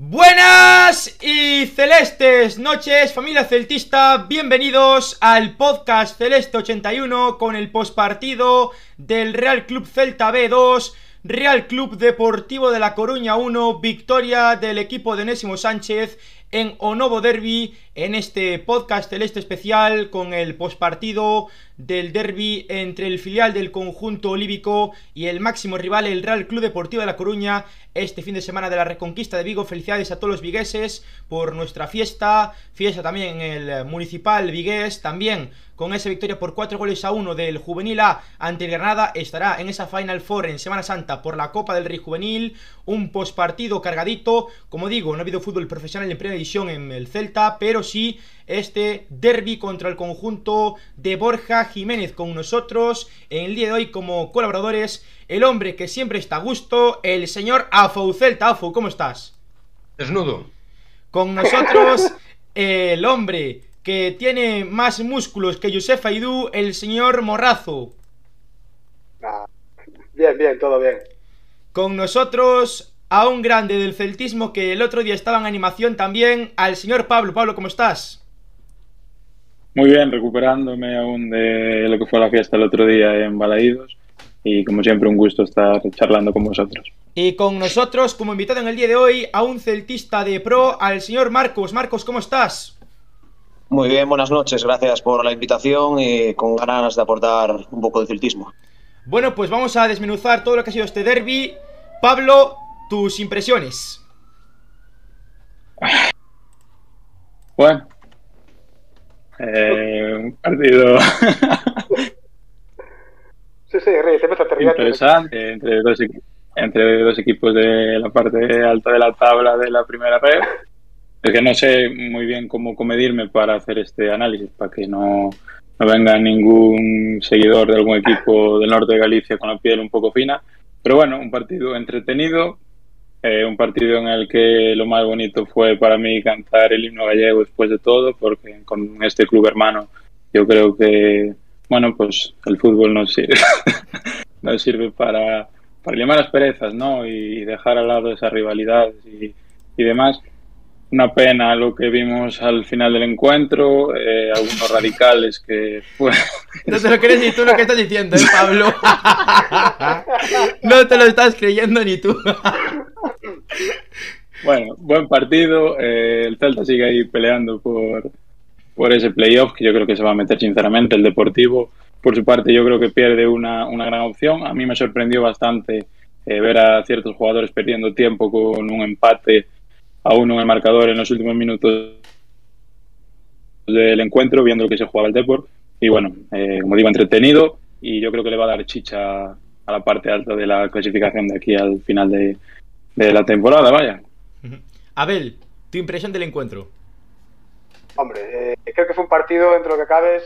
Buenas y celestes noches, familia celtista, bienvenidos al podcast Celeste 81 con el postpartido del Real Club Celta B2, Real Club Deportivo de La Coruña 1, victoria del equipo de Nésimo Sánchez en Onovo Derby en este podcast celeste especial con el postpartido del derby entre el filial del conjunto olívico y el máximo rival, el Real Club Deportivo de La Coruña, este fin de semana de la Reconquista de Vigo. Felicidades a todos los vigueses por nuestra fiesta, fiesta también en el municipal vigués, también con esa victoria por 4 goles a 1 del Juvenil A ante el Granada, estará en esa Final Four en Semana Santa por la Copa del Rey Juvenil, un postpartido cargadito, como digo, no ha habido fútbol profesional en primera división en el Celta, pero sí este derby contra el conjunto de Borja Jiménez con nosotros en el día de hoy como colaboradores, el hombre que siempre está a gusto, el señor Afou Celta. Afou, ¿cómo estás? Desnudo. Con nosotros el hombre que tiene más músculos que Josef Aidú, el señor Morrazo. Ah, bien, bien, todo bien. Con nosotros a un grande del celtismo que el otro día estaba en animación también, al señor Pablo. Pablo, ¿cómo estás? Muy bien, recuperándome aún de lo que fue la fiesta el otro día en Balaídos y como siempre un gusto estar charlando con vosotros. Y con nosotros como invitado en el día de hoy a un celtista de pro, al señor Marcos. Marcos, ¿cómo estás? Muy bien, buenas noches, gracias por la invitación y con ganas de aportar un poco de celtismo. Bueno, pues vamos a desmenuzar todo lo que ha sido este derby. Pablo, tus impresiones. Bueno, eh, un partido Sí, sí, Rey, a terminar. interesante entre dos, entre dos equipos de la parte alta de la tabla de la primera red. Es que no sé muy bien cómo comedirme para hacer este análisis, para que no, no venga ningún seguidor de algún equipo del norte de Galicia con la piel un poco fina. Pero bueno, un partido entretenido, eh, un partido en el que lo más bonito fue para mí cantar el himno gallego después de todo, porque con este club hermano yo creo que, bueno, pues el fútbol nos sirve, para, para limar las perezas, ¿no? Y dejar al lado esas rivalidades y demás. Una pena lo que vimos al final del encuentro, eh, algunos radicales que pues, No te lo crees ni tú lo que estás diciendo, ¿eh, Pablo? no te lo estás creyendo ni tú. Bueno, buen partido. eh, el Celta sigue ahí peleando por, por ese playoff que yo creo que se va a meter sinceramente. El Deportivo, por su parte, yo creo que pierde una, una gran opción. A mí me sorprendió bastante eh, ver a ciertos jugadores perdiendo tiempo con un empate a uno en el marcador en los últimos minutos del encuentro, viendo lo que se jugaba el Deport. Y bueno, eh, como digo, entretenido y yo creo que le va a dar chicha a la parte alta de la clasificación de aquí al final de, de la temporada, vaya. Abel, tu impresión del encuentro. Hombre, eh, creo que fue un partido entre lo que cabe es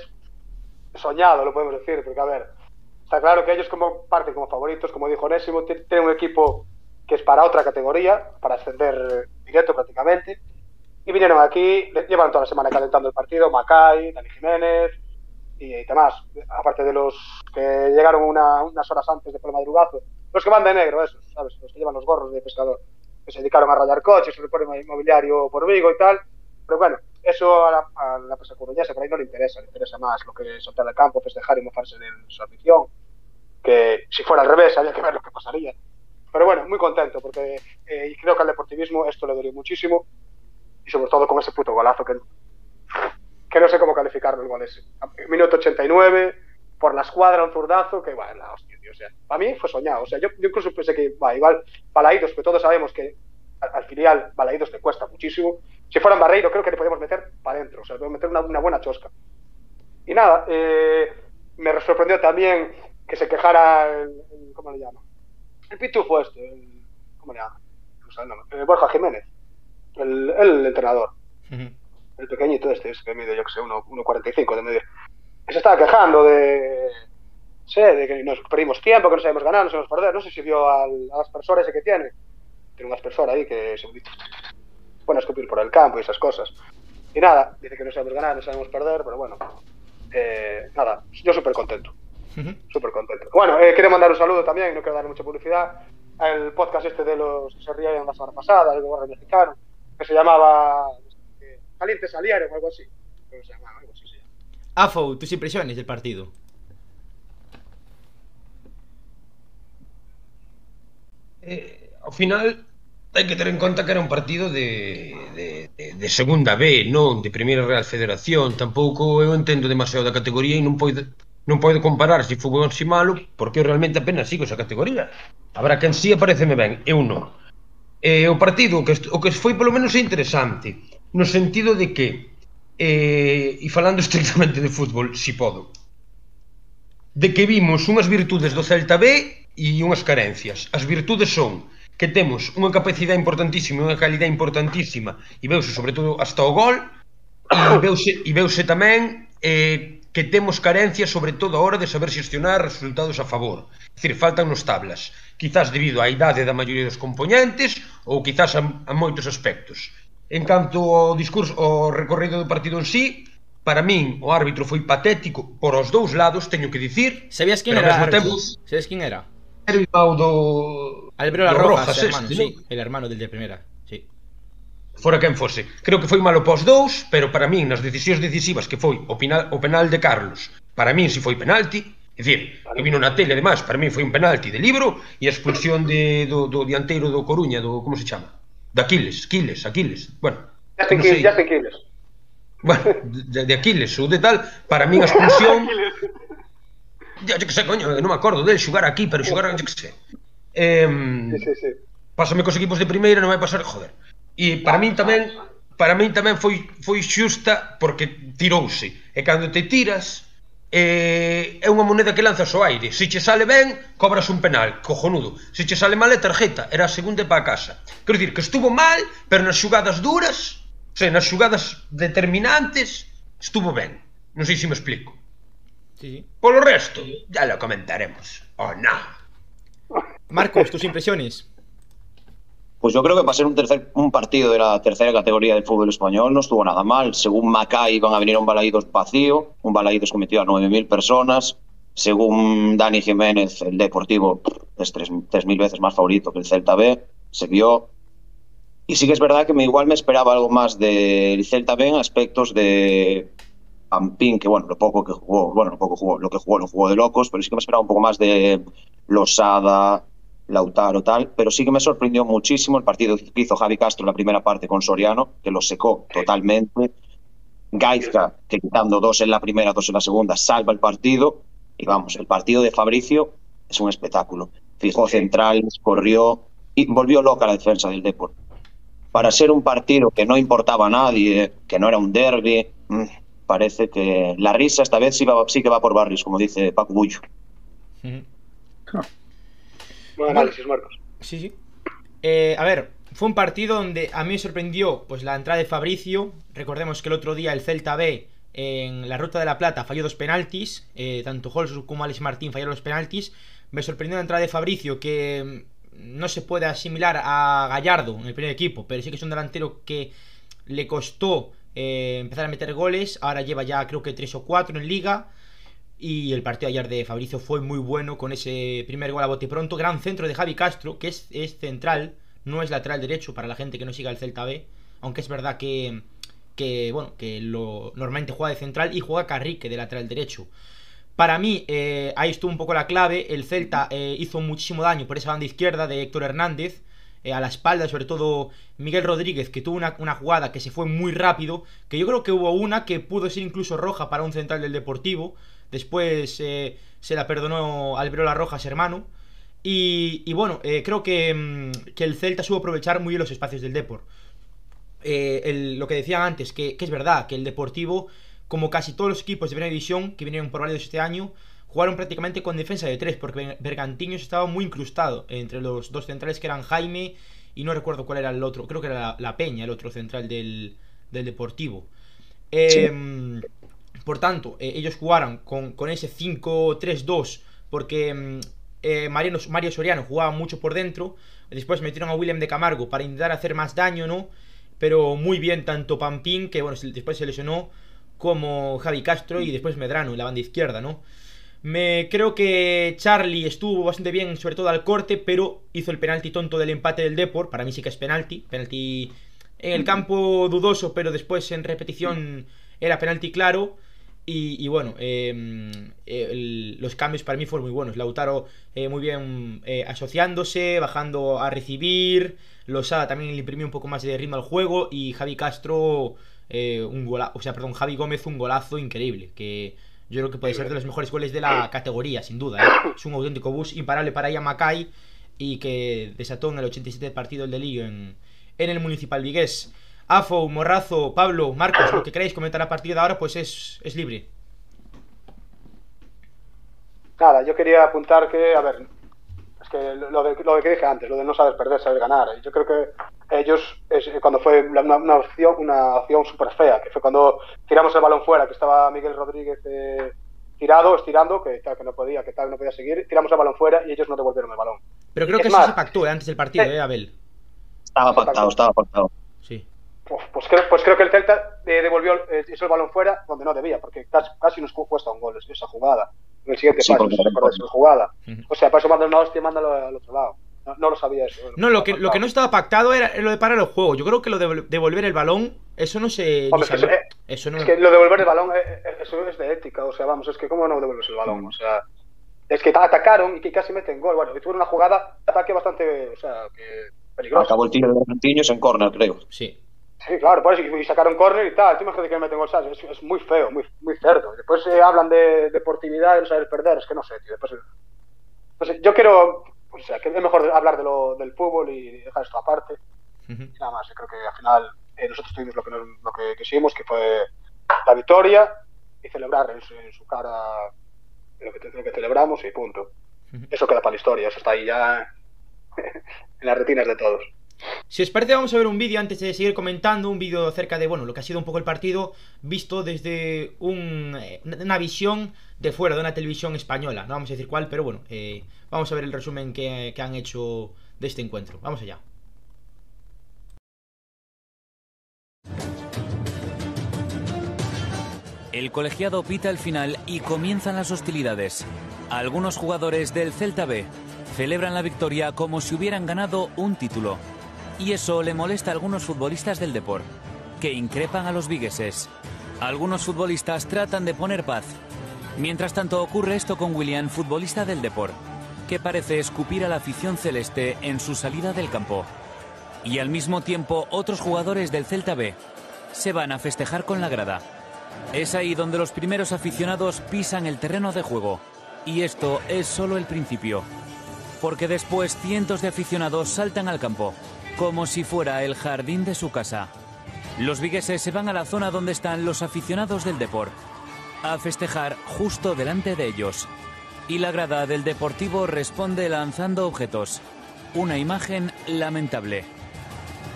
soñado, lo podemos decir, porque a ver, está claro que ellos como parten como favoritos, como dijo Nésimo, ti- tienen un equipo que es para otra categoría, para ascender directo prácticamente, y vinieron aquí, le- llevan toda la semana calentando el partido, Macay, Dani Jiménez y, y demás, aparte de los que llegaron una- unas horas antes de por el madrugazo, los que van de negro, esos, ¿sabes? Los que llevan los gorros de pescador, que se dedicaron a rayar coches, reporte inmobiliario por Vigo y tal, pero bueno, eso a la, a la prensa coruñesa por ahí no le interesa, le interesa más lo que es saltar al campo, festejar y mofarse de su afición, que si fuera al revés había que ver lo que pasaría. Pero bueno, muy contento porque eh, creo que al deportivismo esto le dolió muchísimo y sobre todo con ese puto golazo que, no sé cómo calificarlo el gol ese. Minuto 89, por la escuadra un zurdazo, que va, la hostia, tío, o sea, para mí fue soñado, o sea, yo, incluso pensé que, va, igual, Balaídos, que todos sabemos que al, al filial Balaídos le cuesta muchísimo, si fueran Barreiro creo que le podemos meter para adentro, o sea, podemos meter una, buena chosca. Y nada, eh, me sorprendió también que se quejara el- ¿cómo le llama? El pitufo este, el, ¿cómo le llama? No sé el nombre, eh, Borja Jiménez, el, el entrenador, el pequeñito este, ese que mide, yo que sé, 1 1.45 de medir. Se estaba quejando de, sé, de que nos perdimos tiempo, que no sabemos ganar, no sabemos perder, no sé si vio al, al aspersor ese que tiene, tiene un aspersor ahí que se pone a escupir por el campo y esas cosas. Y nada, dice que no sabemos ganar, no sabemos perder, pero bueno, eh, nada, yo súper contento. Súper contento. Bueno, eh, quiero mandar un saludo también, no quiero dar mucha publicidad, al podcast este de los que se rían la semana pasada, el gobierno mexicano, que se llamaba eh, Calientes Aliaron o algo así. Pero se llamaba, algo así se llama. Afo, tus impresiones del partido. Eh, ao final hai que ter en conta que era un partido de, de, de, de segunda B, non de primeira Real Federación, tampouco eu entendo demasiado da categoría e non podo Non podo comparar se fui bon si malo, porque eu realmente apenas sigo esa categoría. Habrá quen si sí apareceme ben, eu non. Eh, o partido, o que, o que foi polo menos interesante, no sentido de que, eh, e falando estrictamente de fútbol, si podo, de que vimos unhas virtudes do Celta B e unhas carencias. As virtudes son que temos unha capacidade importantísima, unha calidade importantísima, e veuse sobre todo hasta o gol, e veuse, e veuse tamén eh, que temos carencias sobre todo a hora de saber xestionar resultados a favor. É dicir, faltannos tablas, quizás debido á idade da maioría dos componentes ou quizás a, a moitos aspectos. En canto ao discurso ao recorrido do partido en sí, para min o árbitro foi patético por os dous lados, teño que dicir. Sabías quen era? Tempo, Sabías quen era? Era o do Alberto Rojas, Rojas hermano, este, sí, ¿no? el hermano del de primera fora quen fose. Creo que foi malo pós dous, pero para min, nas decisións decisivas que foi o, penal, o penal de Carlos, para min si foi penalti, é dicir, eu vino na tele, además, para min foi un penalti de libro e a expulsión de, do, do dianteiro do Coruña, do, como se chama? De Aquiles, Aquiles, Aquiles, bueno. Ya sei, Aquiles, ya sei Aquiles. Bueno, de, de Aquiles ou de tal, para min a expulsión... ya, que sé, coño, non me acordo del xugar aquí, pero xugar, yo que sé. Eh, sí, sí, sí. Pásame cos equipos de primeira, non vai pasar, joder. E para min tamén para min tamén foi foi xusta porque tirouse. E cando te tiras, eh, é unha moneda que lanzas ao aire. Se che sale ben, cobras un penal, cojonudo. Se che sale mal é tarjeta, era a segunda para a casa. Quero dicir que estuvo mal, pero nas xugadas duras, se nas xugadas determinantes, estuvo ben. Non sei se me explico. Sí. Polo resto, ya lo comentaremos. O oh, no. Marcos, tus impresiones. Pues yo creo que para ser un, tercer, un partido de la tercera categoría del fútbol español no estuvo nada mal. Según Macay iban a venir un balaídos vacío, un balaídos cometido a 9.000 personas. Según Dani Jiménez, el Deportivo es 3.000 veces más favorito que el Celta B. Se vio. Y sí que es verdad que me, igual me esperaba algo más del Celta B en aspectos de Pampín, que bueno, lo poco que jugó, bueno, lo poco jugó, lo que jugó lo jugó de locos, pero sí que me esperaba un poco más de Losada, Lautaro, tal, pero sí que me sorprendió muchísimo el partido que hizo Javi Castro en la primera parte con Soriano, que lo secó totalmente. Gaizka, que quitando dos en la primera, dos en la segunda, salva el partido. Y vamos, el partido de Fabricio es un espectáculo. Fijó centrales, corrió y volvió loca la defensa del Deport. Para ser un partido que no importaba a nadie, que no era un derby, mm, parece que la risa esta vez sí, va, sí que va por barrios, como dice Paco Bullo. Buen análisis, Marcos. Sí, sí. Eh, a ver, fue un partido donde a mí me sorprendió pues la entrada de Fabricio. Recordemos que el otro día el Celta B en la Ruta de la Plata falló dos penaltis. Eh, tanto Holz como Alex Martín fallaron los penaltis. Me sorprendió la entrada de Fabricio que mm, no se puede asimilar a Gallardo en el primer equipo, pero sí que es un delantero que le costó eh, empezar a meter goles. Ahora lleva ya creo que 3 o 4 en liga. Y el partido ayer de Fabricio fue muy bueno con ese primer gol a bote pronto. Gran centro de Javi Castro, que es, central, no es lateral derecho para la gente que no siga el Celta B. Aunque es verdad que, que bueno, que lo, normalmente juega de central y juega Carrique de lateral derecho. Para mí, eh, ahí estuvo un poco la clave. El Celta eh, hizo muchísimo daño por esa banda izquierda de Héctor Hernández. Eh, a la espalda, sobre todo Miguel Rodríguez, que tuvo una, una, jugada que se fue muy rápido, que yo creo que hubo una que pudo ser incluso roja para un central del Deportivo, después eh, se la perdonó Alberola Rojas, hermano, y, y bueno, eh, creo que, mm, que, el Celta supo aprovechar muy bien los espacios del Deport. El, lo que decían antes, que, que, es verdad, que el Deportivo, como casi todos los equipos de primera división que vinieron por válidos este año, jugaron prácticamente con defensa de tres, porque Bergantiños estaba muy incrustado entre los dos centrales que eran Jaime y no recuerdo cuál era el otro, creo que era la, Peña, el otro central del, del Deportivo. Eh, Por tanto, eh, ellos jugaron con, con ese 5-3-2, porque mm, eh, Mario, Mario Soriano jugaba mucho por dentro, después metieron a William de Camargo para intentar hacer más daño, ¿no? Pero muy bien tanto Pampín, que bueno, después se lesionó, como Javi Castro y después Medrano en la banda izquierda, ¿no? Me creo que Charlie estuvo bastante bien, sobre todo al corte, pero hizo el penalti tonto del empate del Deport. Para mí sí que es penalti. Penalti en el campo dudoso, pero después en repetición era penalti claro. Y, y bueno, eh, el- los cambios para mí fueron muy buenos. Lautaro eh, muy bien eh, asociándose, bajando a recibir. Losada también le imprimió un poco más de ritmo al juego. Y Javi Castro, eh, un gola o sea, perdón, Javi Gómez, un golazo increíble. Que yo creo que puede ser de los mejores goles de la categoría, sin duda. ¿eh? Es un auténtico bus imparable para Ian Mackay. Y que desató en el 87 partido el delillo en, en el Municipal Vigués. Afo, Morrazo, Pablo, Marcos, lo que queráis comentar a partir de ahora, pues es, es libre. Nada, yo quería apuntar que, a ver, es que lo de, lo de que dije antes, lo de no saber perder, saber ganar. Yo creo que ellos, es, cuando fue una, una opción una opción súper fea, que fue cuando tiramos el balón fuera, que estaba Miguel Rodríguez eh, tirado, estirando, que, tal, que no podía, que tal, no podía seguir, tiramos el balón fuera y ellos no devolvieron el balón. Pero creo Es que eso más, se pactó eh, antes del partido, ¿eh, Abel? Estaba pactado, estaba pactado. Pues, pues creo, pues creo que el Celta eh, devolvió eh, hizo el balón fuera donde no debía, porque casi, casi nos cu- cuesta un gol es- esa jugada. En el siguiente Sí, paso, si recuerdas esa jugada. O sea, para eso manda una hostia y mándalo al otro lado. No, no lo sabía eso. No, lo que, lo que no estaba pactado era lo de parar el juego. Yo creo que lo de devolver el balón, eso no se. Hombre, se es que habló. eso- Eso no. Es que lo de devolver el balón, eh, eh, eso es de ética. O sea, vamos, es que cómo no devuelves el balón. O sea, es que atacaron y que casi meten gol. Bueno, y tuvo una jugada de ataque bastante, o sea, que peligrosa. Acabó el tiro de Argentinos en córner, creo. Sí. Sí, claro, por eso, y sacaron córner y tal. Tú imagínate que me meten gol, ¿sabes? Es, es muy feo, muy, muy cerdo. Después eh, hablan de deportividad y no saber perder. Es que no sé, tío. Después, no sé, yo quiero, o sea, que es mejor hablar de lo, del fútbol y dejar esto aparte. Y nada más, yo creo que al final eh, nosotros tuvimos lo que, nos- lo que quisimos, que fue la victoria y celebrar en su, en su cara lo que, lo que celebramos y punto. Eso queda para la historia, eso está ahí ya en las retinas de todos. Si os parece, vamos a ver un vídeo antes de seguir comentando. Un vídeo acerca de, bueno, lo que ha sido un poco el partido, visto desde eh, una visión de fuera, de una televisión española. No vamos a decir cuál, pero bueno, eh, vamos a ver el resumen que, que han hecho de este encuentro. Vamos allá. El colegiado pita el final y comienzan las hostilidades. Algunos jugadores del Celta B celebran la victoria como si hubieran ganado un título. Y eso le molesta a algunos futbolistas del Deport, que increpan a los vigueses. Algunos futbolistas tratan de poner paz. Mientras tanto ocurre esto con William, futbolista del Deport, que parece escupir a la afición celeste en su salida del campo. Y al mismo tiempo otros jugadores del Celta B se van a festejar con la grada. Es ahí donde los primeros aficionados pisan el terreno de juego. Y esto es solo el principio. Porque después cientos de aficionados saltan al campo, como si fuera el jardín de su casa. Los vigueses se van a la zona donde están los aficionados del Deport, a festejar justo delante de ellos. Y la grada del Deportivo responde lanzando objetos. Una imagen lamentable,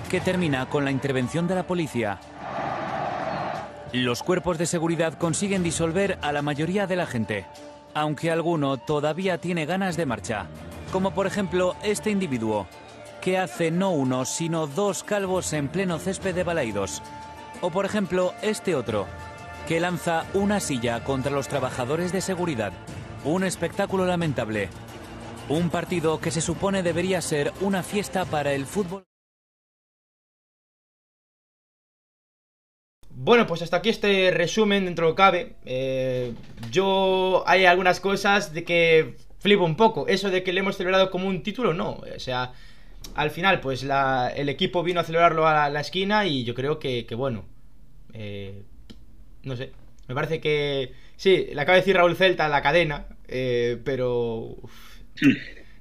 que termina con la intervención de la policía. Los cuerpos de seguridad consiguen disolver a la mayoría de la gente, aunque alguno todavía tiene ganas de marcha, como por ejemplo este individuo, que hace no uno, sino dos calvos en pleno césped de Balaidos, o por ejemplo este otro, que lanza una silla contra los trabajadores de seguridad. Un espectáculo lamentable. Un partido que se supone debería ser una fiesta para el fútbol. Bueno, pues hasta aquí este resumen dentro de lo cabe. Eh, yo hay algunas cosas de que flipo un poco. Eso de que le hemos celebrado como un título, no. O sea, al final, pues la- el equipo vino a celebrarlo a la, la esquina y yo creo que, que bueno. eh, no sé. Me parece que. Sí, le acaba de decir Raúl Celta la cadena. eh, pero. uf,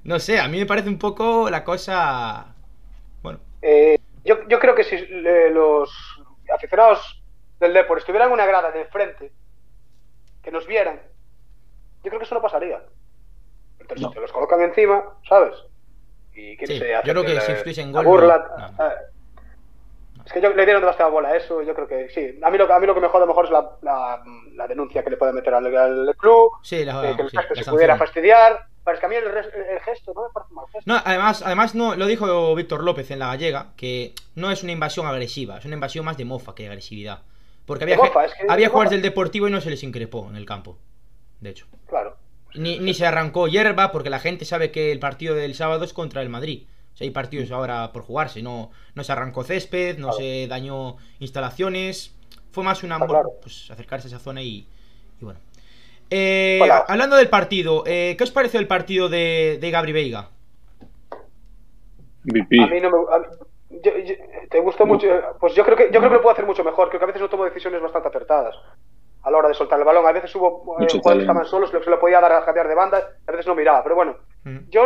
no sé, a mí me parece un poco la cosa. Bueno. Eh, yo, yo creo que si los aficionados del Depor estuvieran en una grada de enfrente, que nos vieran, yo creo que eso no pasaría. Entonces No. te los colocan encima, ¿sabes? Y quién Sí, se yo creo que si estuviese en la gol, burla, no, no. ¿sabes? Es que yo le dieron demasiada bola a eso, yo creo que sí. A mí lo, a mí lo que me jode mejor es la, la, la denuncia que le puede meter al, al club, Sí, la, eh, que el sí, gesto se pudiera fastidiar. Pero es que a mí el, gesto no me parece mal gesto. No, además, además no, lo dijo Víctor López en la gallega, que no es una invasión agresiva, es una invasión más de mofa que de agresividad. Porque había, De mofa, ge- es que había de jugadores mofa. del Deportivo y no se les increpó en el campo. De hecho. Claro. Ni, ni se arrancó hierba porque la gente sabe que el partido del sábado es contra el Madrid. O sea, hay partidos ahora por jugarse, no, no se arrancó césped, no Claro. se dañó instalaciones. Fue más una claro. pues acercarse a esa zona y, y bueno. Eh, hablando del partido, eh, ¿qué os pareció el partido de, de Gabri Veiga? VP. A mí no me. a mí- yo- yo- ¿Te gustó mucho? Pues yo creo que yo creo que lo puedo hacer mucho mejor. Creo que a veces no tomo decisiones bastante acertadas a la hora de soltar el balón. A veces hubo eh, jugadores que estaban solos, que se lo podía dar a cambiar de banda, a veces no miraba. Pero bueno, Mm. yo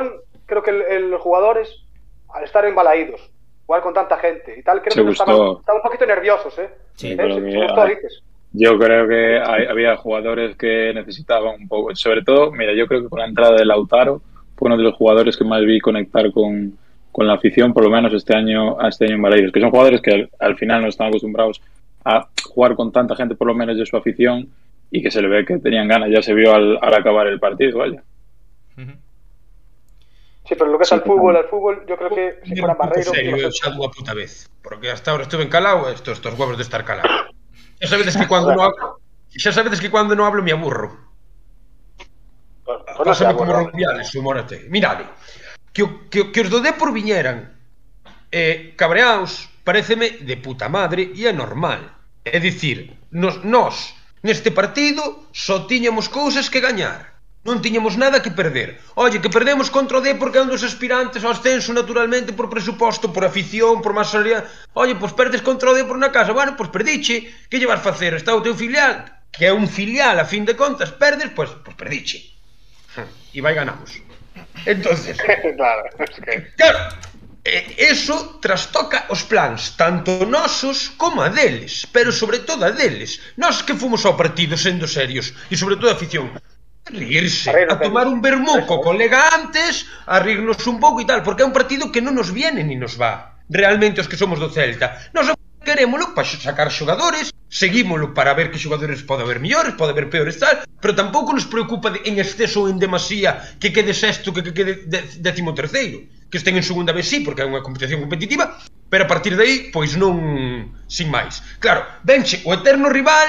creo que el- el- los jugadores, al estar embalaídos, jugar con tanta gente y tal, creo Se que estaban, un poquito nerviosos, ¿eh? Sí, ¿Eh? Se- se gustó, dices. Yo creo que hay- había jugadores que necesitaban un poco, sobre todo, mira, yo creo que con la entrada de Lautaro fue uno de los jugadores que más vi conectar con, con la afición, por lo menos este año, este año en Balaidos, que son jugadores que al, al final no están acostumbrados a jugar con tanta gente, por lo menos de su afición, y que se le ve que tenían ganas, ya se vio al, al acabar el partido, vaya. Sí, pero lo que es Sí, al fútbol, al fútbol, yo creo que si Mira, fuera un pouco Barreiro. serio, iba a eu ser- xa unha puta vez. Porque hasta ahora estuve encalado estos, estos huevos de estar calado. Xa sabedes que cuando no hablo, xa sabedes que cuando no hablo me aburro. Pues no se Pásame como aburra. Rubiales, humórate. Mirade, que, que, que os do Depor viñeran eh, cabreaos, pareceme de puta madre e é normal. É dicir, nos, nós, neste partido, só tiñamos cousas que gañar. Non tiñamos nada que perder. Olle, que perdemos contra o D porque é un dos aspirantes ao ascenso naturalmente por presuposto, por afición, por masoría. Olle, pois perdes contra o D por na casa. Bueno, pois perdiche. Que lle vas facer? Está o teu filial, que é un filial a fin de contas. Perdes, pois, pois perdiche. Hm, e vai ganamos. Entonces, claro, es que... claro, E iso trastoca os plans, tanto nosos como a deles, pero sobre todo a deles. Nós que fomos ao partido sendo serios, e sobre todo a afición, a rirse, a, a tomar un vermú co colega antes, a rirnos un pouco e tal, porque é un partido que non nos viene ni nos va realmente os que somos do Celta. Nós querémolo para sacar xogadores, seguímolo para ver que xogadores pode haber mellores, pode haber peores tal, pero tampouco nos preocupa de, en exceso ou en demasía que quede sexto, que, que quede décimo terceiro, que estén en segunda vez sí, porque é unha competición competitiva, pero a partir de aí, pois non, sin máis. Claro, venche o eterno rival,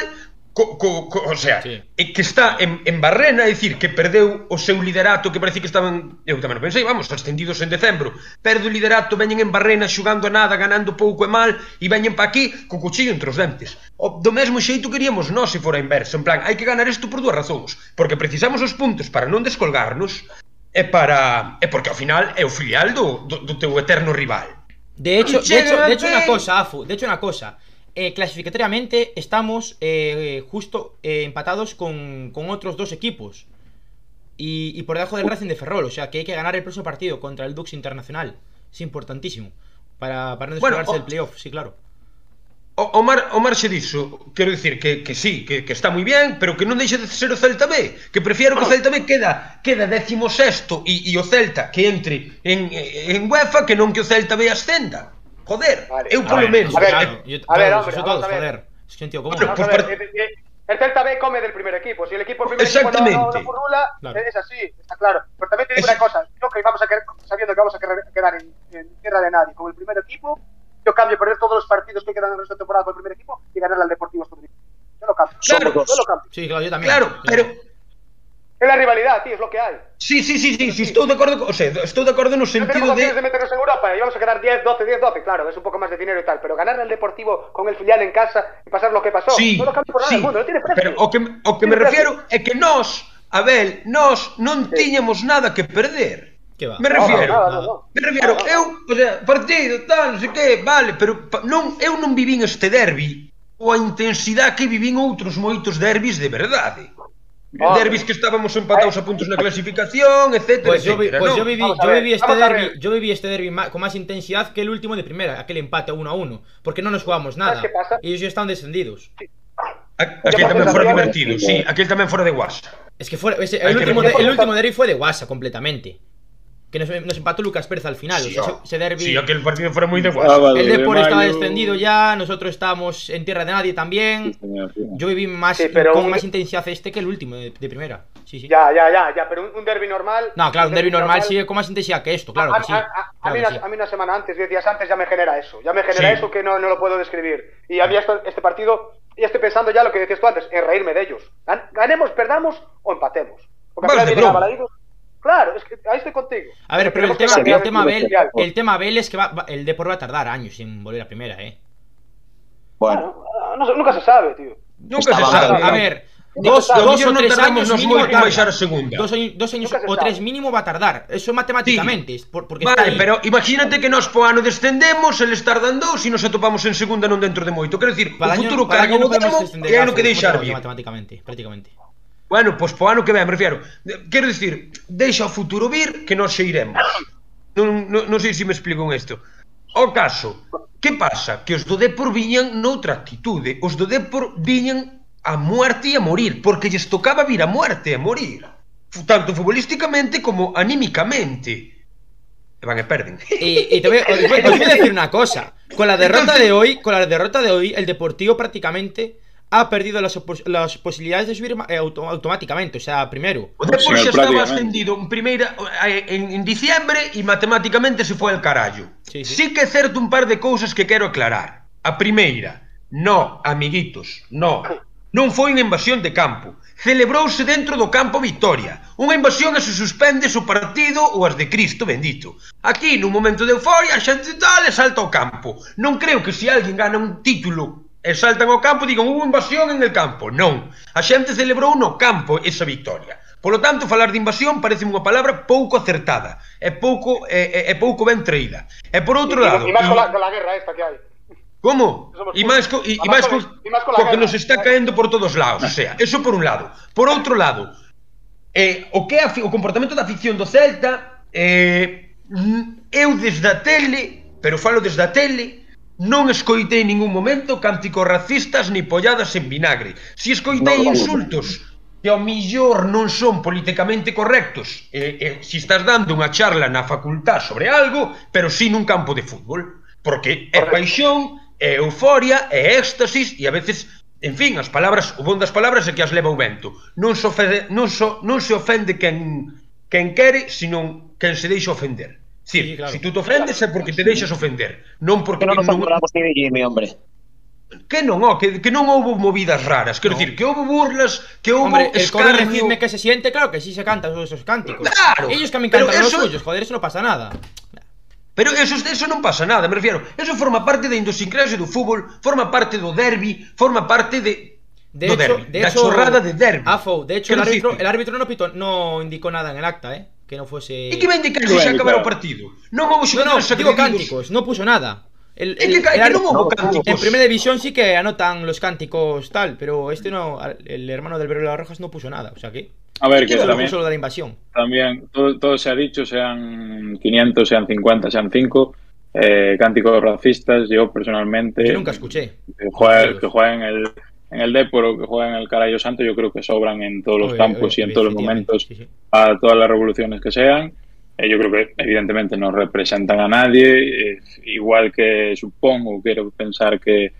Co, co, co, o sea, sí. e que está en, en Barrena, é dicir, que perdeu o seu liderato que parece que estaban, eu tamén pensei, vamos, ascendidos en decembro, perde o liderato, veñen en Barrena xugando a nada, ganando pouco e mal, e veñen pa aquí co cuchillo entre os dentes. O, do mesmo xeito queríamos nós se fora inverso, en plan, hai que ganar isto por dúas razóns, porque precisamos os puntos para non descolgarnos, e para e porque ao final é o filial do, do, do teu eterno rival. De hecho, de hecho, de hecho una cosa, Afu, de hecho una cosa, Eh, clasificatoriamente estamos eh, justo eh, empatados con, con otros dos equipos. Y, y por debajo del Racing de Ferrol. O sea que hay que ganar el próximo partido contra el Dux Internacional. Es importantísimo. Para, para no Bueno, descolgarse o- del playoff, sí, claro. O, o, mar, o marxe diso, quero dicir que, que sí, que, que está moi bien, pero que non deixa de ser o Celta B, que prefiero que o Celta B queda queda décimo sexto e, e o Celta que entre en, en UEFA que non que o Celta B ascenda. Joder, Vale. eu polo menos. a ver, claro, yo- a ver, hombre, eso vamos todos, a ver. joder. Es que, tío, ¿cómo? Bueno, Vamos pues ver, el Celta B come del primer equipo. Si el equipo el primer equipo no, no, furula, Claro. es así, está claro. Pero también te digo Es- una cosa, yo que vamos a quedar, sabiendo que vamos a quedar- quedar en, en tierra de nadie con el primer equipo, yo cambio perder todos los partidos que quedan en esta temporada con el primer equipo y ganar al Deportivo Estoril. Yo lo cambio. Claro. yo lo cambio. Sí, claro, yo también. Claro, pero É a rivalidade, tío, é lo que hai. Sí, sí, sí, sí, sí, estou de acordo, o sea, estou de acordo no sentido de... de meternos en Europa e íbamos a quedar 10, 12, 10, 12, claro, es un pouco máis de dinero e tal, pero ganar al Deportivo con el filial en casa e pasar lo que pasó, sí, no lo cambia por nada sí, mundo, no tiene precio. Pero o que, o que me precio? refiero é que nós, Abel, nós non sí. tiñamos nada que perder. Que va? Me refiero, no, no, no, no. me refiero, no, no. eu, o sea, partido, tal, non sei que, vale, pero non, eu non vivín este derbi ou a intensidade que vivín outros moitos derbis de verdade. Ah. derbis que estábamos empatados a puntos na clasificación, etcétera, Pues yo, vi- etcétera, pues yo viví, a yo viví este derbi, ver. yo viví este derbi con más intensidad que el último de primera, aquel empate 1 a 1, porque no nos jugamos nada. qué pasa? Y ellos ya están descendidos. A- Aquel fora sensaciones- divertido, sí, aquel tamén fora de guasa. Es que fue, ese- Hay el, último el último derbi fue de Guasa completamente. Que nos, nos empató Lucas Pérez al final. Sí, o sea, oh, ese, derbi. Sí, aquel partido fora moi de. Sábado el de Depor estaba descendido ya, nosotros estábamos en tierra de nadie también. Sí, señor, sí. Yo viví más Sí, pero con un- más intensidad este que el último de, de primera. Sí, sí. Ya, ya, ya, ya, pero un, un derby normal. No, claro, un derbi normal sigue con más intensidad que esto, claro a, que sí. a- a- a claro mí que una, sí. a mí una semana antes, 10 días antes, ya me genera eso. Ya me genera Sí. eso que no, no lo puedo describir. Y a mí esto- este partido, ya estoy pensando ya lo que decías tú antes, en reírme de ellos. Gan- Ganemos, perdamos o empatemos. Porque al final de Claro, es que ahí estoy contigo. A ver, pero el Tenemos tema, el tema el Bel, mundial. el tema Bel es que va, va- el Depor va a tardar años en volver a primera, eh. Bueno, Bueno, no nunca se sabe, tío. Nunca se sabe. A ver, dos, dos o tres años nos mínimo. Dos años, dos años o tres mínimo va a tardar. Eso matemáticamente. por- porque Vale, pero imagínate que nós po ano descendemos, eles tardan dous e nos atopamos en segunda non dentro de moito. Quero dicir, para o el año, futuro para el carga año no o podemos demo descender e é no que deixar matemáticamente, prácticamente. Bueno, pois po ano que ven, me refiero. Quero dicir, deixa o futuro vir que nós nos iremos. Non, non, non sei se me explico en isto. O caso, que pasa? Que os do Depor viñan noutra actitude. Os do Depor viñan a muerte e a morir, porque lles tocaba vir a muerte e a morir. Fu- Tanto futbolísticamente como anímicamente. E van e perden. Y, y también, os, os voy a decir una cosa. Con la derrota de hoy, con la derrota de hoy, el Deportivo prácticamente ha perdido las, opos las posibilidades de subir eh, automáticamente, o sea, primeiro. O Depor sí, xa estaba ascendido en primeira eh, en, en diciembre e matemáticamente se foi al carallo. Sí, sí. sí que é certo un par de cousas que quero aclarar. A primeira, no, amiguitos, no. Non foi unha invasión de campo. Celebrouse dentro do campo Vitoria. Unha invasión que se suspende o partido ou as de Cristo bendito. Aquí, nun momento de euforia, a xente tal e salta ao campo. Non creo que se alguén gana un título e saltan ao campo e digan hubo invasión en el campo. Non, a xente celebrou no campo esa victoria. Polo tanto, falar de invasión parece unha palabra pouco acertada, é pouco é, é pouco ben traída. E por outro lado, e, e máis con la guerra esta que hai. Como? E máis co, e, e máis co, co que nos está caendo por todos lados, o sea, eso por un lado. Por outro lado, eh, o que é o comportamento da afición do Celta eh, eu desde a tele, pero falo desde a tele, Non escoitei ningún momento cánticos racistas ni polladas en vinagre. Si escoitei no, insultos que ao millor non son políticamente correctos e, eh, si estás dando unha charla na facultad sobre algo, pero si nun campo de fútbol. Porque é Correcto. paixón, é euforia, é éxtasis e a veces, en fin, as palabras, o bon das palabras é que as leva o vento. Non se ofende, non so, non se ofende quen, quen quere, sino quen se deixa ofender. Sí, sí claro. Si tú te ofendes é porque te deixas ofender, non porque que non, non... de Jimmy, hombre. Que non, oh, que, que non houve movidas raras, quero no. dicir, que houve burlas, que houve Hombre, escarnio... el que se siente, claro que si sí se cantan os esos cánticos. Claro. Ellos que me encantan eso... os suyos, joder, eso non pasa nada. Pero eso, eso non pasa nada, me refiero. Eso forma parte da idiosincrasia do fútbol, forma parte do derbi, forma parte de De do hecho, derbi, de da hecho, chorrada de derbi. Afo, de hecho el árbitro, el árbitro no, pitó, no indicó nada en el acta, ¿eh? Que no fuese. E que ven de que Bueno, se acabara o partido? Non houbo No, no, xogadores digo cánticos, no puso nada. El, el- el non houbo No, cánticos. en primera división sí que anotan los cánticos tal, pero este no, el hermano del Vero de las Rojas no puso nada, o sea que A ver, que solo también, puso lo de la invasión. también todo, todo se ha dicho, sean 500, sean 50, sean 5, eh, cánticos racistas, yo personalmente... Yo nunca escuché. Que juega, que juega en el en el Depor o que juega en el Carayo Santo, yo creo que sobran en todos los Oye, campos oye, y en todos los momentos sí, sí. a todas las revoluciones que sean. Eh, yo creo que evidentemente no representan a nadie, eh, igual que supongo, quiero pensar que,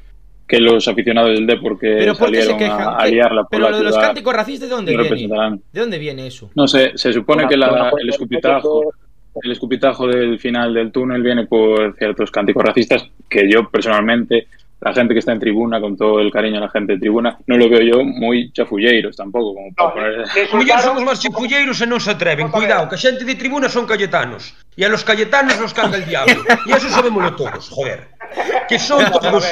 que los aficionados del Depor que Pero ¿por qué se salieron quejan? a, a ¿Qué- liarla por Pero la lo de los cánticos racistas, ¿de dónde no viene? ¿De dónde viene eso? No sé, se supone Una- que la- el escupitajo el escupitajo del final del túnel viene por ciertos cánticos racistas que yo personalmente la gente que está en tribuna, con todo el cariño a la gente de tribuna, no lo veo yo muy chafulleiros tampoco, como para No, poner... que O mellor máis chifulleiros e non se atreven. Cuidado, que a xente de tribuna son cayetanos. E a los cayetanos los carga el diablo. E eso sabémoslo todos, joder. Que son todos...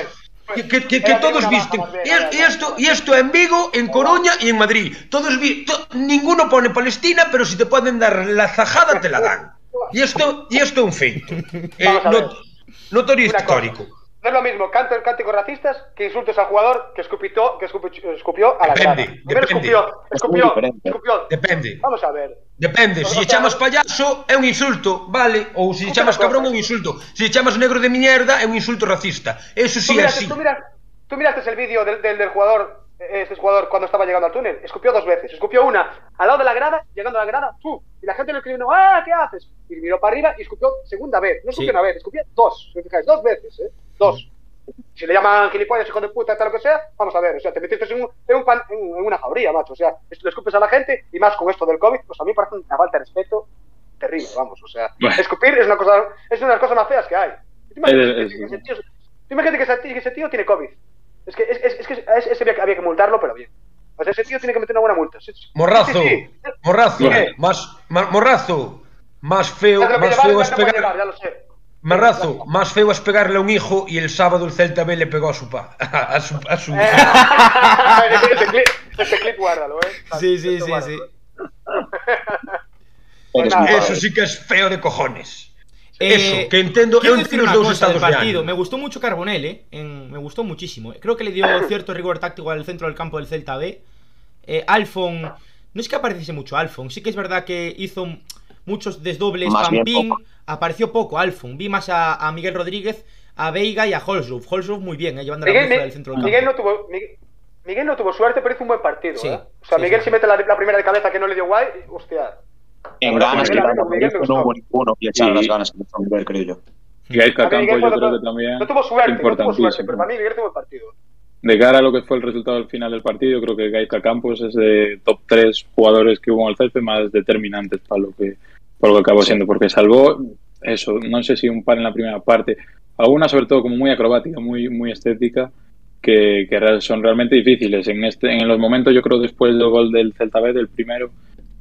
Que, que, que, que Era todos visten. era y una esto, y esto en Vigo, en Coruña y en Madrid. Todos vi, to- ninguno pone Palestina, pero si te pueden dar la zajada, te la dan. Y esto, y esto es un feito. Eh, not- notorio histórico. No es lo mismo canto cánticos racistas que insultes al jugador que escupitó, que escupi- escupió a la grada. Depende, Primero depende. escupió, Es escupió. Depende. Vamos a ver. Depende, se lle chamas payaso é un insulto, vale? Ou se lle chamas cabrón é un insulto. Se lle chamas negro de mierda é un insulto racista. Eso sí é así. tú, miras- tú miraste el vídeo del, del, del jugador, eh, este jugador cuando estaba llegando al túnel. Escupió dos veces. Escupió una al lado de la grada, llegando a la grada, tú. Y la gente le escribió, ¡ah, qué haces! Y miró para arriba y escupió segunda vez. No escupió Sí. una vez, escupió dos. Si os fijáis, dos veces, ¿eh? Dos. Si le llaman gilipollas, hijo de puta, tal lo que sea, vamos a ver. O sea, te metiste en, un, en, un pan- en, en una jauría, macho. O sea, le escupes a la gente y más con esto del COVID, pues a mí parece una falta de respeto terrible, vamos. O sea, Bueno. escupir es una cosa, es una de las cosas más feas que hay. Imagínate Es- que es- ese tío- tú imagínate que ese, que ese tío tiene COVID. Es que, es, es, es que ese, ese había, que- había que multarlo, pero bien. O sea, ese tío tiene que meter una buena multa. Morrazo, Sí, sí, sí. morrazo, ¿Qué? más, morrazo, más feo, más feo no es se puede pegar, llevar, ya lo sé. Marrazo, más feo es pegarle a un hijo y el sábado el Celta B le pegó a su pa, a su, a su Eh, ese, clip, ese clip guárdalo, ¿eh? Sí, sí, Esto sí, guárdalo. sí. Pues un Eso sí que es feo de cojones. Eh, Eso, que entendo, quiero eu decir una cosa del de partido. Me gustó mucho Carbonell, ¿eh? En- me gustó muchísimo. Creo que le dio cierto rigor táctico al centro del campo del Celta B. Eh, Alfon, no es que apareciese mucho Alfon, sí que es verdad que hizo muchos desdobles, Más bien Pampín, poco. Apareció poco Alfon. Vi más a, a Miguel Rodríguez, a Veiga y a Holsroof. Holsroof muy bien, eh, llevando la Miguel, del centro del Miguel campo. no tuvo. Miguel, Miguel no tuvo suerte, pero hizo un buen partido. Sí, ¿eh? O sea, sí, Miguel sí. si mete la, la primera de cabeza que no le dio guay, hostia. En ganas que no hubo ninguno que echar las ganas que le hizo Miguel, creo yo. Y A mí Miguel Campos yo creo que también No tuvo suerte, no tuvo suerte, pero para mí Miguel tuvo buen partido. De cara a lo que fue el resultado al final del partido, creo que Gaizka Campos es de top 3 jugadores que hubo en el Celpe más determinantes para lo que, para lo que acabó siendo, porque salvó eso, no sé si un par en la primera parte, alguna sobre todo como muy acrobática, muy, muy estética, que, son realmente difíciles. En, este, en los momentos, yo creo, después del gol del Celta B, del primero,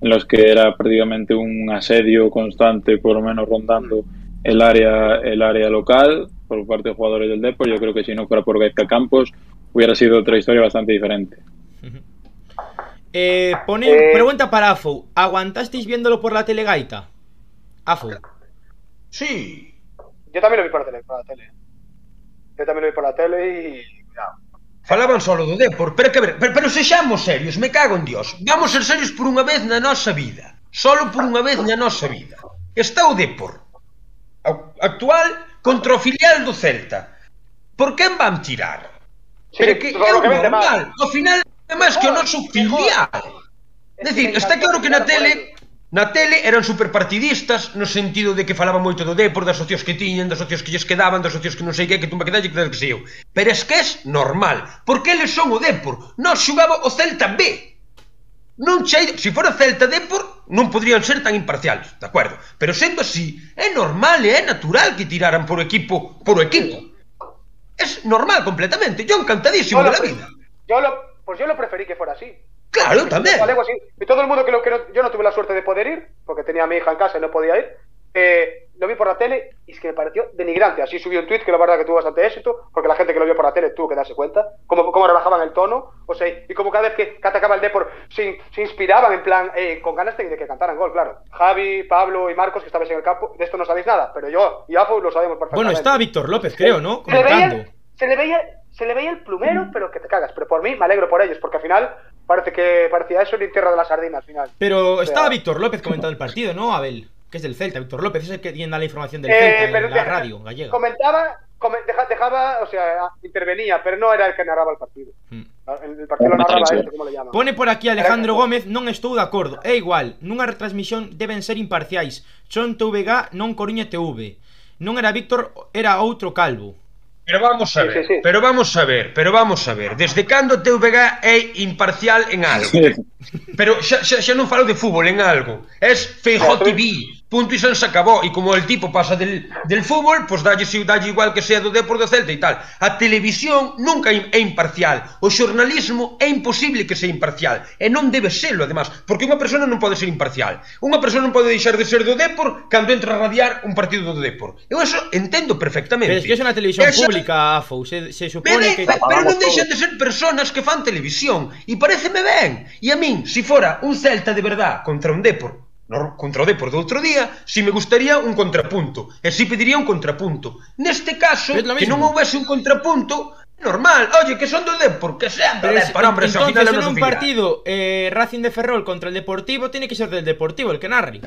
en los que era prácticamente un asedio constante, por lo menos rondando el área, el área local por parte de jugadores del Depor, yo creo que si no fuera por Gaizka Campos, hubiera sido otra historia bastante diferente. Eh, pone eh, pregunta para Afo. ¿Aguantasteis viéndolo por la telegaita? Afo. Sí. Yo también lo vi por la tele. Por la tele. Yo también lo vi por la tele y... Cuidado. Falaban solo do Depor, pero que ver, pero, pero sexamos serios, me cago en Dios. Vamos ser serios por unha vez na nosa vida. Solo por unha vez na nosa vida. Está o Depor actual contra o filial do Celta. Por quen van tirar? Sí, pero que é o normal. Mal. Ao final Ademais que o noso filial. É dicir, está claro que na tele Na tele eran superpartidistas no sentido de que falaban moito do Depor, das socios que tiñan, das socios que lles quedaban, das socios que non sei que, que tumba que dalle, que dalle que sei eu. Pero es que es normal, porque eles son o Depor, non xugaba o Celta B. Non chei, se fora Celta Depor, non podrían ser tan imparciales, de acuerdo? Pero sendo así, é normal e é natural que tiraran por equipo, por equipo. Es normal completamente, yo encantadísimo yo de la vida. Yo lo, pues yo lo preferí que fuera así. Claro, también. Algo así. Y todo el mundo que, lo, que no- yo no tuve la suerte de poder ir, porque tenía a mi hija en casa y no podía ir. eh, lo vi por la tele y es que me pareció denigrante. Así subió un tweet que la verdad que tuvo bastante éxito, porque la gente que lo vio por la tele tuvo que darse cuenta, cómo, cómo rebajaban el tono, o sea, y como cada vez que, que atacaba el Depor se, se inspiraban en plan, eh, con ganas de, de que cantaran gol, claro. Javi, Pablo y Marcos, que estabais en el campo, de esto no sabéis nada, pero yo y Afo lo sabemos perfectamente. Bueno, está Víctor López, creo, ¿no? Comentando. Se, le veía, se le veía el plumero, pero que te cagas. Pero por mí me alegro por ellos, porque al final parece que parecía eso en tierra de la sardina al final. Pero O sea, estaba Víctor López comentando el partido, ¿no, Abel? Que es del Celta. Víctor López es el que tiene la información del eh, Celta pero en la radio gallega. Comentaba, come- deja- dejaba, o sea, intervenía, pero no era el que narraba el partido. Mm. El, el partido lo narraba este, ¿cómo le llaman? Pone por aquí Alejandro Gómez Non estou de acordo É igual Nunha retransmisión deben ser imparciais Son TVG non Coruña TV Non era Víctor Era outro calvo Pero vamos a ver, sí, sí, pero vamos a ver, pero vamos a ver, desde cando TVG é imparcial en algo? Pero xa, xa, xa non falo de fútbol en algo, es Feijó TV, Punto y se acabó. e como el tipo pasa del, del fútbol, pues dalle, dalle igual que sea do Depor do Celta e tal. A televisión nunca é imparcial. O xornalismo é imposible que sea imparcial. E non debe serlo, además, porque unha persona non pode ser imparcial. Unha persona non pode deixar de ser do Depor cando entra a radiar un partido do Depor. Eu eso entendo perfectamente. Pero es que é unha televisión Esa... pública, AFO Se, se supone pero, que... Pero, pero non deixan de ser personas que fan televisión. E pareceme ben. E a min, se si fora un Celta de verdad contra un Depor, no, Contra o Depor do outro día Si me gustaría un contrapunto E si pediría un contrapunto Neste caso, que non houvese un contrapunto Normal, oye, que son do Depor Que sean do Depor, hombre, entonces final en un partido eh, Racing de Ferrol contra el Deportivo Tiene que ser del Deportivo el que narre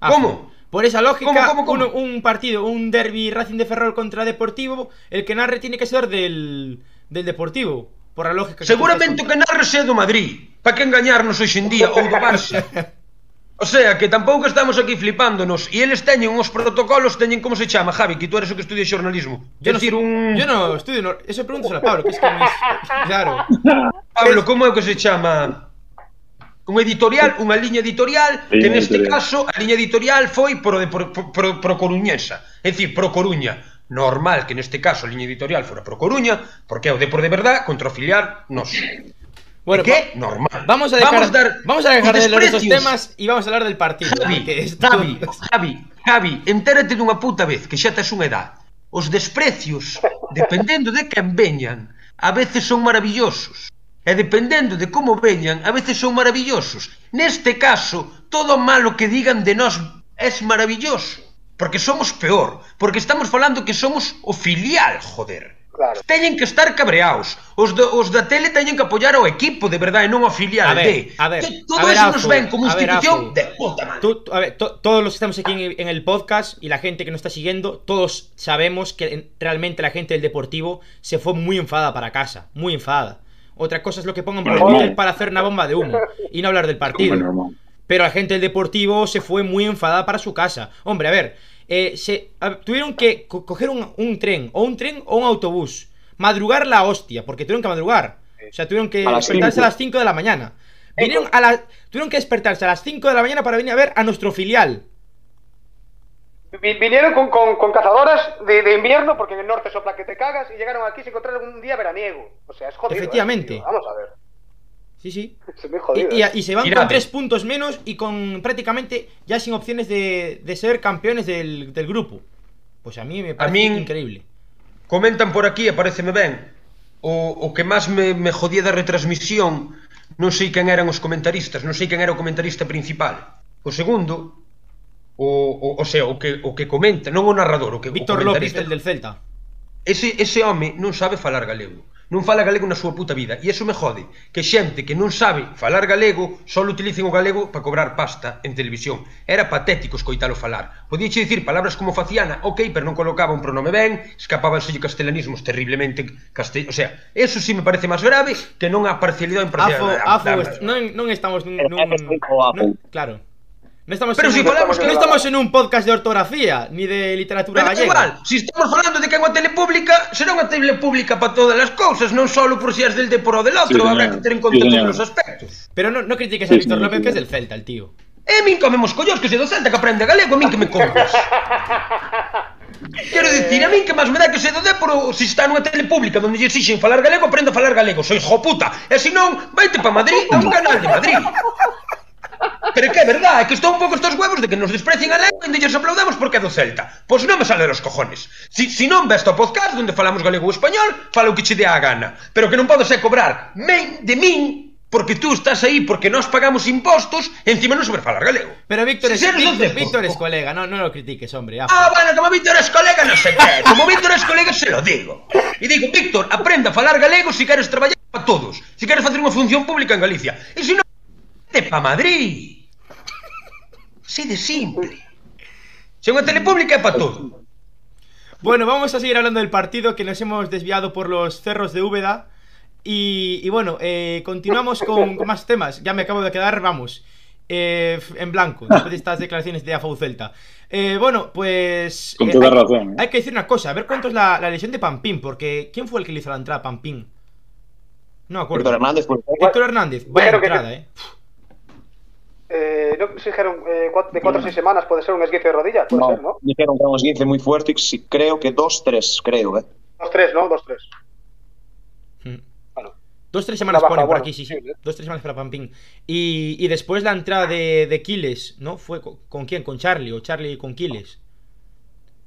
AFO. ¿Cómo? Por esa lógica, ¿Cómo, cómo, cómo? uno- un partido, un derby Racing de Ferrol contra Deportivo, el que narre tiene que ser del, del Deportivo. Por la lógica que Seguramente que narre sea do Madrid Para que engañarnos hoxe en día ou do Barça? O sea, que tampouco estamos aquí flipándonos e eles teñen uns protocolos, teñen como se chama, Javi, que tú eres o que estudia xornalismo. Yo decir, no, un... Yo no estudio, no, eso pregúntaselo a Pablo, que es que mis... claro. Pablo, como é o que se chama? Un editorial, unha liña editorial, sí, que neste editorial. caso a liña editorial foi pro, de, pro, pro, pro coruñesa, é dicir, pro Coruña. Normal que neste caso a liña editorial fora pro Coruña, porque é o de por de verdad contra o filial nos. Bueno, ¿Qué? Normal. Vamos a dejar, vamos a dar vamos a dejar de lado esos temas e vamos a hablar del partido. Javi, que está... Javi, Javi, Javi, entérate dunha puta vez que xa tes unha edad. Os desprecios, dependendo de quen veñan, a veces son maravillosos. E dependendo de como veñan, a veces son maravillosos. Neste caso, todo malo que digan de nós é maravilloso. Porque somos peor. Porque estamos falando que somos o filial, joder. Claro. Teñen que estar cabreados. Os, do, os da tele teñen que apoiar ao equipo de verdade, non ao filial a ver, de. A ver, que todo a ver, eso Afu, nos ven como institución ver, de puta madre. Tú, a ver, to, todos los que estamos aquí en, en, el podcast y la gente que nos está siguiendo, todos sabemos que realmente la gente del Deportivo se fue muy enfadada para casa. Muy enfadada. Otra cosa es lo que pongan por Twitter para hacer una bomba de humo y no hablar del partido. Pero la gente del Deportivo se fue muy enfadada para su casa. Hombre, a ver, eh, se, a, tuvieron que co coger un, un tren, o un tren o un autobús madrugar la hostia, porque tuvieron que madrugar. O sea, tuvieron que a despertarse a las 5 de la mañana. Vinieron a la, tuvieron que despertarse a las 5 de la mañana para venir a ver a nuestro filial. Vinieron con, con, con cazadoras de, de, invierno, porque en el norte sopla que te cagas, y llegaron aquí sin encontrar un día veraniego. O sea, es jodido. Efectivamente. ¿eh, Vamos a ver. Sí, sí. Es muy jodido, y, y, ¿eh? y, se van Mira, con tres puntos menos y con prácticamente ya sin opciones de, de ser campeones del, del, grupo. Pues a mí me parece a mí... increíble. Comentan por aquí, apareceme ben O, o que máis me, me jodía da retransmisión Non sei quen eran os comentaristas Non sei quen era o comentarista principal O segundo O, o, o sea, o que, o que comenta Non o narrador, o que Víctor o López, el del Celta Ese, ese home non sabe falar galego non fala galego na súa puta vida. E iso me jode, que xente que non sabe falar galego, só utilicen o galego para cobrar pasta en televisión. Era patético escoitalo falar. Podíache dicir palabras como faciana, ok, pero non colocaba un pronome ben, escapábanse de castelanismos terriblemente castel... O sea, eso sí me parece máis grave que non a parcialidade en parcialidade. Afo, ah, afo, non, non estamos nun... nun... Claro. No estamos, pero en si un, falamos no estamos en un podcast de ortografía ni de literatura pero gallega. igual, si estamos falando de que é unha tele pública, será unha tele pública para todas as cousas, non só por si es del de por o del outro, Sí, habrá señor. que ter en conta Sí, todos señor. os aspectos. Pero no, no critiques a Sí, Víctor sí, López, que es del Celta, el tío. E a min comemos collóns que se do Celta que aprende galego, a min que me compras. Quero dicir, a min que máis me dá que se do Déporo se está nunha tele pública onde lle exixen falar galego, aprende a falar galego, soy hijo puta. E se non, vaite pa Madrid, a un canal de Madrid. Pero que é verdade, que estou un pouco estos huevos de que nos desprecien a lengua e lles aplaudamos porque é do Celta. Pois non me sale de los cojones. Si, si non ves o podcast onde falamos galego ou español, fala o que che dé a gana. Pero que non podes é cobrar men de min porque tú estás aí porque nós pagamos impostos e encima non saber falar galego. Pero Víctor es, Si Víctor. Víctor es colega, no, no lo critiques, hombre. Ah, bueno, como Víctor es colega, no sé qué. Como Víctor es colega, se lo digo. E digo, Víctor, aprenda a falar galego se queres traballar para todos. Se queres facer unha función pública en Galicia. E se non, te pa Madrid. Así de simple. Se unha tele pública é para todo. Bueno, vamos a seguir hablando del partido que nos hemos desviado por los cerros de Úbeda. Y, y bueno, eh, continuamos con, con más temas. Ya me acabo de quedar, vamos, eh, en blanco, después de estas declaraciones de AFAU Celta. Eh, bueno, pues. Con eh, toda hay, razón. Hay que decir una cosa, a ver cuánto es la, la lesión de Pampín, porque ¿quién fue el que le hizo la entrada a Pampín? No acuerdo. Víctor Hernández, pues, Héctor Hernández, vaya que- entrada, eh. Eh, no sé si dijeron eh, cuat- de 4 a 6 semanas puede ser un esguince de rodilla, puede no, ser, ¿no? dijeron que era un esguince muy fuerte y creo que dos, tres, creo, ¿eh? 2-3, ¿no? 2-3. Mm. Bueno, Dos, tres semanas baja, ponen por bueno, aquí, sí, sí. sí, ¿eh? Dos, tres semanas para Pampín. Y, y después la entrada de, de Quiles, ¿no? ¿Fue con, con quién? ¿Con Charlie o Charlie con Quiles?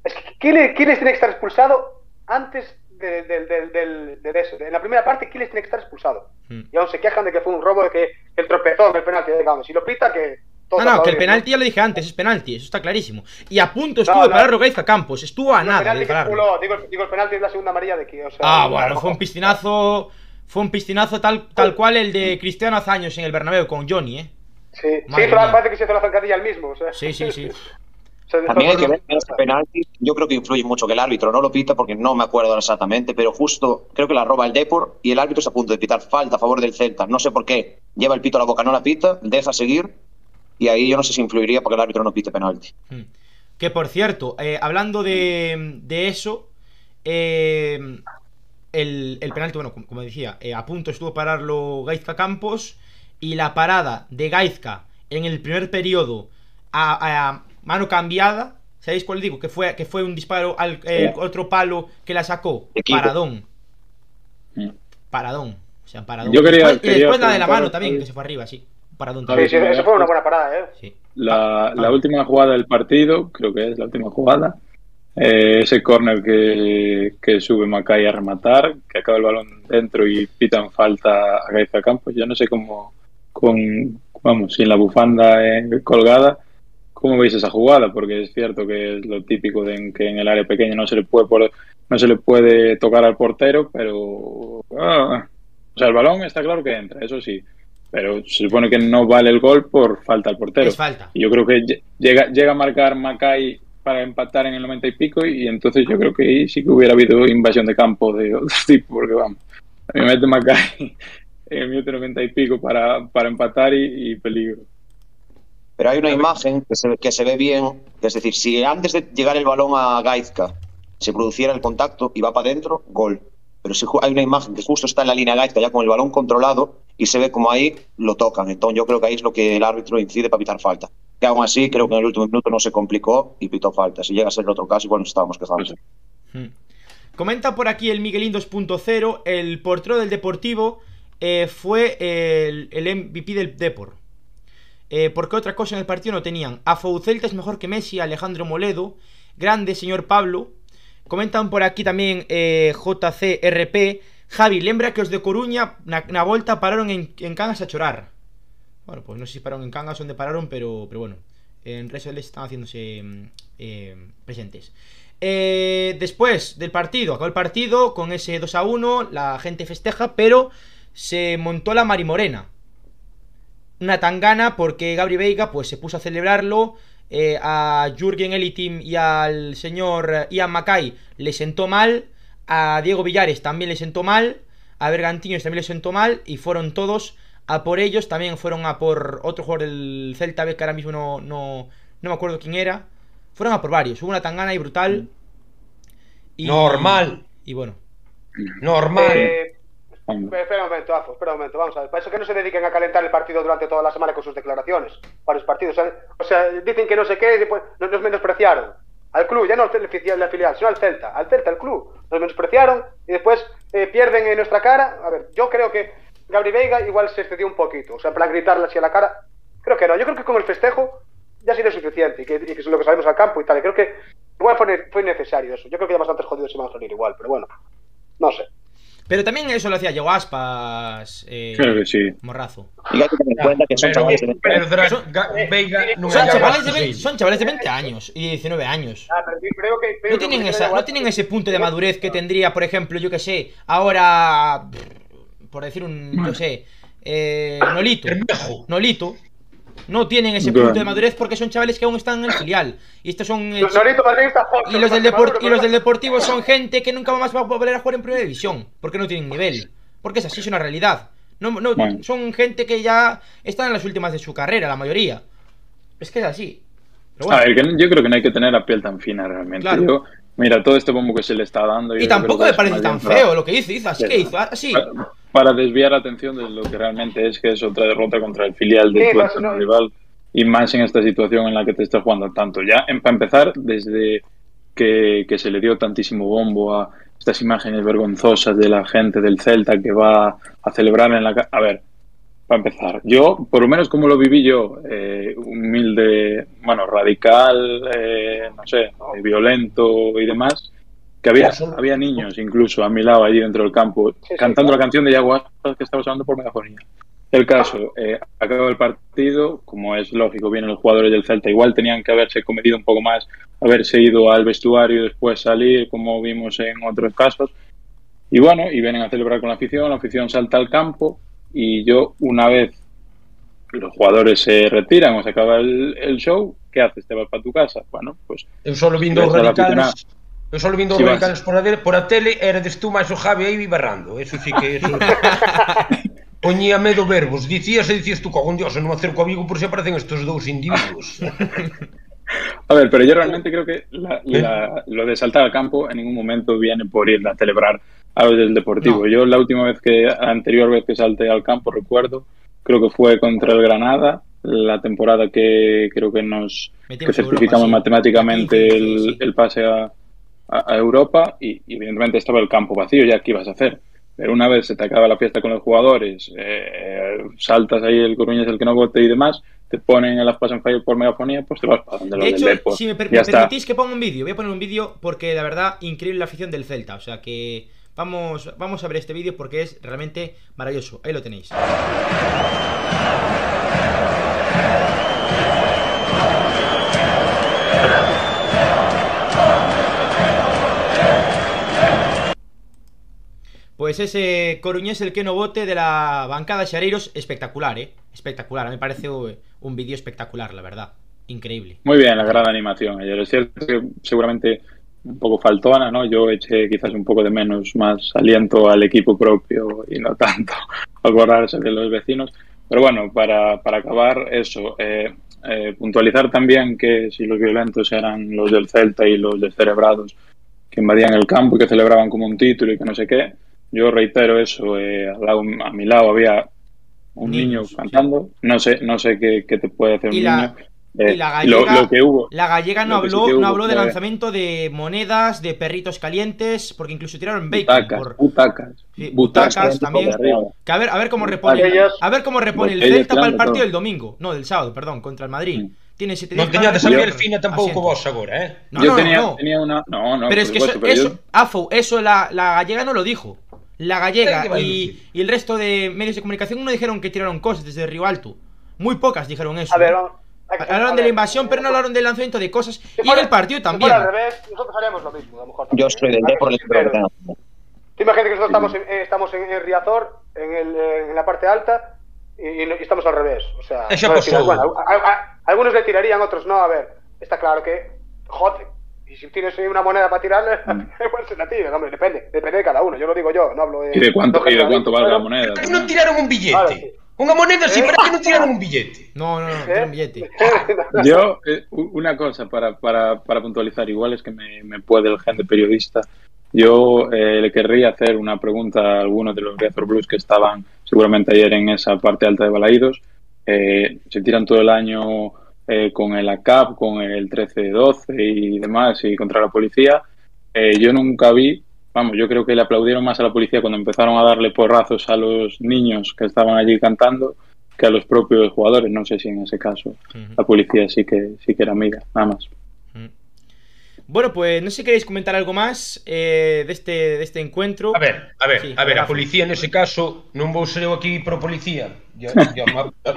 es que Kiles tiene que estar expulsado antes de, de- de- del- de eso. En la primera parte, Kiles tiene que estar expulsado. Mm. Y aún se quejan de que fue un robo, de que el tropezón, el penalti, digamos. Si lo pita, que. todos No, no, a que el penalti ya lo dije antes, es penalti, eso está clarísimo. Y a punto estuvo No, de no. pararlo Gaizka Campos, estuvo a el nada penalti de que pararlo. digo, digo, el penalti es la segunda amarilla de aquí. O sea, Ah, no, bueno, no, fue un piscinazo. Fue un piscinazo tal, tal cual el de Cristiano hace años en el Bernabéu con Johnny, ¿eh? Sí, Madre sí mía. parece que se hizo la zancadilla al mismo. O sea, Sí, sí, sí. También hay que ver que en este penalti, yo creo que influye mucho que el árbitro no lo pita porque no me acuerdo exactamente, pero justo creo que la roba el Depor y el árbitro está a punto de pitar falta a favor del Celta. No sé por qué. Lleva el pito a la boca, no la pita, deja seguir y ahí yo no sé si influiría porque el árbitro no pite penalti. Mm. Que por cierto, eh, hablando de, de eso, eh, el, el penalti, bueno, como, como decía, eh, a punto estuvo pararlo Gaizka Campos y la parada de Gaizka en el primer periodo a, a mano cambiada ¿Sabéis cuál digo? Que fue, que fue un disparo al eh, otro palo que la sacó. Paradón. Paradón. O sea, paradón. Yo quería- Después- y quería después la de la mano también, que se fue arriba, sí. Paradón también. sí, eso fue una buena parada, ¿eh? Sí. La, la última jugada del partido, creo que es la última jugada, eh, ese córner que, que sube Macay a rematar, que acaba el balón dentro y pitan falta a Gaizka Campos. Yo no sé cómo, con, vamos, sin la bufanda eh, colgada, cómo veis esa jugada, porque es cierto que es lo típico de que en el área pequeña no se le puede por- no se le puede tocar al portero, pero ah, o sea, el balón está claro que entra, eso sí, pero se supone que no vale el gol por falta al portero. Es falta. Y yo creo que lle- llega, llega a marcar Macay para empatar en el 90 y pico y entonces yo creo que ahí sí que hubiera habido invasión de campo de otro tipo, porque vamos, a mí me mete Macay en el minuto 90 y pico para, para empatar y, y peligro. Pero hay una imagen que se, ve- que se ve bien, es decir, si antes de llegar el balón a Gaizka se produciera el contacto y va para adentro, gol. Pero si hay una imagen que justo está en la línea Gaizka ya con el balón controlado y se ve como ahí lo tocan. Entonces yo creo que ahí es lo que el árbitro incide para pitar falta. Que aún así creo que en el último minuto no se complicó y pitó falta. Si llega a ser el otro caso, igual nos estábamos quejando. Hmm. Comenta por aquí el Miguelín 2.0, el portero del Deportivo eh, fue el, el MVP del Depor. Eh, porque otra cosa en el partido no tenían. Afou Celta es mejor que Messi, Alejandro Moledo, grande señor Pablo. Comentan por aquí tamén eh, JCRP Javi, lembra que os de Coruña na, na volta pararon en, Cangas a chorar Bueno, pues no sé si pararon en Cangas onde pararon, pero, pero bueno En resto les están haciéndose mm, eh, presentes Después del partido, acabó el partido con ese 2 a 1 La gente festeja, pero se montó la marimorena Una tangana porque Gabri Veiga pues se puso a celebrarlo eh, a Jürgen Elitim y al señor Ian Mackay le sentó mal, a Diego Villares también le sentó mal, a Bergantiños también le sentó mal y fueron todos a por ellos, también fueron a por otro jugador del Celta B que ahora mismo no, no, no me acuerdo quién era, fueron a por varios, hubo una tangana y brutal. Y, Normal. Y bueno, Normal. Eh. Espera un momento, Afo, espera un momento, vamos a ver. Para eso que no se dediquen a calentar el partido durante toda la semana con sus declaraciones. Para los partidos. O sea, dicen que no sé qué, y después nos, nos menospreciaron. Al club, ya no al filial, sino al Celta. Al Celta, al club. Nos menospreciaron y después eh, pierden en nuestra cara. A ver, yo creo que Gabri Veiga igual se excedió un poquito. O sea, para gritarle así a la cara. Creo que no. Yo creo que con el festejo ya ha sido suficiente y que, y que es lo que salimos al campo y tal. Y creo que igual fue, fue necesario eso. Yo creo que ya bastantes jodidos se van a salir igual, pero bueno. No sé. Pero también eso lo hacía Diego Aspas, eh, Creo que sí. Morrazo. Y hay que tener en cuenta que son Pero, chavales de 20 pero años. Son- Ga- chavales, de Aspas, 20, sí. son chavales de 20 años y 19 años. Ah, pero creo que, creo No tienen, que esa, no tienen ese punto de madurez que tendría, por ejemplo, yo que sé, ahora, por decir un, yo sé, eh, Nolito. Bermejo. Nolito. No tienen ese punto de madurez porque son chavales que aún están en el filial. Y estos son... eh, Norito Madridista, y los, del y los del Deportivo son gente que nunca más va a volver a jugar en Primera División. Porque no tienen nivel. Porque es así, es una realidad. No, no, Bueno. Son gente que ya están en las últimas de su carrera, la mayoría. Es que es así. Pero A ver, yo creo que no hay que tener la piel tan fina realmente. Claro. Yo, mira, todo este bombo que se le está dando. y tampoco me parece tan feo lo que hizo. Hizo así Sí. que hizo así. Para, desviar la atención de lo que realmente es, que es otra derrota contra el filial de Sí, tu no- rival. Y más en esta situación en la que te estás jugando tanto. Ya, en, para empezar, desde que, que se le dio tantísimo bombo a estas imágenes vergonzosas de la gente del Celta que va a celebrar en la... A ver, para empezar, yo, por lo menos como lo viví yo, eh, humilde, bueno, radical, eh, no sé, violento y demás, que había, había niños incluso a mi lado allí dentro del campo sí, cantando claro. la canción de Yaguas que estaba sonando por megafonía. El caso, eh, acaba el partido, como es lógico, vienen los jugadores del Celta, igual tenían que haberse cometido un poco más, haberse ido al vestuario y después salir, como vimos en otros casos. Y bueno, y vienen a celebrar con la afición, la afición salta al campo y yo una vez los jugadores se retiran o se acaba el, el show, ¿qué haces? ¿Te vas para tu casa? Bueno, pues Eu solo vindo radicales. Eu solo vindo os Si vas. radicales por a, de, por a tele, eres tú máis o Javi aí barrando. Eso sí que eso. Poñía medo verbos. Dicías e dicías tú, cagón dios, non me acerco a Vigo por si aparecen estos dous individuos. A ver, pero yo realmente creo que la- la- lo de saltar al campo en ningún momento viene por ir a celebrar algo del Deportivo. No. Yo la última vez que, la anterior vez que salté al campo, recuerdo, creo que fue contra el Granada la temporada que creo que nos que certificamos matemáticamente 15, el, el pase a, a- a Europa y, y evidentemente estaba el campo vacío, ya qué ibas a hacer. Pero una vez se te acaba la fiesta con los jugadores, eh, saltas ahí el Coruña es el que no vote y demás, te ponen en las pass and fire por megafonía, pues te vas para donde De los hecho, del Depor. si me, per- me permitís que ponga un vídeo, voy a poner un vídeo porque la verdad, increíble la afición del Celta. O sea que vamos, vamos a ver este vídeo porque es realmente maravilloso. Ahí lo tenéis. Pues ese coruñés el que no vote de la bancada Xareiros, espectacular, ¿eh? Espectacular, me parece un vídeo espectacular, la verdad. Increíble. Muy bien, la gran animación ayer. Es cierto que seguramente un poco faltona, ¿no? Yo eché quizás un poco de menos más aliento al equipo propio y no tanto acordarse de los vecinos. Pero bueno, para, para acabar eso, eh, eh, puntualizar también que si los violentos eran los del Celta y los descerebrados que invadían el campo y que celebraban como un título y que no sé qué, yo reitero eso, eh, al lado- a mi lado había un niño sí. cantando, no sé, no sé qué, qué te puede hacer un Y la- niño. Eh, y la gallega- lo que hubo, La gallega no sí habló, no habló de lanzamiento de monedas, de perritos calientes, porque incluso tiraron bacon. Butacas, por- butacas, Sí, butacas, butacas también. de. Que a ver, a ver cómo repone, Botellas. a ver cómo repone el Celta para el partido todo. del domingo. No, del sábado, perdón, contra el Madrid. Mm. Tiene siete para teñades a reponer ver fina tampouco asiento. vos agora, eh? No, yo no, tenía, no. tenía una. No, no, pero es que supuesto, eso, pero yo- eso, Afo, eso la, la gallega no lo dijo. La gallega ¿Qué va a y, decir? y el resto de medios de comunicación no dijeron que tiraron cosas desde Río Alto. Muy pocas dijeron eso. A ver, vamos. Hablaron a de la invasión, pero no hablaron del lanzamiento de cosas. Y en fuera- el partido también. fuera al revés, nosotros haríamos lo mismo, a lo mejor. Yo también, soy del que sinceros. tengan. Tú imagínate que nosotros estamos en, eh, estamos en, en Riazor, en, el, eh, en la parte alta, y, y estamos al revés. O sea, Eso no tiras- bueno, a- a- a- algunos le tirarían, otros no. A ver, está claro que, joder, y si tienes una moneda para tirarle, igual se la tiran, hombre, depende, depende de cada uno. Yo lo digo yo, no hablo de. ¿Y de cuánto, no y de cuánto vale la moneda? Pero que también? non tiraron un billete. Claro, sí. Unha moneda así, Eh. pero que non tiraron un billete. No, no, no, ¿Eh? tira un billete. Yo, eh, una cosa para, para, para puntualizar, igual es que me, me puede el gen de periodista. Yo eh, le querría hacer una pregunta a algunos de los Riazor Blues que estaban seguramente ayer en esa parte alta de Balaídos. Eh, se tiran todo el año eh, con el ACAP, con el 13-12 y demás, y contra la policía. Eh, yo nunca vi, vamos, yo creo que le aplaudieron más a la policía cuando empezaron a darle porrazos a los niños que estaban allí cantando que a los propios jugadores. No sé si en ese caso la policía sí que sí que era amiga, nada más. Bueno, pues no sé si queréis comentar algo más eh, de, este, de este encuentro. A ver, a ver, Sí, a ver, a policía nese caso non vou ser eu aquí pro policía. Yo, yo,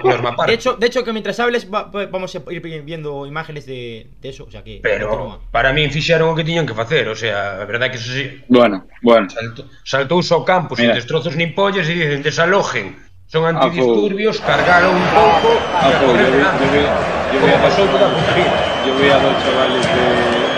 norma De hecho, de hecho, que mientras hables va- va- vamos a ir viendo imágenes de, de eso. O sea que pero continúa. para min fixeron o que tiñan que facer, o sea, a verdade que eso sí, Bueno, bueno, salto, saltouse ao campo sin destrozos nin pollas e dicen desalojen. Son antidisturbios, cargaron un pouco a jo, correr yo vi- nada. yo vi- yo vi Como a- pasou toda a puta vida. yo vi a dos chavales de,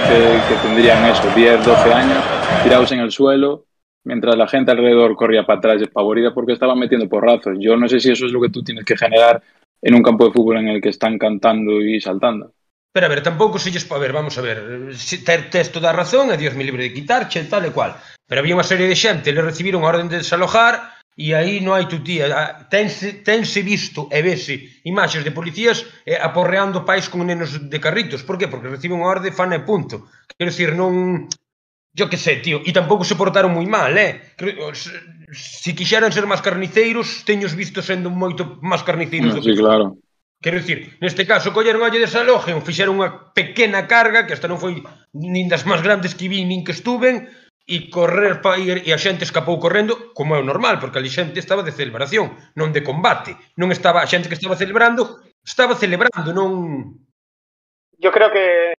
de- que tendrían eso, 10, 12 años, tirados en el suelo, mientras la gente alrededor corría para atrás despavorida porque estaban metiendo porrazos. Yo no sé si eso es lo que tú tienes que generar en un campo de fútbol en el que están cantando y saltando. Pero a ver, tampouco se lles... A ver, vamos a ver. Ter, tes toda a razón, e Dios me libre de quitarche, tal e cual. Pero había unha serie de xente, le recibiron a orden de desalojar E aí non hai tutía. Tense, tense visto e vese imaxes de policías eh, aporreando pais con nenos de carritos. Por que? Porque reciben unha orde, fan e punto. Quero dicir, non... Yo que sé, tío. E tampouco se portaron moi mal, eh? Se, se quixeran ser máis carniceiros, teños visto sendo moito máis carniceiros no, do sí, que... claro. Quero dicir, neste caso, colleron olle de Salógeno, fixeron unha pequena carga, que hasta non foi nin das máis grandes que vi, nin que estuven, e correr ir, e a xente escapou correndo, como é o normal, porque ali xente estaba de celebración, non de combate. Non estaba, a xente que estaba celebrando, estaba celebrando, non... Yo creo que.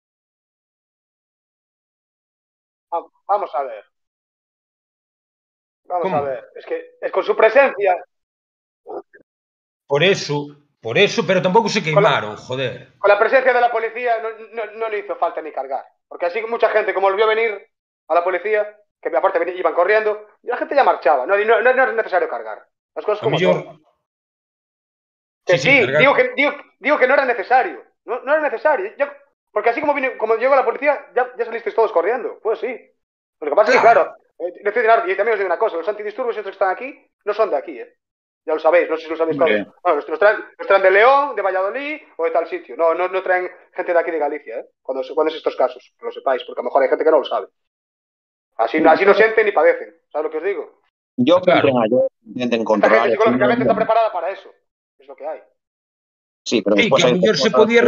Va- Vamos a ver. Vamos ¿Cómo? a ver. Es que es con su presencia, Por eso, por eso, pero tampouco se queimaron, joder. con la presencia de la policía, no, no- no le hizo falta ni cargar. Porque así mucha gente, como lo vio venir a la policía, que aparte iban corriendo, y la gente ya marchaba. No, no, era necesario cargar. Las cosas como son. Que Sí, sí, sí, cargar. digo, que, digo, digo que no era necesario. No, no era necesario. Yo- porque así como, vine, como llegó la policía, ya, ya salisteis todos corriendo. Pues sí. Lo que pasa es que, Claro. eh, y también os digo una cosa, los antidisturbios estos que están aquí no son de aquí, ¿eh? Ya lo sabéis, no sé si lo sabéis todos. Bueno, nos, nos traen, de León, de Valladolid o de tal sitio. No, no, no traen gente de aquí de Galicia, ¿eh? Cuando, cuando es estos casos, que lo sepáis, porque a lo mejor hay gente que no lo sabe. Así, así no sienten ni padecen, ¿sabes lo que os digo? Yo claro. yo intenten controlar. La gente psicológicamente está preparada para eso, es lo que hay. Sí, pero después sí, que a mellor se podía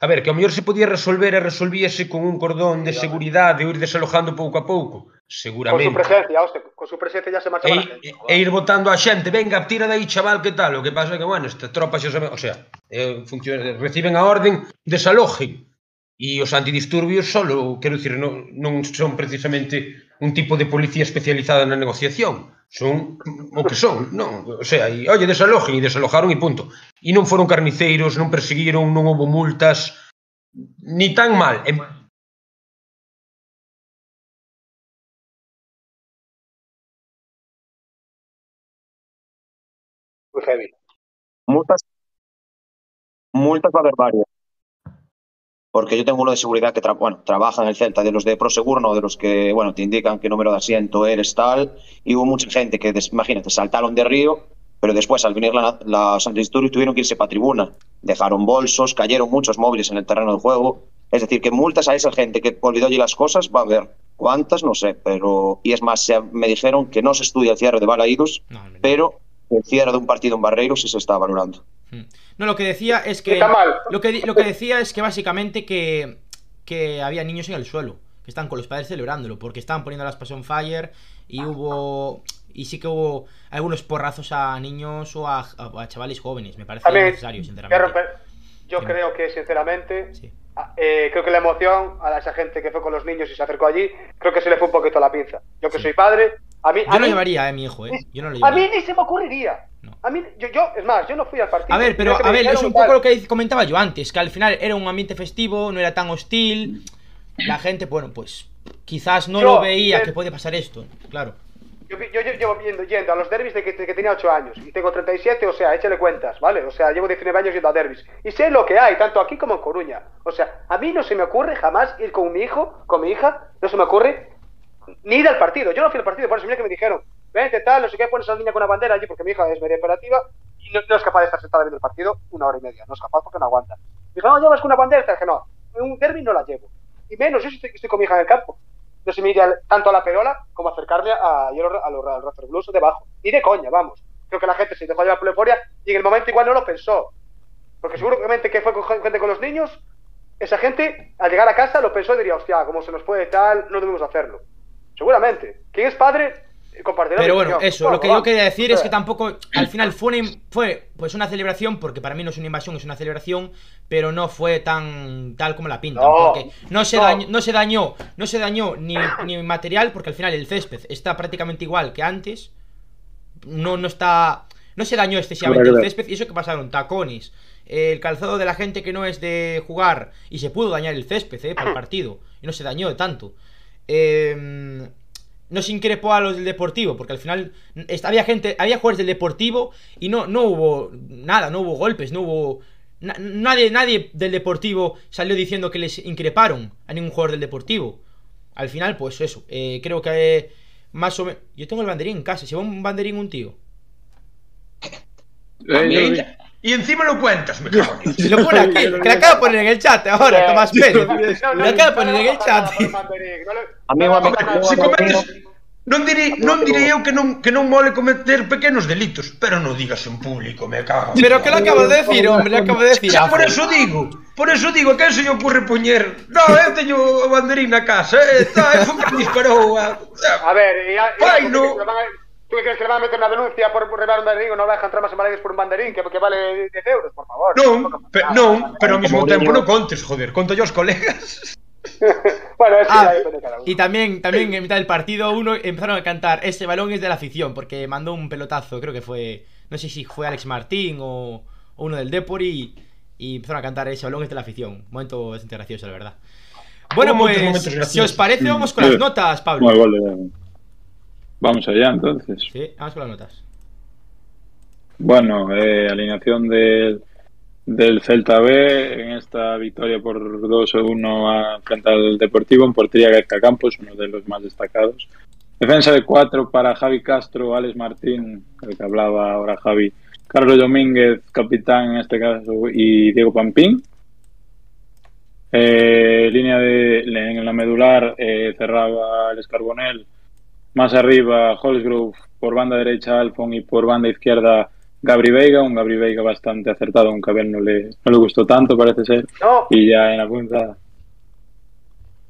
A ver, que ao mellor se podía resolver e resolvíase con un cordón de seguridade de ir desalojando pouco a pouco, seguramente. Con su presencia, hostia, con su presencia ya se marcha e, gente. E ir votando a xente, venga, tira de aí, chaval, que tal? O que pasa é que, bueno, esta tropa xa sabe, o sea, eh, funciona, reciben a orden, desalojen. E os antidisturbios solo, quero dicir, non, non son precisamente un tipo de policía especializada na negociación. Son o que son, non? O sea, e, oye, desalojen, e desalojaron e punto. E non foron carniceiros, non perseguiron, non houve multas, ni tan mal. E, Muy heavy. Multas, multas va a haber varias. Porque yo tengo uno de seguridad que tra- bueno, trabaja en el Celta, de los de Prosegur, no de los que bueno, te indican qué número de asiento eres tal. Y hubo mucha gente que, imagínate, saltaron de río, pero después al venir la, las antidisturbios tuvieron que irse para tribuna. Dejaron bolsos, cayeron muchos móviles en el terreno de juego. Es decir, que multas a esa gente que olvidó allí las cosas va a haber. ¿Cuántas? No sé, pero. Y es más, se- me dijeron que no se estudia el cierre de balaídos, no. pero el cierre de un partido en Barreiros sí se está valorando. Mm. No, lo que decía es que. Está mal. Lo que, lo que decía es que básicamente que, que había niños en el suelo, que están con los padres celebrándolo, porque estaban poniendo las Passion Fire y hubo. Y sí que hubo algunos porrazos a niños o a, a- a chavales jóvenes. Me parece necesario, sinceramente. yo creo que, sinceramente, Sí. Ah, eh, creo que la emoción a esa gente que fue con los niños y se acercó allí, creo que se le fue un poquito la pinza. Yo que Sí. soy padre, a mí, Yo a no mí, llevaría, eh, mi hijo, eh. Yo no lo a mí ni se me ocurriría. No. A mí, yo, yo, es más, yo no fui al partido. A ver, pero a ver, es un poco lo que comentaba yo antes, que al final era un ambiente festivo, no era tan hostil. La gente, bueno, pues quizás no Yo, lo veía eh, que puede pasar esto, claro. Yo, yo, llevo viendo, yendo a los derbis de que, que tenía 8 años y tengo 37, o sea, échale cuentas, ¿vale? O sea, llevo 19 años yendo a derbis y sé lo que hay, tanto aquí como en Coruña. O sea, a mí no se me ocurre jamás ir con mi hijo, con mi hija, no se me ocurre ni ir al partido. Yo no fui al partido, por eso mira que me dijeron, vente tal, no sé qué, pones a la niña con una bandera allí porque mi hija es media operativa y no, es capaz de estar sentada viendo el partido una hora y media, no es capaz porque no aguanta. Me dijeron, no, llevas con una bandera, te dije, no, un derbi no la llevo. Y menos, yo estoy con mi hija en el campo. No se me tanto a la perola como acercarme a, a, los, a los, Raptor Blues debajo. Ni de coña, vamos. Creo que la gente se dejó llevar por la euforia y en el momento igual no lo pensó. Porque seguramente que fue con gente con los niños, esa gente al llegar a casa lo pensó y diría, hostia, como se nos puede tal, no debemos hacerlo. Seguramente. Quien es padre Pero bueno, eso, lo que yo quería decir es que Eh, tampoco, al final fue una, fue pues una celebración, porque para mí no es una invasión, es una celebración, pero no fue tan tal como la pintan, No, porque no se no. dañó, no se dañó, no se dañó ni, ni material, porque al final el césped está prácticamente igual que antes, no, no está, no se dañó excesivamente el césped, y eso que pasaron, tacones, el calzado de la gente que no es de jugar, y se pudo dañar el césped, eh, para el partido, y no se dañó tanto. Eh, no se increpó a los del Deportivo, porque al final había gente, había jugadores del Deportivo y no, no hubo nada, no hubo golpes, no hubo. na- nadie, nadie del Deportivo salió diciendo que les increparon a ningún jugador del Deportivo. Al final, pues eso, eh, creo que eh, más o menos. Yo tengo el banderín en casa, se va un banderín un tío. Eh. Y encima lo cuentas, me cago en Dios. Lo pone aquí, que le acaba de poner en el chat ahora, Eh, Tomás no, Pérez. no, no, Le acaba de poner no en el chat. no A no tocó nada Si cometes, non direi, non direi eu que non, que non mole cometer pequenos delitos, pero non digas en público, me cago. en Pero que lo acabo de decir, hombre, lo acabo de decir. Xa por eso digo, por eso digo, que se lle ocurre poñer No, eu teño o banderín na casa, eh, tá, foi que disparou a... A ver, y, y, Ay, ¿tú no. ¿Tú qué crees que le van a meter una denuncia por, por rebar un banderín o no va a dejar entrar más en por un banderín que, que vale 10 euros, por favor? Tampoco pe, non, nada. pero Como tempo niño. non contes, joder, conto yo aos colegas bueno, es que Ah, ya depende de cada uno. y también, también en mitad del partido uno empezaron a cantar ese balón es de la afición porque mandó un pelotazo, creo que fue, no sé si fue Alex Martín o, o uno del Depori y, empezaron a cantar ese balón es de la afición. Momento bastante gracioso, la verdad. Bueno, pues si os parece vamos con las notas, Pablo. Vale. Vamos allá entonces. Sí, vamos con las notas. Bueno, eh, alineación del, del Celta B en esta victoria por 2-1 a- frente al Deportivo en portería García Campos, uno de los más destacados. Defensa de cuatro para Javi Castro, Alex Martín, el que hablaba ahora Javi, Carlos Domínguez, capitán en este caso, y Diego Pampín. Eh, línea de en la medular eh, cerraba Alex Carbonell. Más arriba, Holsgrove por banda derecha Alfon y por banda izquierda Gabri Veiga, un Gabri Veiga bastante acertado, aunque a Abel no le, no le gustó tanto, parece ser. No, Y ya en la punta.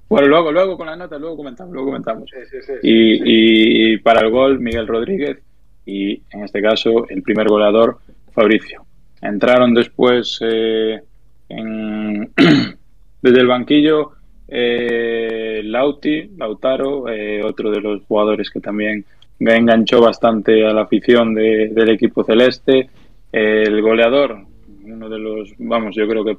Bueno, luego, luego con la nota, luego comentamos, luego comentamos. sí, sí, sí. Y, y- y para el gol, Miguel Rodríguez y en este caso el primer goleador, Fabricio. Entraron después eh, en- desde el banquillo eh, Lauti, Lautaro, eh, otro de los jugadores que también enganchó bastante a la afición de- del equipo celeste. el goleador, uno de los, vamos, yo creo que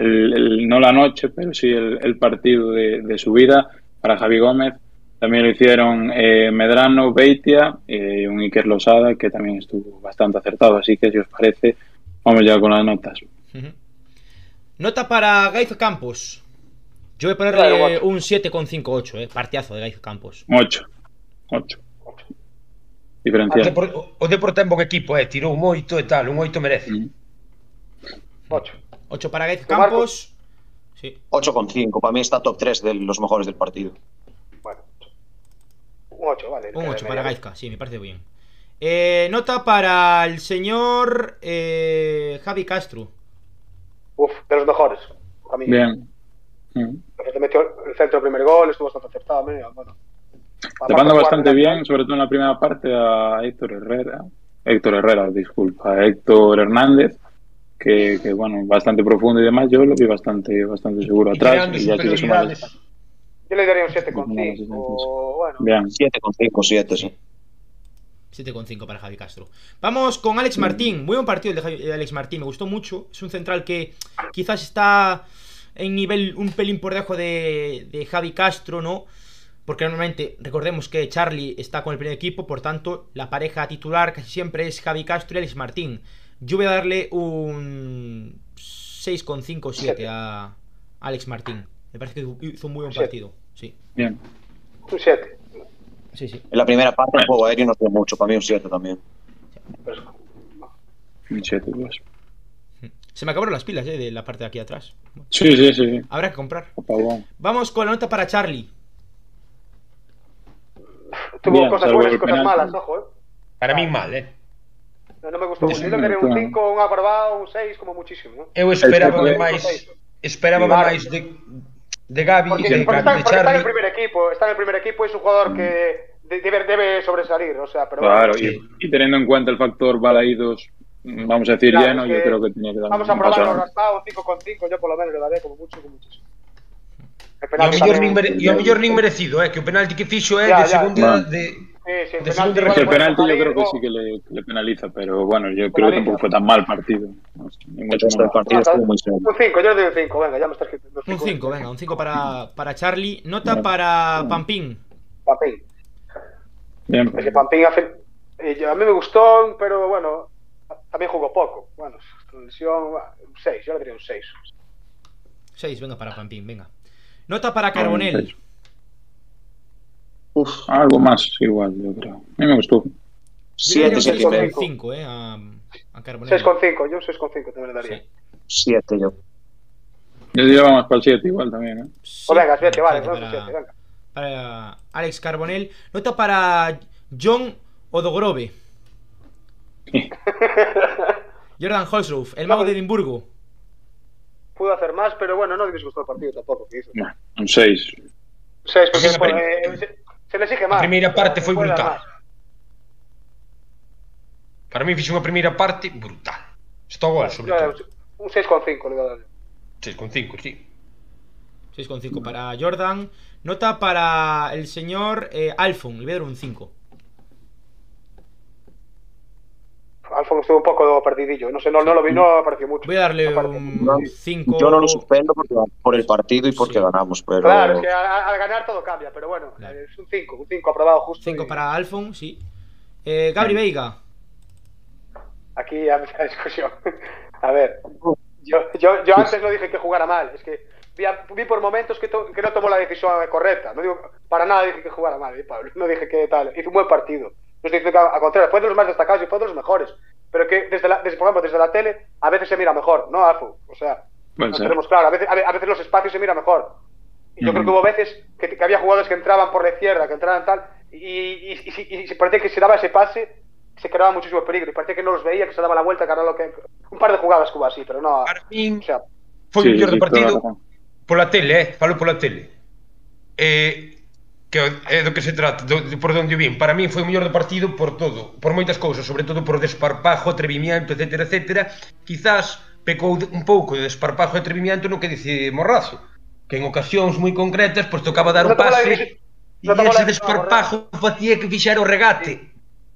no la noche, pero sí el, partido de, su vida para Javi Gómez. También lo hicieron eh, Medrano, Beitia y un Iker Losada, que también estuvo bastante acertado. Así que, si os parece, vamos ya con las notas. Nota para Gaizo Campos. Yo voy a Claro, ponerle ocho. un 7,58, eh. Partidazo de Gaizo Campos. 8. 8. O Diferencial. Depor, o Depor ten bon equipo, eh, tirou un oito e tal, un oito merece. Mm. Ocho. 8 para Gaizo ¿Tú, Marco? Campos. Sí. 8,5. Para mí está top 3 de los mejores del partido. Bueno. Un 8, vale. Un queda 8 para. Gaizka, sí, me parece bien. Eh, nota para el señor eh, Javi Castro. Uf, de los mejores. A mí. Bien. Mm. Te metió el centro del primer gol, estuvo bastante acertado. mira, Bueno. Tapando bastante bien, sobre todo en la primera parte, a Héctor Herrera. Héctor Herrera, disculpa. A Héctor Hernández, que, que, bueno, bastante profundo y demás. Yo lo vi bastante, bastante seguro atrás. Y ya. Yo le daría un No, 7,5. O bueno. Bien. 7,5, 7, sí. 7,5 para Javi Castro. Vamos con Alex Martín. Muy buen partido el de Alex Martín, me gustó mucho. Es un central que quizás está en nivel un pelín por debajo de, de Javi Castro, ¿no? Porque normalmente, recordemos que Charlie está con el primer equipo, por tanto, la pareja titular casi siempre es Javi Castro y Alex Martín. Yo voy a darle un 6,5 7 a Alex Martín. Me parece que hizo un muy buen partido. Sí, Bien. Un 7. sí, sí. En la primera parte el juego aéreo no fue mucho. Para mí un 7 también. Un siete, pues. Se me acabaron las pilas eh, de la parte de aquí atrás. Sí, sí, sí. Habrá que comprar. Apagón. Vamos con la nota para Charlie. Tuvo Bien, cosas buenas y cosas penalti. malas, ojo, eh. Para min mal, eh. No, no me gustó mucho. Sí, Yo le daría un claro. 5, un aprobado, un 6, como muchísimo. ¿eh? Eu esperaba Exacto. máis esperaba Claro. máis de de Gavi, Porque, de, porque Gavi, está, de porque está en el Charlie. primer equipo, está en el primer equipo y es un jugador que de- debe, debe sobresalir, o sea, pero Claro, bueno, y, y teniendo en cuenta el factor balaídos, vamos a decir Claro, lleno, yo creo que tenía que dar vamos a un probarlo adelante. raspado, 5,5, yo por lo menos le daré como mucho, como muchísimo. El E o penalti mellor nin, merecido, eh, que o penalti que fixo é Ya, de Vale. de Sí, sí, el de penalti segundo el penalti yo creo que sí que le, le penaliza, pero bueno, yo creo que Penaliza. tampoco fue tan mal partido. No sé, ni El mucho resto del menos. partido estuvo muy serio. Un 5, yo le doy un 5, venga, ya me estás quitando. Un 5, venga, un 5 para, para Charlie. Nota para Pampín. Pampín. Bien, Es que Pampín a, fin- eh, a mí me gustó, pero bueno, también jugó poco. Bueno, lesión, un 6, yo le daría un 6. 6, venga, para Pampín, venga. Nota para Carbonell. Uf, algo más igual, yo creo. A mí me gustó. 7, 7 y un medio. 5, eh, a, a Carbonell. 6,5, yo un 6,5 también le daría. Sí. 7 yo. Yo diría más para el 7 igual también, ¿eh? Sí, Pues venga, 7, vale, para, 7, venga. para Alex Carbonell. Nota para John Odogrove. Jordan Holsroof, el mago de Edimburgo. Pudo hacer más, pero bueno, no me disgustó el partido tampoco. que hizo. Bueno, un 6. 6, porque pues, la eh, se, se le exige más. A primeira parte foi brutal. Para mí fixo unha primeira parte brutal. Estou gol, sobre todo. Un 6,5 le voy a dar. 6,5, sí. 6,5 para Jordan. Nota para el señor eh, Alfon, le voy a dar un 5. Alfon estuvo un poco perdidillo. No sé, no, no lo vi, no apareció mucho. Voy a darle un 5. Yo no lo suspendo porque- por el partido y porque Sí. ganamos, pero Claro, es que al, al ganar todo cambia, pero bueno, Claro. es un 5, un 5 aprobado justo. 5 y para Alfon, sí. Eh, Gabri Veiga. Aquí ya la discusión. A ver, yo, yo, yo antes no dije que jugara mal, es que vi, a- vi por momentos que, to- que no tomó la decisión correcta. No digo, para nada dije que jugara mal, ¿eh, Pablo. No dije que tal. Hizo un buen partido. No estoy diciendo que a- al contrario, fue de los más destacados y fue de los mejores. Pero que desde, la, desde por ejemplo, desde la tele a veces se mira mejor, ¿no, Afu? O sea, nos ser. tenemos claro. A veces, a ve- a veces los espacios se mira mejor. Y yo Ujú. creo que hubo veces que, que había jugadores que entraban por la izquierda, que entraban tal, y, y, y, y- y se parecía que si daba ese pase, se creaba muchísimo peligro. Y parecía que no los veía, que se daba la vuelta, que era lo que. Un par de jugadas que hubo así, pero no. Para min O sea, foi Sí, o mellor sí, partido razón. pola tele, eh, falo pola tele. Eh, que é do que se trata, do, de por onde vim. Para min foi o mellor do partido por todo, por moitas cousas, sobre todo por desparpajo, atrevimiento, etc, etc. Quizás pecou un pouco de desparpajo e atrevimiento no que dice Morrazo, que en ocasións moi concretas pois tocaba dar o pase e ese desparpajo facía que fixera o regate.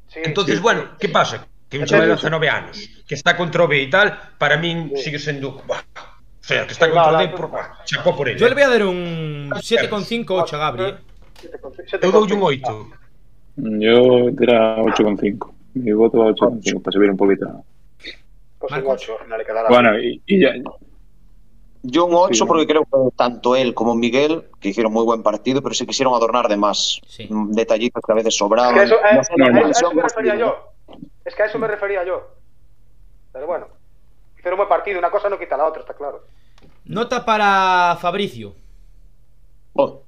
Sí, entonces, sí, bueno, sí, que pasa? Que un chaval de 19 anos, que está contra o B e tal, para min sí. sigue sendo... Bah, o sea, que está contra o B, por, chapó por ele. Yo le voy a dar un 7,5 8 a Gabri, eh. Con dou un cinco. 8. Yo era 8,5. Mi voto va a 8,5 para subir un poquito. Pues un Marcos. ocho, no le quedará. Bueno, y, y ya. Yo un 8 Sí, porque creo que tanto él como Miguel, que hicieron muy buen partido, pero se quisieron adornar de más Sí. mm, detallitos que a veces Es sobraban. que eso, eh, No no, a- eso me refería yo. Es que a eso me refería yo. Pero bueno, hicieron un buen partido, una cosa no quita la otra, está claro. Nota para Fabricio. Oh,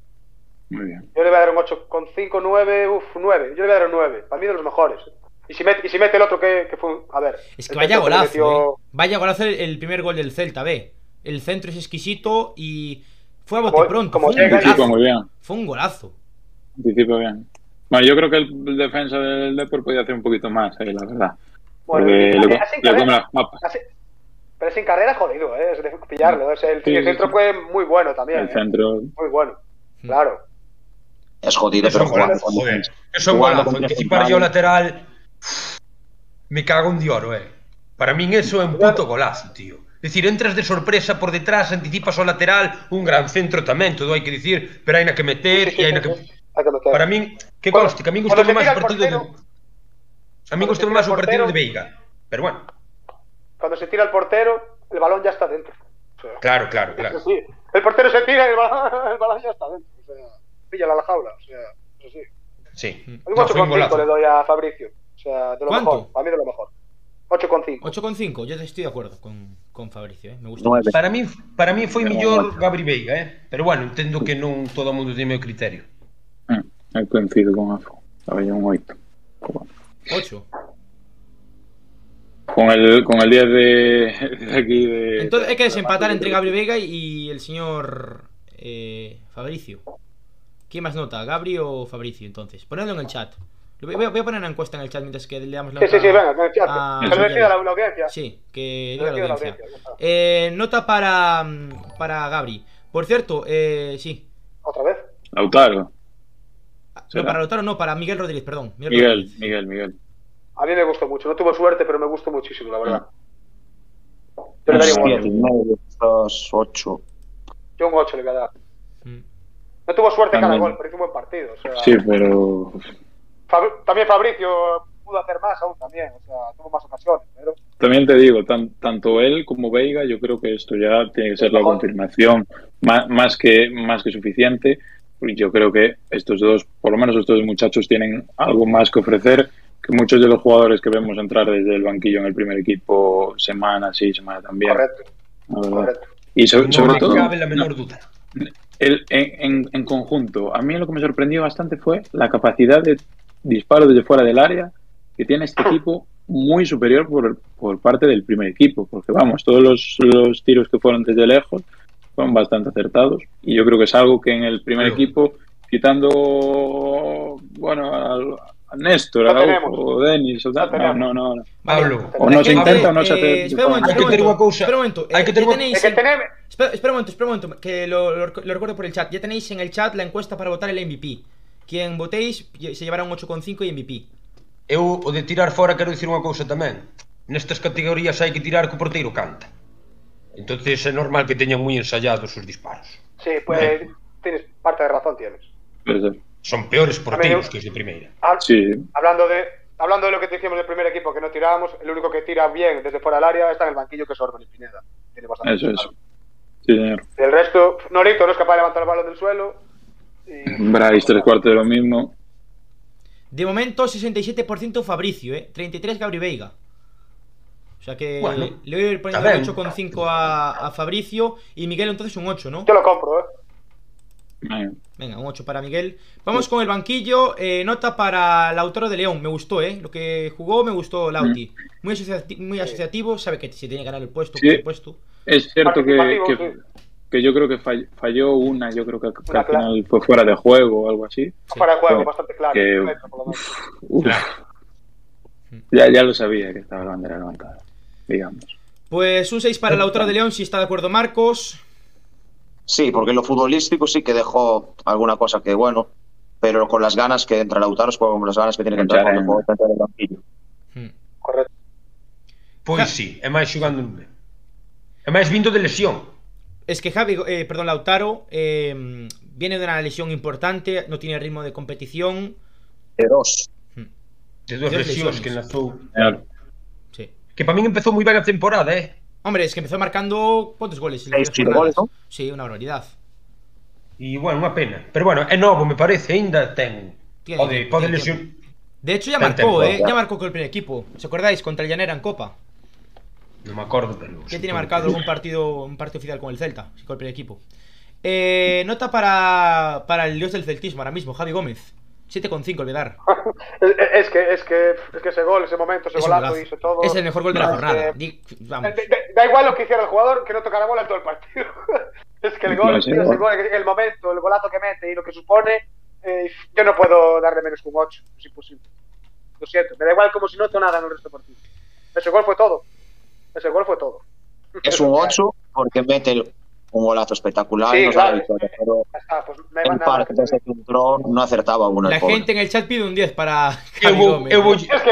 Muy bien. Yo le voy a dar un 8,5, 9, uff, 9. Yo le voy a dar un 9. Para mí de los mejores. Y si mete, y si mete el otro que, que fue un- A ver. Es que vaya que golazo, metió- ¿eh? Vaya golazo el, el primer gol del Celta, ve. El centro es exquisito y fue a Como- bote pronto. como Fue un golazo. muy bien. Fue un golazo. Anticipa bien. Bueno, yo creo que el defensa del Depor podía hacer un poquito más, ahí, la verdad. Bueno, le, así le carrera- come las papas. así- pero sin carrera jodido, ¿eh? Es de pillarlo. O sea, el, Sí, el sí, centro sí. fue muy bueno también. El ¿eh? centro. Muy bueno. Claro. Es jodido, Eso pero jugando con joder. Eso Jugando golazo. Anticipar yo lateral... Me cago en dioro, eh. Para min eso é un puto golazo, tío. Es decir, entras de sorpresa por detrás, anticipas o lateral, un gran centro tamén, todo hai que dicir, pero hai na que meter Sí, sí, e hai sí, na que... Hay que meter. Para min, que Cuando- conste, que a min gustoume máis o partido de... A min gustoume máis el o partido de Veiga. Pero bueno, Cuando se tira el portero, el balón ya está dentro. O sea, claro, claro, claro. Sí. El portero se tira y el balón, el balón ya está dentro. O sea, pilla la jaula. O sea, eso sí. Sí. Un No, foi un 8,5 golazo. le doy a Fabricio. O sea, de lo ¿Cuánto? mejor. Para mí de lo mejor. 8,5. 8,5. Yo estoy de acuerdo con, con Fabricio, ¿eh? Me gusta. Para min, para min foi mellor. Gabri Veiga, eh? Pero bueno, entendo que non todo o mundo ten meu criterio. Mm, ahí coincido con Afo. Estaba yo un 8. 8. Con el, con el 10 de, de aquí de. Entonces hay que desempatar de- entre Gabri Vega y el señor eh, Fabricio. ¿Quién más nota? ¿Gabri o Fabricio? Entonces, ponedlo en el chat. Voy a, voy a poner una encuesta en el chat mientras que le damos la Sí, sí, nota sí, venga, con el chat. a- Que lo decida la, la audiencia. Sí, que diga la la audiencia. está. Eh, nota para, mm, para Gabri. Por cierto, eh, sí. Otra vez. Lautaro. No, para Lautaro, no, para Miguel Rodríguez, perdón. Miguel, Rodríguez. Miguel, Miguel. A mí me gustó mucho. No tuvo suerte, pero me gustó muchísimo, la verdad. Ah. Yo le daría un Siete, 8. nueve, dos, ocho. Yo un 8 le voy a dar. No tuvo suerte en cada También. gol, pero hizo un buen partido. O sea, Sí, pero. Fab- también Fabricio pudo hacer más aún también. O sea, tuvo más ocasiones. Pero También te digo, tan- tanto él como Veiga, yo creo que esto ya tiene que ser la confirmación más, más, que, más que suficiente. Yo creo que estos dos, por lo menos estos dos muchachos, tienen algo más que ofrecer que muchos de los jugadores que vemos entrar desde el banquillo en el primer equipo semana sí, semana también. correcto, la correcto. Y so- Non sobre me todo, cabe la menor duda. El- en, en- en conjunto, a mí lo que me sorprendió bastante fue la capacidad de disparo desde fuera del área que tiene este equipo muy superior por, por parte del primer equipo, porque vamos, todos los, los tiros que fueron desde lejos fueron bastante acertados y yo creo que es algo que en el primer equipo, quitando, bueno, al- Néstor, a o, o Denis, o da, no, no, no. Pablo, o nos intenta o non se te... Eh, espera un momento, hai que ter unha cousa. Espera un momento, hai que ter unha... Que teneme... Espera, espera un momento, espera un momento, que lo, lo, lo recuerdo por el chat. Ya tenéis en el chat la encuesta para votar el MVP. Quien votéis se llevará un 8,5 y MVP. Eu, o de tirar fora, quero dicir unha cousa tamén. Nestas categorías hai que tirar que o porteiro canta. Entonces é normal que teñan moi ensayados os disparos. Sí, pois pues, eh. tienes parte de razón tienes. Puede ser. Son peores eu- que os de primeira. Hab- Sí, Hablando de hablando de lo que te decíamos del primer equipo que no tirábamos, el único que tira bien desde fuera del área está en el banquillo que es Orban y Pineda. Tiene bastante eso es. claro. Sí, señor. El resto, Norito no es capaz de levantar el balón del suelo. Y... Bryce, tres cuartos de lo mismo. De momento, 67% Fabricio, ¿eh? 33 Gabri Veiga. O sea que Bueno, le voy a ir poniendo un ben. 8,5 a, a Fabricio y Miguel entonces un 8, ¿no? Yo lo compro, ¿eh? Venga, un 8 para Miguel. Vamos con el banquillo. eh, nota para Lautaro de León. Me gustó, ¿eh? Lo que jugó me gustó Lauti. Muy, asociati- muy asociativo. Sabe que se tiene que ganar el puesto, Sí. por supuesto. Es cierto que, que, sí. que yo creo que fall- falló una, yo creo que, al final fue fuera de juego o algo así. Para el juego, Que- bastante claro. Ya, ya lo sabía que estaba la bandera levantada, digamos. Pues un 6 para Lautaro de León, si está de acuerdo Marcos. Sí, porque en lo futbolístico sí que dejó alguna cosa que, bueno, pero con las ganas que entra Lautaro, es con las ganas que tiene que entrar cuando juega dentro del banquillo. Hmm. Correcto. Pois sí, é máis xogando. É máis vindo de lesión. Es que Javi, eh, perdón, Lautaro eh, viene de una lesión importante, no tiene ritmo de competición. De dos. De dúas Dos lesións lesiones. que enlazou. Claro. Sí. Que para min empezou moi ben a temporada, eh? Hombre, es que empezó marcando. ¿Cuántos goles? primeras goles? ¿no? Sí, una barbaridad. E, bueno, unha pena. Pero, bueno, é novo, me parece, ainda ten... Tiene- Pode, tiene pode tiempo. lesión... De hecho, ya Ten marcó, ¿eh? ya. Ya marcó con el primer equipo. ¿Os acordáis? Contra el Llanera en Copa. Non me acordo, pero... Ya tiene marcado algún partido, un partido oficial con el Celta, sí, con el primer equipo. Eh, nota para, para el dios del celtismo ahora mismo, Javi Gómez. 7,5 olvidar. Es, es que, es que, es que ese gol, ese momento, ese Es golazo golazo. hizo todo. Es el mejor gol de la jornada. que- Di- Vamos. Da, da- da igual lo que hiciera el jugador, que no tocara bola en todo el partido. es que el gol, No, sí, tío, igual. gol, el momento, el golazo que mete y lo que supone, eh, yo no puedo darle menos que un 8, es imposible. Lo siento, me da igual como si no hizo nada en el resto del partido. Ese gol fue todo. Ese gol fue todo. Es un 8 porque mete el- un golazo espectacular Sí, y nos da la claro, victoria. es Pero está, pues me el manda par desde que entró no acertaba uno. La pobre. gente en el chat pide un 10 para Javi Gómez. Es que,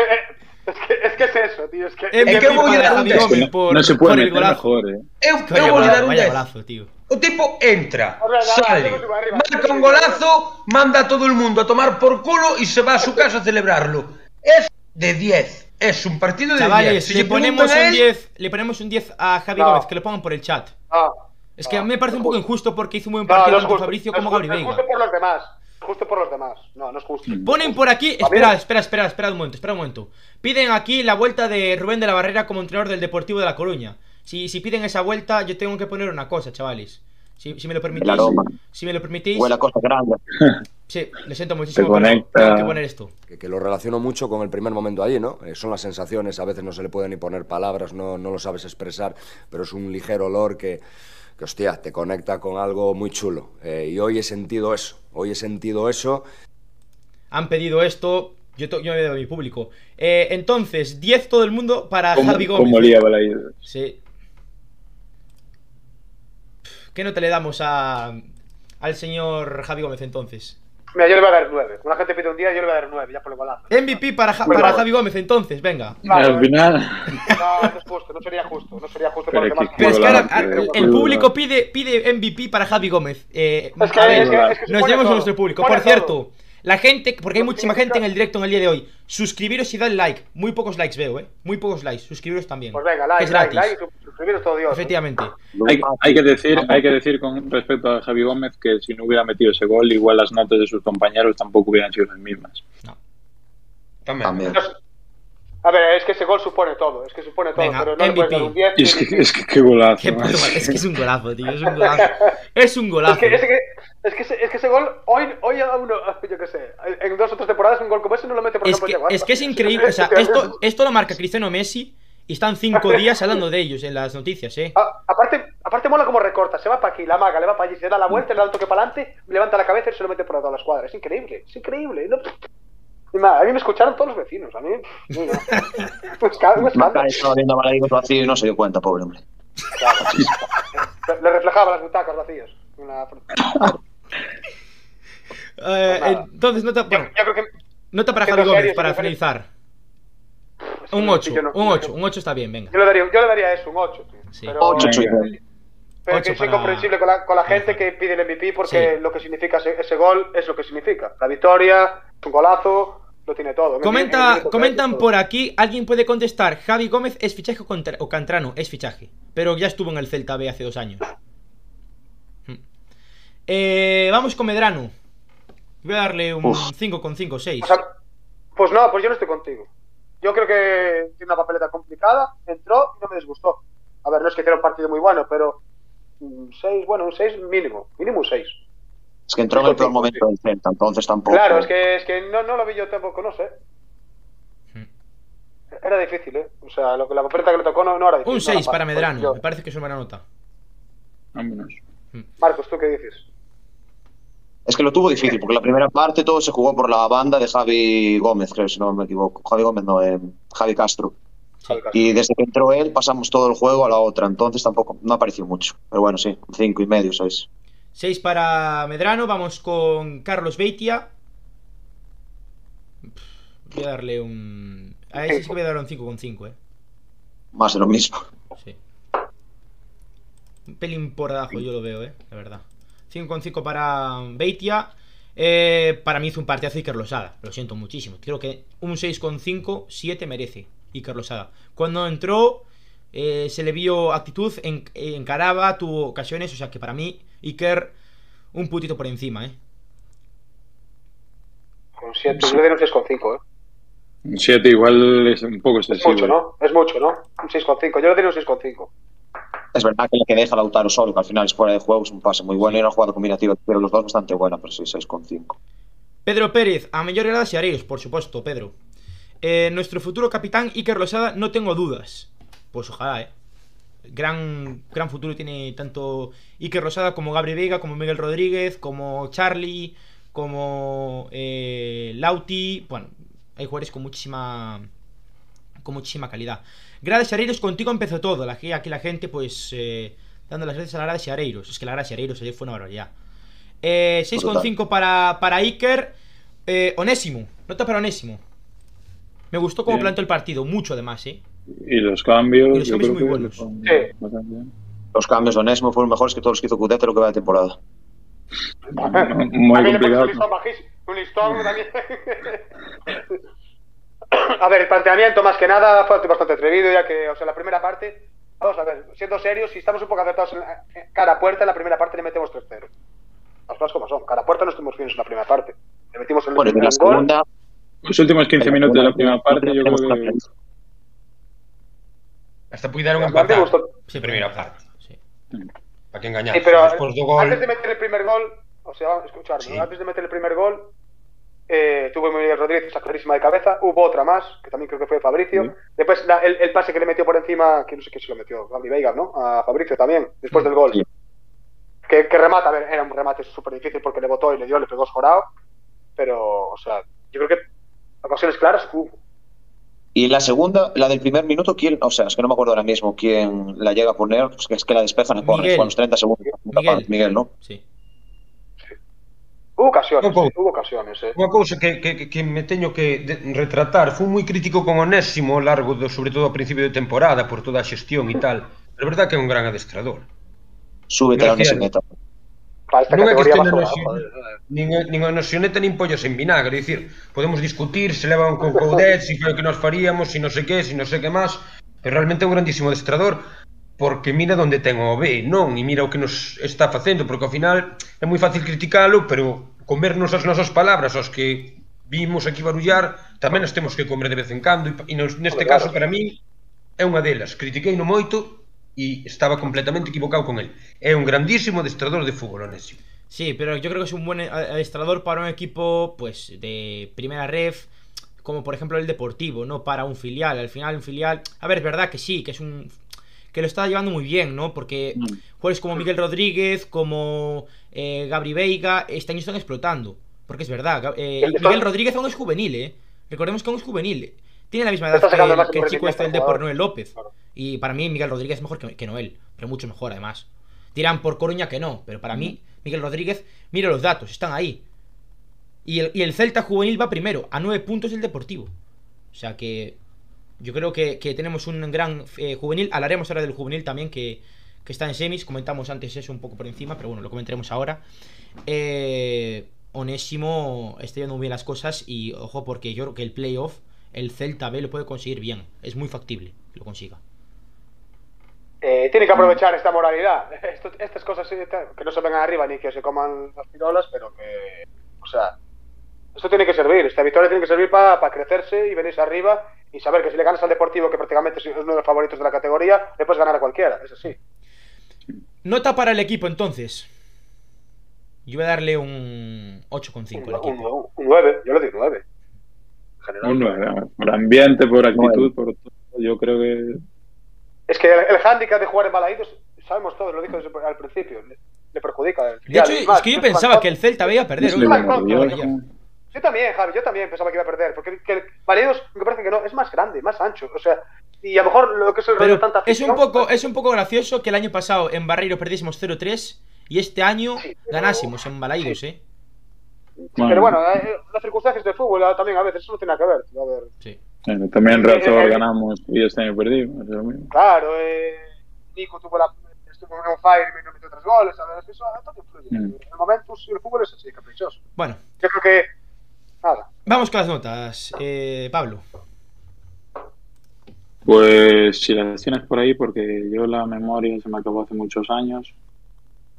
es que, es que es eso, tío. Es que, É que voulle para dar un Javi 10. Gómez No, por, no se puede por el meter golazo. mejor, eh. Eu, eu vou lle dar un vaya 10. golazo, tío. O tipo entra, sale, marca un golazo, manda a todo el mundo a tomar por culo y se va a su casa a celebrarlo. Es de 10. Es un partido de 10. Chavales, Si le le ponemos a un él, 10, le ponemos un 10 a Javi No. Gómez, que lo pongan por el chat. Ah, Es que a mí me parece un poco injusto porque hizo un buen no, partido no es tanto justo. Fabricio no como justo, Gabri Es Veiga. justo por los demás. Justo por los demás. No, no es justo. Ponen por aquí, espera, espera, espera, espera un momento, espera un momento. Piden aquí la vuelta de Rubén de la Barrera como entrenador del Deportivo de La Coruña. Si, si piden esa vuelta, yo tengo que poner una cosa, chavales. Si, si me lo permitís. Si me lo permitís. Huele a cosa grande. Sí, lo siento muchísimo, Te pero conecta. tengo que poner esto. que, que lo relaciono mucho con el primer momento allí, ¿no? Eh, son las sensaciones, a veces no se le puede ni poner palabras, no, no lo sabes expresar, pero es un ligero olor que, que hostia, te conecta con algo muy chulo. Eh, y hoy he sentido eso, hoy he sentido eso. Han pedido esto, yo, yo me doy a mi público. Eh, entonces, 10 todo el mundo para Javi Gómez. como lía Balaídos. Sí. ¿Qué nota le damos a, al señor Javi Gómez entonces? Mira, yo le voy a dar 9. Una gente pide un día, yo le voy a dar 9, ya por el golazo. MVP para, Ja- para. Javi Gómez entonces, venga. Claro, Al final, No, no es justo, no sería justo. No sería justo Pero por los que- demás. Pero es que ahora el público pide, pide MVP para Javi Gómez. Eh, Es que- a ver, es que- es que nos llevamos a nuestro público. Por cierto, todo. La gente, porque hay muchísima gente en el directo en el día de hoy. Suscribiros y dad like. Muy pocos likes veo, eh. Muy pocos likes. Suscribiros también. Pues venga, que like, es like, gratis. like, suscribiros todo Dios. Efectivamente. hay, hay que decir, hay que decir con respecto a Javi Gómez que si no hubiera metido ese gol, igual las notas de sus compañeros tampoco hubieran sido las mismas. Tamén. También. A ver, es que ese gol supone todo. Es que supone todo. Venga, pero no MVP. un 10. Y es que, es que qué golazo. Qué puto Es que es un golazo, tío. Es un golazo. Es un Es golazo. que, es, que, es, que ese, es que ese gol, hoy, hoy a uno, yo qué sé, en dos o tres temporadas un gol como ese no lo mete por Es ejemplo que, es que es increíble. O sea, esto, esto lo marca Cristiano Messi y están cinco días hablando de ellos en las noticias, eh. A- aparte, aparte mola como recorta, se va para aquí, la maga, le va para allí, se da la vuelta, le da un toque para adelante, levanta la cabeza y se lo mete por toda la escuadra. Es increíble, es increíble. No, a mí me escucharon todos los vecinos, a mí. no, un escándalo. Maca estaba viendo a vacío y no se dio cuenta, pobre hombre. Le- Le reflejaba las butacas vacías. Una- Eh, nada. entonces, nota, Yo, bueno, yo creo que nota para Javi Gómez para finalizar. Un que 8, yo no- un 8, un 8 está bien, venga. Yo le daría, yo le daría eso, un 8. Tío. Sí. Pero, que es para- incomprensible con la, con la gente que pide el MVP porque Sí. lo que significa ese, ese gol es lo que significa. La victoria, un golazo, lo tiene todo. Comenta, comentan todo. por aquí, alguien puede contestar, Javi Gómez es fichaje o contra- o Cantrano, es fichaje, pero ya estuvo en el Celta B hace dos años. Eh, vamos con Medrano. Voy a darle un Uf. 5,5, 6. O sea, pues no, pues yo no estoy contigo. Yo creo que tiene una papeleta complicada, entró y no me disgustó. A ver, no es que hiciera un partido muy bueno, pero un 6, bueno, un 6 mínimo, mínimo un 6. Es que entró en el peor momento del Celta, entonces tampoco. Claro, es que, es que no, no lo vi yo tampoco, no sé. Hmm. Era difícil, ¿eh? O sea, lo que la papeleta que le tocó no, no era difícil. Un no era 6 fácil. para Medrano. Yo- Me parece que es una buena nota. Vámonos. Marcos, ¿tú qué dices? Es que lo tuvo difícil, porque la primera parte todo se jugó por la banda de Javi Gómez, creo, si no me equivoco. Javi Gómez, no, eh, Javi Castro. Sí. Y desde que entró él pasamos todo el juego a la otra, entonces tampoco, no apareció mucho. Pero bueno, sí, un cinco y medio, ¿sabes? 6 para Medrano. Vamos con Carlos Beitia. Voy a darle un. A ese sí que voy a darle un 5,5, eh. Más de lo mismo. Sí. Un pelín por abajo, yo lo veo, eh. La verdad. 5,5 para Beitia. Eh, para mí hizo un partidazo Iker Losada. Lo siento muchísimo. Creo que un 6,5, 7 merece Iker Losada. Cuando entró, eh, se le vio actitud, en- encaraba, tuvo ocasiones. O sea que para mí, Iker, un putito por encima, eh. Con 7, yo le doy un 6,5, ¿eh? Un 7 igual es un poco Es excesivo. mucho, ¿no? Es mucho, ¿no? Un 6,5. Yo le doy un 6,5. Es verdad que la que deja Lautaro solo, que al final es fuera de juego, es un pase muy bueno y una jugada combinativa, pero los dos bastante buena, pero sí, 6,5. Pedro Pérez, a mellor gradas e areios, por supuesto, Pedro. Eh, nuestro futuro capitán Iker Losada, no tengo dudas. Pues ojalá, eh. Gran, gran futuro tiene tanto Iker Losada como Gabri Veiga, como Miguel Rodríguez, como Charlie, como eh, Lauti. Bueno, hay jugadores con muchísima con muchísima calidad. Grades y Areiros, contigo empezó todo. La, aquí la gente, pues, eh, dando las gracias a la Grades y Areiros. Es que la Grades y Areiros ayer fue una barbaridad. Eh, 6,5 para, para Iker. Eh, Onésimo, nota para Onésimo. Me gustó cómo planteó el partido, mucho además, ¿eh? Y los cambios, Y los yo cambios creo muy que buenos. son Sí. Los cambios de Onesmo fueron mejores que todos los que hizo Cudete lo que va de temporada. Muy A complicado. un listón bajísimo. Un listón también. a ver, el planteamiento más que nada fue bastante atrevido, ya que, o sea, la primera parte, vamos a ver, siendo serios, si estamos un poco acertados en la, en cara a puerta, en la primera parte le metemos 3-0. Las cosas como son. Cara a puerta no estuvimos finos en la primera parte. Le metimos el Bueno, en la gol. segunda. Los últimos 15 minutos de la primera parte, yo creo que. Hasta me empatar. gustó. Sí, Primera pero- parte. sí. Para que engañar. Sí, pero Después do gol. antes de meter el primer gol, o sea, escucharme, Sí. antes de meter el primer gol, eh, tuvo Miguel Rodríguez esa clarísima de cabeza, hubo otra más, que también creo que fue Fabricio. Sí. Después la- el, el pase que le metió por encima, que no sé quién se lo metió, Gabri Veiga, ¿no? A Fabricio también, después del gol. Sí. Que, que remata, a ver, era un remate súper difícil porque le botó y le dio, le pegó escorado, pero, o sea, yo creo que ocasiones claras hubo. Y la segunda, la del primer minuto, ¿quién? O sea, es que no me acuerdo ahora mismo quién la llega a poner, pues que es que la despejan a Corres con los 30 segundos. Miguel, Miguel ¿no? Sí. Hubo ocasiones, no, sí, hubo ocasiones. Eh. Unha cousa que, que, que me teño que retratar, fui moi crítico con Onésimo ao largo, do, sobre todo ao principio de temporada, por toda a xestión e tal, pero é verdad que é un gran adestrador. Súbete a Onésimo para esta non categoría é que nin, nin a noxioneta nin pollos en vinagre, dicir, podemos discutir se levan con Coudet, se si foi o que nos faríamos, se si non sei que, se si non sei que máis, pero realmente é un grandísimo destrador porque mira onde ten o B, non? E mira o que nos está facendo, porque ao final é moi fácil criticalo, pero comernos as nosas palabras, os que vimos aquí barullar, tamén as temos que comer de vez en cando, e neste caso, para min, é unha delas. Critiquei no moito, e estaba completamente equivocado con el. É un grandísimo adestrador de fútbol, Onésimo. Sí, pero yo creo que es un buen adestrador para un equipo, pues, de primera ref, como por ejemplo el Deportivo, ¿no? Para un filial. Al final, un filial. A ver, es verdad que sí, que es un. que lo está llevando muy bien, ¿no? Porque Mm. jugadores como Miguel Rodríguez, como eh, Gabri Veiga, este año están explotando. Porque es verdad, eh, Miguel Rodríguez aún es juvenil, ¿eh? Recordemos que aún es juvenil. Tiene la misma edad que, el, que el chico este del al Depor, jugador. Noel López. Claro. Y para mí Miguel Rodríguez es mejor que, que Noel, pero mucho mejor además. Dirán por Coruña que no, pero para mí Miguel Rodríguez, mira los datos, están ahí. Y el, y el Celta juvenil va primero, a nueve puntos del Deportivo. O sea que yo creo que, que tenemos un gran eh, juvenil. Hablaremos ahora del juvenil también que, que está en semis. Comentamos antes eso un poco por encima, pero bueno, lo comentaremos ahora. Eh, Onésimo está yendo muy bien las cosas y ojo porque yo creo que el playoff, el Celta B lo puede conseguir bien. Es muy factible que lo consiga. eh, tiene que aprovechar esta moralidad. Esto- estas cosas sí, que no se vengan arriba ni que se coman las pirolas, pero que. O sea, esto tiene que servir. Esta victoria tiene que servir para crecerse y venirse arriba y saber que si le ganas al Deportivo, que prácticamente es uno de los favoritos de la categoría, le puedes ganar a cualquiera. Es así. Nota para el equipo entonces. Yo voy a darle un 8,5 al Un, equipo. un, un 9, yo le doy 9. En general. Un 9, por ambiente, por actitud, por todo. Yo creo que Es que el, el hándicap de jugar en Balaídos, sabemos todos, lo dije desde al principio, le, le perjudica. el De hecho, es que yo pensaba que el Celta iba a perder Yo- también, Javi, yo también pensaba que iba a perder, porque que el Balaídos, me parece que no, es más grande, más ancho, o sea, y a lo mejor lo que es el Pero tanta es un poco es un poco gracioso que el año pasado en Barreiro perdiésemos 0-3 y este año Sí, ganásemos en Balaidos, ¿eh? Pero bueno, eh, las circunstancias del fútbol eh, también a veces eso no tiene que ver. A ver, Sí. Bueno, también en Real Eh, eh, ganamos y este año perdimos. es lo mismo. claro, eh, Nico tuvo la, estuvo en fire y no metió tres goles, a ver, es que eso todo influye. Mm. En el momento el fútbol es así, caprichoso. Bueno, Yo creo que, nada, vamos con las notas. Eh, Pablo. Pues si las tienes por ahí, porque yo la memoria se me acabó hace muchos años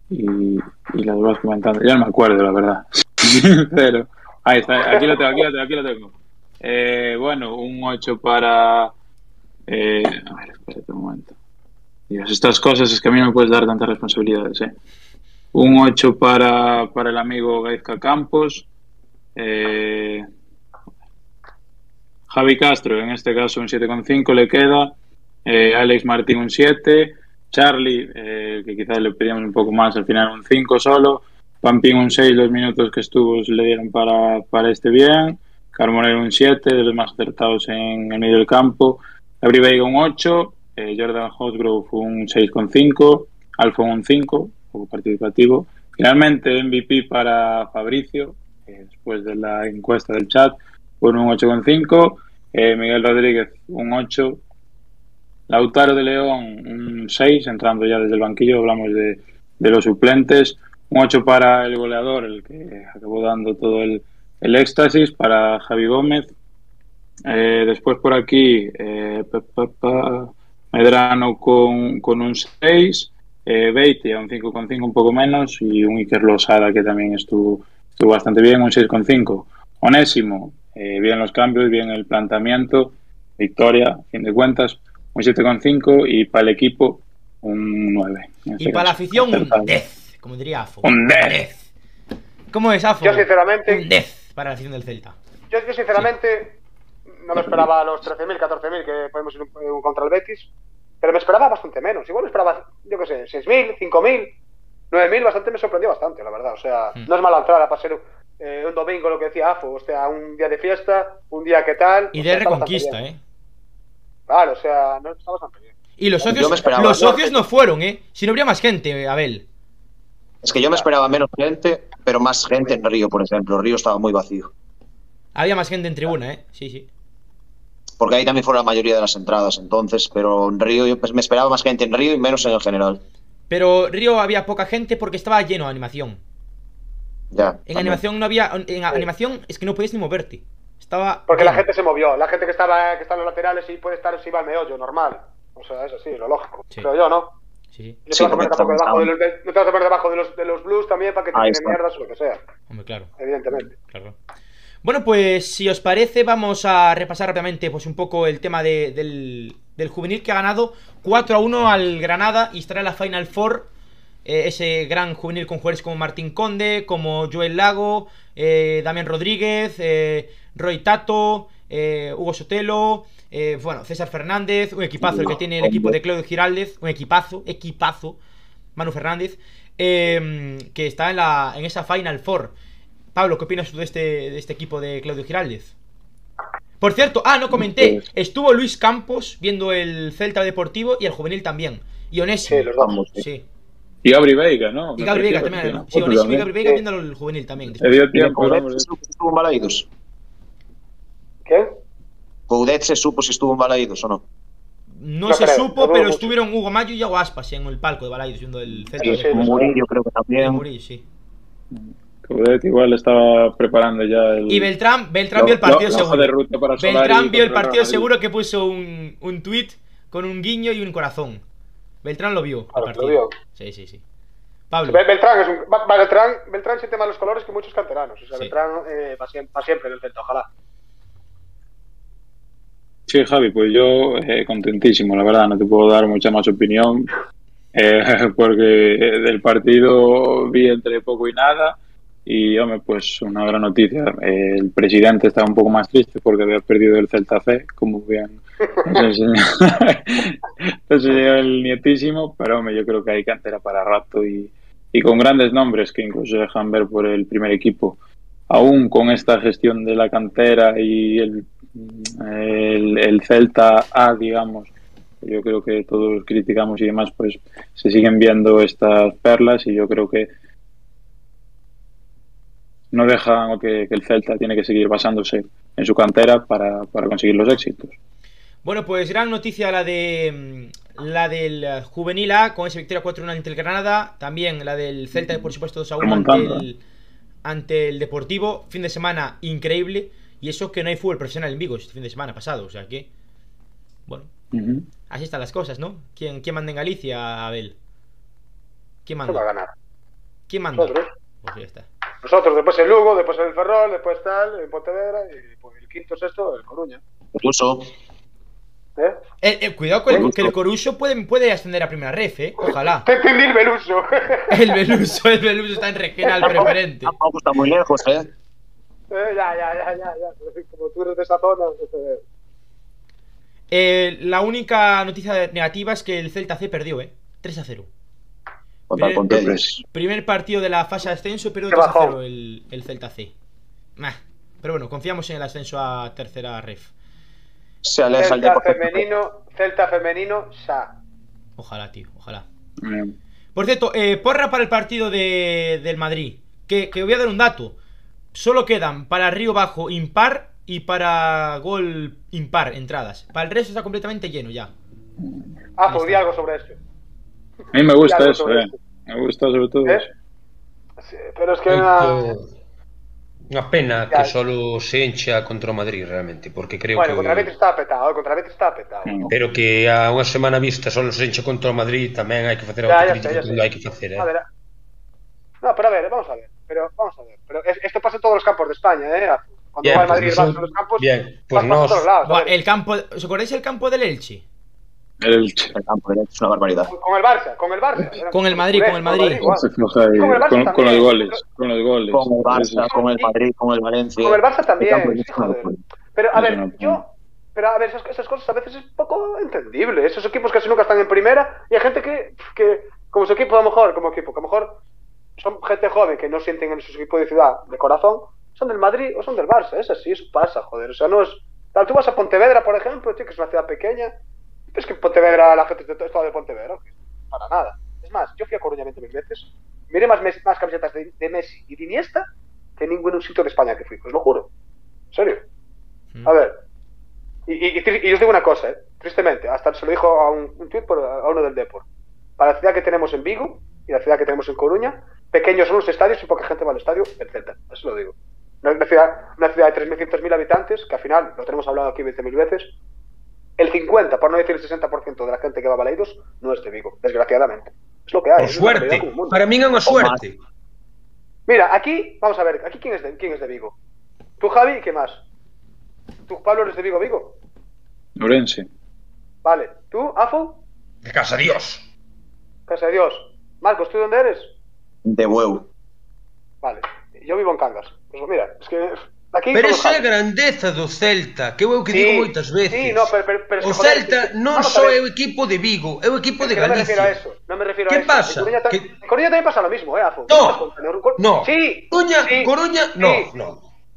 y, y las vas comentando. Ya no me acuerdo, la verdad. Pero ahí está, aquí lo tengo, aquí lo tengo, aquí lo tengo. Eh, bueno, un 8 para. eh, a ver, espérate un momento. Dios, estas cosas es que a mí no me puedes dar tantas responsabilidades. ¿eh? Un 8 para, para el amigo Gaizka Campos. Eh, Javi Castro, en este caso un 7,5 le queda. Eh, Alex Martín un 7. Charlie, eh, que quizás le pedíamos un poco más, al final un 5 solo. Pampín un 6, los minutos que estuvo le dieron para, para este bien. Carbonero un 7, de los más acertados en el medio del campo. Gabri Veiga un 8. eh, Jordan Hosgrove un 6,5. Alfa un 5, poco participativo. Finalmente, MVP para Fabricio, eh, después de la encuesta del chat, con un 8,5. Eh, Miguel Rodríguez, un 8. Lautaro de León, un 6, entrando ya desde el banquillo, hablamos de, de los suplentes. Un 8 para el goleador, el que acabó dando todo el, el éxtasis, para Javi Gómez. Eh, después por aquí, eh, pa, pa, pa, Medrano con, con un 6. Eh, Beitia, un 5,5 un poco menos. Y un Iker Losada, que también estuvo, estuvo bastante bien, un 6,5. Onésimo, eh, bien los cambios, bien el planteamiento, victoria, a fin de cuentas, un 7,5 y para el equipo un 9. en Y este para la afición, un Acertado. 10, como diría Afo. Un 10. ¿Cómo es, Afo? yo sinceramente, Un 10 para la afición del Celta. yo, yo sinceramente no me esperaba los 13.000, 14.000 que podemos ir un- un contra el Betis, pero me esperaba bastante menos. Igual me esperaba, yo qué sé, 6.000, 5.000, 9.000, bastante me sorprendió bastante, la verdad. O sea, Mm. no es mala entrada para ser eh, un domingo, lo que decía Afo, o sea, un día de fiesta, un día que tal. Y de sea, reconquista. ¿eh? Claro, o sea, no está bastante bien. Y los socios, los socios no fueron, ¿eh? Si no habría más gente, Abel. Es que yo me esperaba menos gente, pero más gente en Río, por ejemplo. Río estaba muy vacío. Había más gente en tribuna, ¿eh? Sí, sí. Porque ahí también fueron la mayoría de las entradas, entonces, pero en Río yo pues, me esperaba más gente en Río y menos en el general. Pero Río había poca gente porque estaba lleno de animación. Ya. En también. animación no había. En animación es que no podías ni moverte. Estaba. Porque la gente se movió, la gente que estaba que está en los laterales y puede estar si va al meollo, normal. O sea, es así, lo lógico. Sí. Pero yo no. Sí, no te Sí, vas a poner tampoco debajo, de los, de- no te vas a poner debajo de los, de los blues también para que te está. mierdas o lo que sea, Hombre, claro. evidentemente. Claro. Bueno, pues si os parece, vamos a repasar rápidamente pues un poco el tema de- del, del juvenil que ha ganado 4 a 1 al Granada y estará en la Final Four. eh, ese gran juvenil con jugadores como Martín Conde, como Joel Lago, eh, Damián Rodríguez, eh, Roy Tato, eh, Hugo Sotelo, eh, bueno, César Fernández, un equipazo el que tiene el equipo de Claudio Giraldez, un equipazo, equipazo, Manu Fernández, eh, que está en, la, en esa Final Four. Pablo, ¿qué opinas tú de este, de este equipo de Claudio Giraldez? Por cierto, ah, no comenté, estuvo Luis Campos viendo el Celta Deportivo y el juvenil también. Y Onésimo. Sí, los dos. Vamos, sí. Sí. Y Gabri Veiga, ¿no? Y Gabri Veiga también. ¿no? Sí, Onésimo y. Gabri Veiga viendo el juvenil también. Le dio tiempo, vamos. estuvo. ¿Qué? Coudet se supo si estuvo en Balaídos o no. No, No se creo, supo, no pero estuvieron Hugo Mayo y Yago Aspas en el palco de Balaidos viendo el Celta Sí. Murillo creo que también. Murillo, sí. Coudet igual estaba preparando ya el. Y Beltrán, Beltrán vio el partido de seguro. ruta para Solari Beltrán vio el partido Madrid. seguro que puso un, un tweet con un guiño y un corazón. Beltrán lo vio. el Claro, lo vio. Sí, sí, sí. Pablo. Bel- Beltrán es un. Beltrán, Beltrán siente más los colores que muchos canteranos. O sea, Sí. Beltrán eh, va, siempre, va siempre en el Celta, ojalá. Sí, Javi, pues yo eh, contentísimo, la verdad, no te puedo dar mucha más opinión, eh, porque eh, del partido vi entre poco y nada, y hombre, pues una gran noticia. Eh, el presidente estaba un poco más triste porque había perdido el Celta C, como bien nos enseñó, el nietísimo, pero hombre, yo creo que hay cantera para rato y, y con grandes nombres que incluso dejan ver por el primer equipo aún con esta gestión de la cantera y el, el, el Celta A, digamos, yo creo que todos criticamos y demás, pues se siguen viendo estas perlas y yo creo que no dejan que, que el Celta tiene que seguir basándose en su cantera para, para conseguir los éxitos. Bueno, pues gran noticia la de mm, la del eh, Juvenil A con esa victoria 4-1 ante el Granada. También la del Celta, por supuesto, 2-1 ante el, ante el Deportivo. Fin de semana increíble. Y eso que no hay fútbol profesional en Vigo este fin de semana pasado. O sea que, bueno, así están las cosas, ¿no? ¿Quién, quién manda en Galicia, Abel? ¿Quién ¿Quién va a manda? ganar? ¿Quién manda? Nosotros. Pues ya está. Nosotros, después el Lugo, después el Ferrol, después tal, el Pontevedra y pues, el quinto, sexto, el Coruña. Incluso, ¿Eh? Eh, eh, cuidado con el, Coruso. que el Coruso puede, puede ascender a primera ref, ¿eh? Ojalá. Te entendí el Beluso. El Beluso, el Beluso está en regional preferente. tampoco está muy lejos, ¿eh? Eh, ya, ya, ya, ya, ya. Como tú eres de esa zona. eh, Eh, la única noticia negativa es que el Celta C perdió, ¿eh? 3 a 0. Contra el. Pues, Primer partido de la fase de ascenso, pero Qué 3 a bajón. 0 el, el Celta C. Meh. Pero bueno, confiamos en el ascenso a tercera ref. Se aleja el Celta Deportivo. femenino, Celta femenino, sa. Ojalá, tío, ojalá. Por cierto, eh, porra para el partido de, del Madrid. Que, que voy a dar un dato. Solo quedan para Río Bajo impar y para gol impar entradas. Para el resto está completamente lleno ya. Ah, pues di algo sobre esto. a mí me gusta eso, eh. Me gusta sobre todo ¿Eh? eso. Sí, pero es que una... Moito- Unha pena Ya. que solo se encha contra o Madrid realmente, porque creo Bueno, que contra el Betis está petado, contra Betis está petado. Mm. pero que a unha semana vista solo se encha contra o Madrid tamén hai que facer Ya, ya autocrítica hai que facer, eh. A ver, no, pero a ver, vamos a ver, pero vamos a ver, pero es- esto pasa en todos los campos de España, ¿eh? Cuando Bien, va el pues Madrid el nosotros- Barça en los campos, bien, pues pasa por todos lados, a el campo. ¿Os acordáis el campo del Elche? El, El campo derecho es una barbaridad. Con, con el Barça, con el Barça. era- Con el Madrid, con el Madrid. Con el Barça con, con los goles, con los goles. Con el Barça, con el Madrid, con el Valencia. Con el Barça El también, locura. Pero a ver, no yo. Pero a ver, esas, esas cosas a veces es poco entendible. Esos equipos casi nunca están en primera y hay gente que, que como su equipo, a lo mejor, como equipo, que a lo mejor son gente joven que no sienten en su equipo de ciudad de corazón, son del Madrid o son del Barça. Es así, eso pasa, joder. O sea, no es. Tal, tú vas a Pontevedra, por ejemplo, tío, que es una ciudad pequeña. Es que en Pontevedra la gente es de todo- de Pontevedra. Para nada. Es más, yo fui a Coruña 20 mil veces. Miré más, mes- más camisetas de, de Messi y de Iniesta que en ningún sitio de España que fui, os lo juro. En serio. Mm. A ver. Y, y, y- y os digo una cosa, ¿eh? tristemente, hasta se lo dijo a un, un tuit por, a uno del Depor. Para la ciudad que tenemos en Vigo y la ciudad que tenemos en Coruña, pequeños son los estadios y poca gente va al estadio, el Celta. Eso lo digo. Una, ciudad, una ciudad de 3.500.000 habitantes, que al final, lo tenemos hablado aquí 20.000 veces, el 50, por no decir el 60% de la gente que va a Baleidos no es de Vigo, desgraciadamente. Es lo que hay. Es realidad suerte, para min é unha suerte. Mira, aquí, vamos a ver, aquí quién es de, quién es de Vigo. Tú, Javi, ¿qué más? Tú, Pablo, eres de Vigo, Vigo. Orense. Vale. ¿Tú, Afo? De casa Dios. Casa de Dios. Marcos, ¿tú dónde eres? de Bueu. Vale, yo vivo en Cangas. Pues mira, es que Aquí pero esa é a grandeza do Celta, que eu que sí, digo moitas veces. Sí, no, pero, pero, pero, o Celta non só é o equipo de Vigo, é o equipo de Galicia. Non me refiero a eso. Non me refiero ¿Qué a eso. pasa? Coruña, ta... que... Coruña tamén pasa lo mismo, eh, Afo. No, no. Sí, Coruña, sí, Coruña, sí, no, sí. no.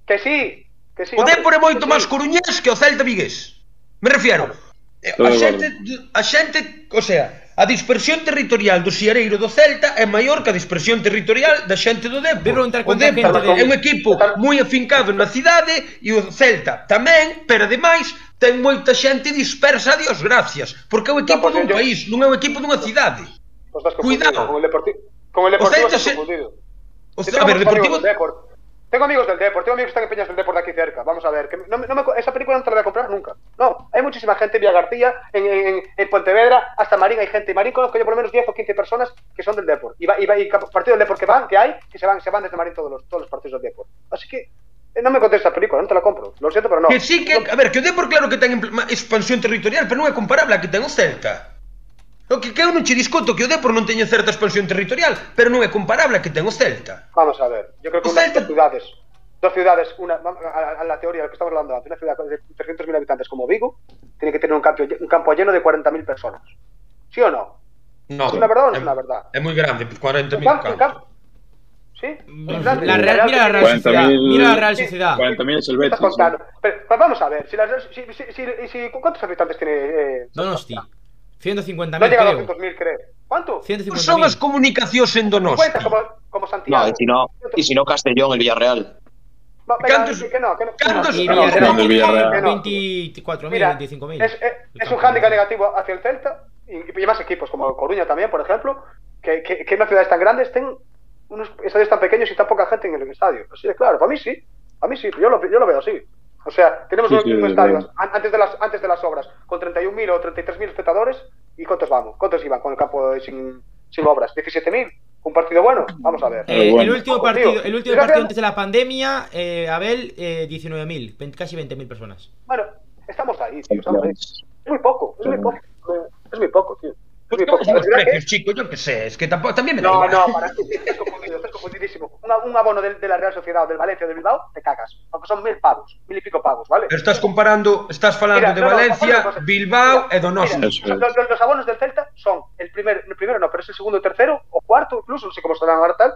Que sí, que sí. O Depor é moito máis coruñés que o Celta vigués. Me refiero. A xente, a xente, o sea, A dispersión territorial do Xiareiro do Celta é maior que a dispersión territorial da xente do Depor. O Depor é un equipo moi afincado na cidade e o Celta tamén, pero ademais ten moita xente dispersa, dios gracias, porque é un equipo dun país, non é un equipo dunha cidade. Cuidado. Con el Deportivo, con el Deportivo o Celta se... O Celta, a ver, Deportivo... Depor. Tengo amigos del Depor, tengo amigos que están en Peñas del Depor de aquí cerca. Vamos a ver, que no, no me esa película no te la voy a comprar nunca. No, hay muchísima gente en Villa García, en, en, en Pontevedra, hasta Marín hay gente. En Marín conozco yo por lo menos 10 o 15 personas que son del Depor. Y, va, y, va, y cap- partido del Depor que van, que hay, que se van, se van desde Marín todos los, todos los partidos del Depor. Así que eh, no me contes esa película, no te la compro. Lo siento, pero no. Que sí que, a ver, que o Depor claro que ten expansión territorial, pero non é comparable a que ten o Celta. O que, que eu non che discuto que o Depor non teña certa expansión territorial, pero non é comparable a que ten o Celta. Vamos a ver, yo creo que O Celta- dos ciudades, dos ciudades, una, a, a la teoría de lo que estamos hablando antes, una ciudad de 300.000 habitantes como Vigo, tiene que tener un campo, un campo lleno de 40.000 personas. ¿Sí o no? No, ¿Es una verdad o no es una verdad? É moi grande, 40.000 Un campo, un campos. campo. ¿Sí? La Real, mira la Real 40.000 Sociedad. Mira la Real. Sociedad. 40.000 es el ¿Qué Betis. Pero, pues vamos a ver, si las, si, si, si, si- ¿cuántos habitantes tiene? Eh, Donosti. 150.000 no llega a creo. 200.000, creo. ¿Cuánto? 150.000. Pois son as comunicacións en Donosti. Cuenta como, como Santiago. No, y si no, y si no Castellón, el Villarreal. Venga, ¿Cantos- que no, que no, cantos- no, Y que no, Villarreal Grande Villarreal. que no. 24.000, Mira, 25.000. Es, es, es un hándicap negativo hacia el Celta y, y más equipos, como Coruña también, por ejemplo, que, que, que en unas ciudades tan grandes estén unos estadios tan pequeños y tan poca gente en el estadio. Así de claro, para mí sí, para mí sí, yo lo, yo lo veo así. O sea, tenemos Sí, un, sí, un desde estadio luego. an- antes de, las, antes de las obras con 31.000 o 33.000 espectadores y ¿cuántos vamos? ¿Cuántos iban con el campo de- sin, sin obras? ¿17.000? ¿Un partido bueno? Vamos a ver. Eh, bueno. el último partido, el último partido antes de la pandemia, eh, Abel, eh, 19.000, 20 casi 20.000 personas. Bueno, estamos ahí, tío, estamos ahí. Es muy poco, es muy poco. Es muy poco, tío. Pues como os precios, chico, yo que sé, es que tampouco, también me da No, igual. no, para ti, estás confundido, estás confundidísimo. Un, un abono de, de la Real Sociedad, del Valencia, de Bilbao, te cagas. Aunque son mil pavos, mil y pico pavos, ¿vale? Pero estás comparando, estás falando Mira, de no, no, Valencia, vamos a Bilbao Mira, e Donosti. Mira, Eso es. los, los, los abonos del Celta son el primer, el primero no, pero es el segundo, tercero o cuarto, incluso, no sé cómo estarán ahora tal,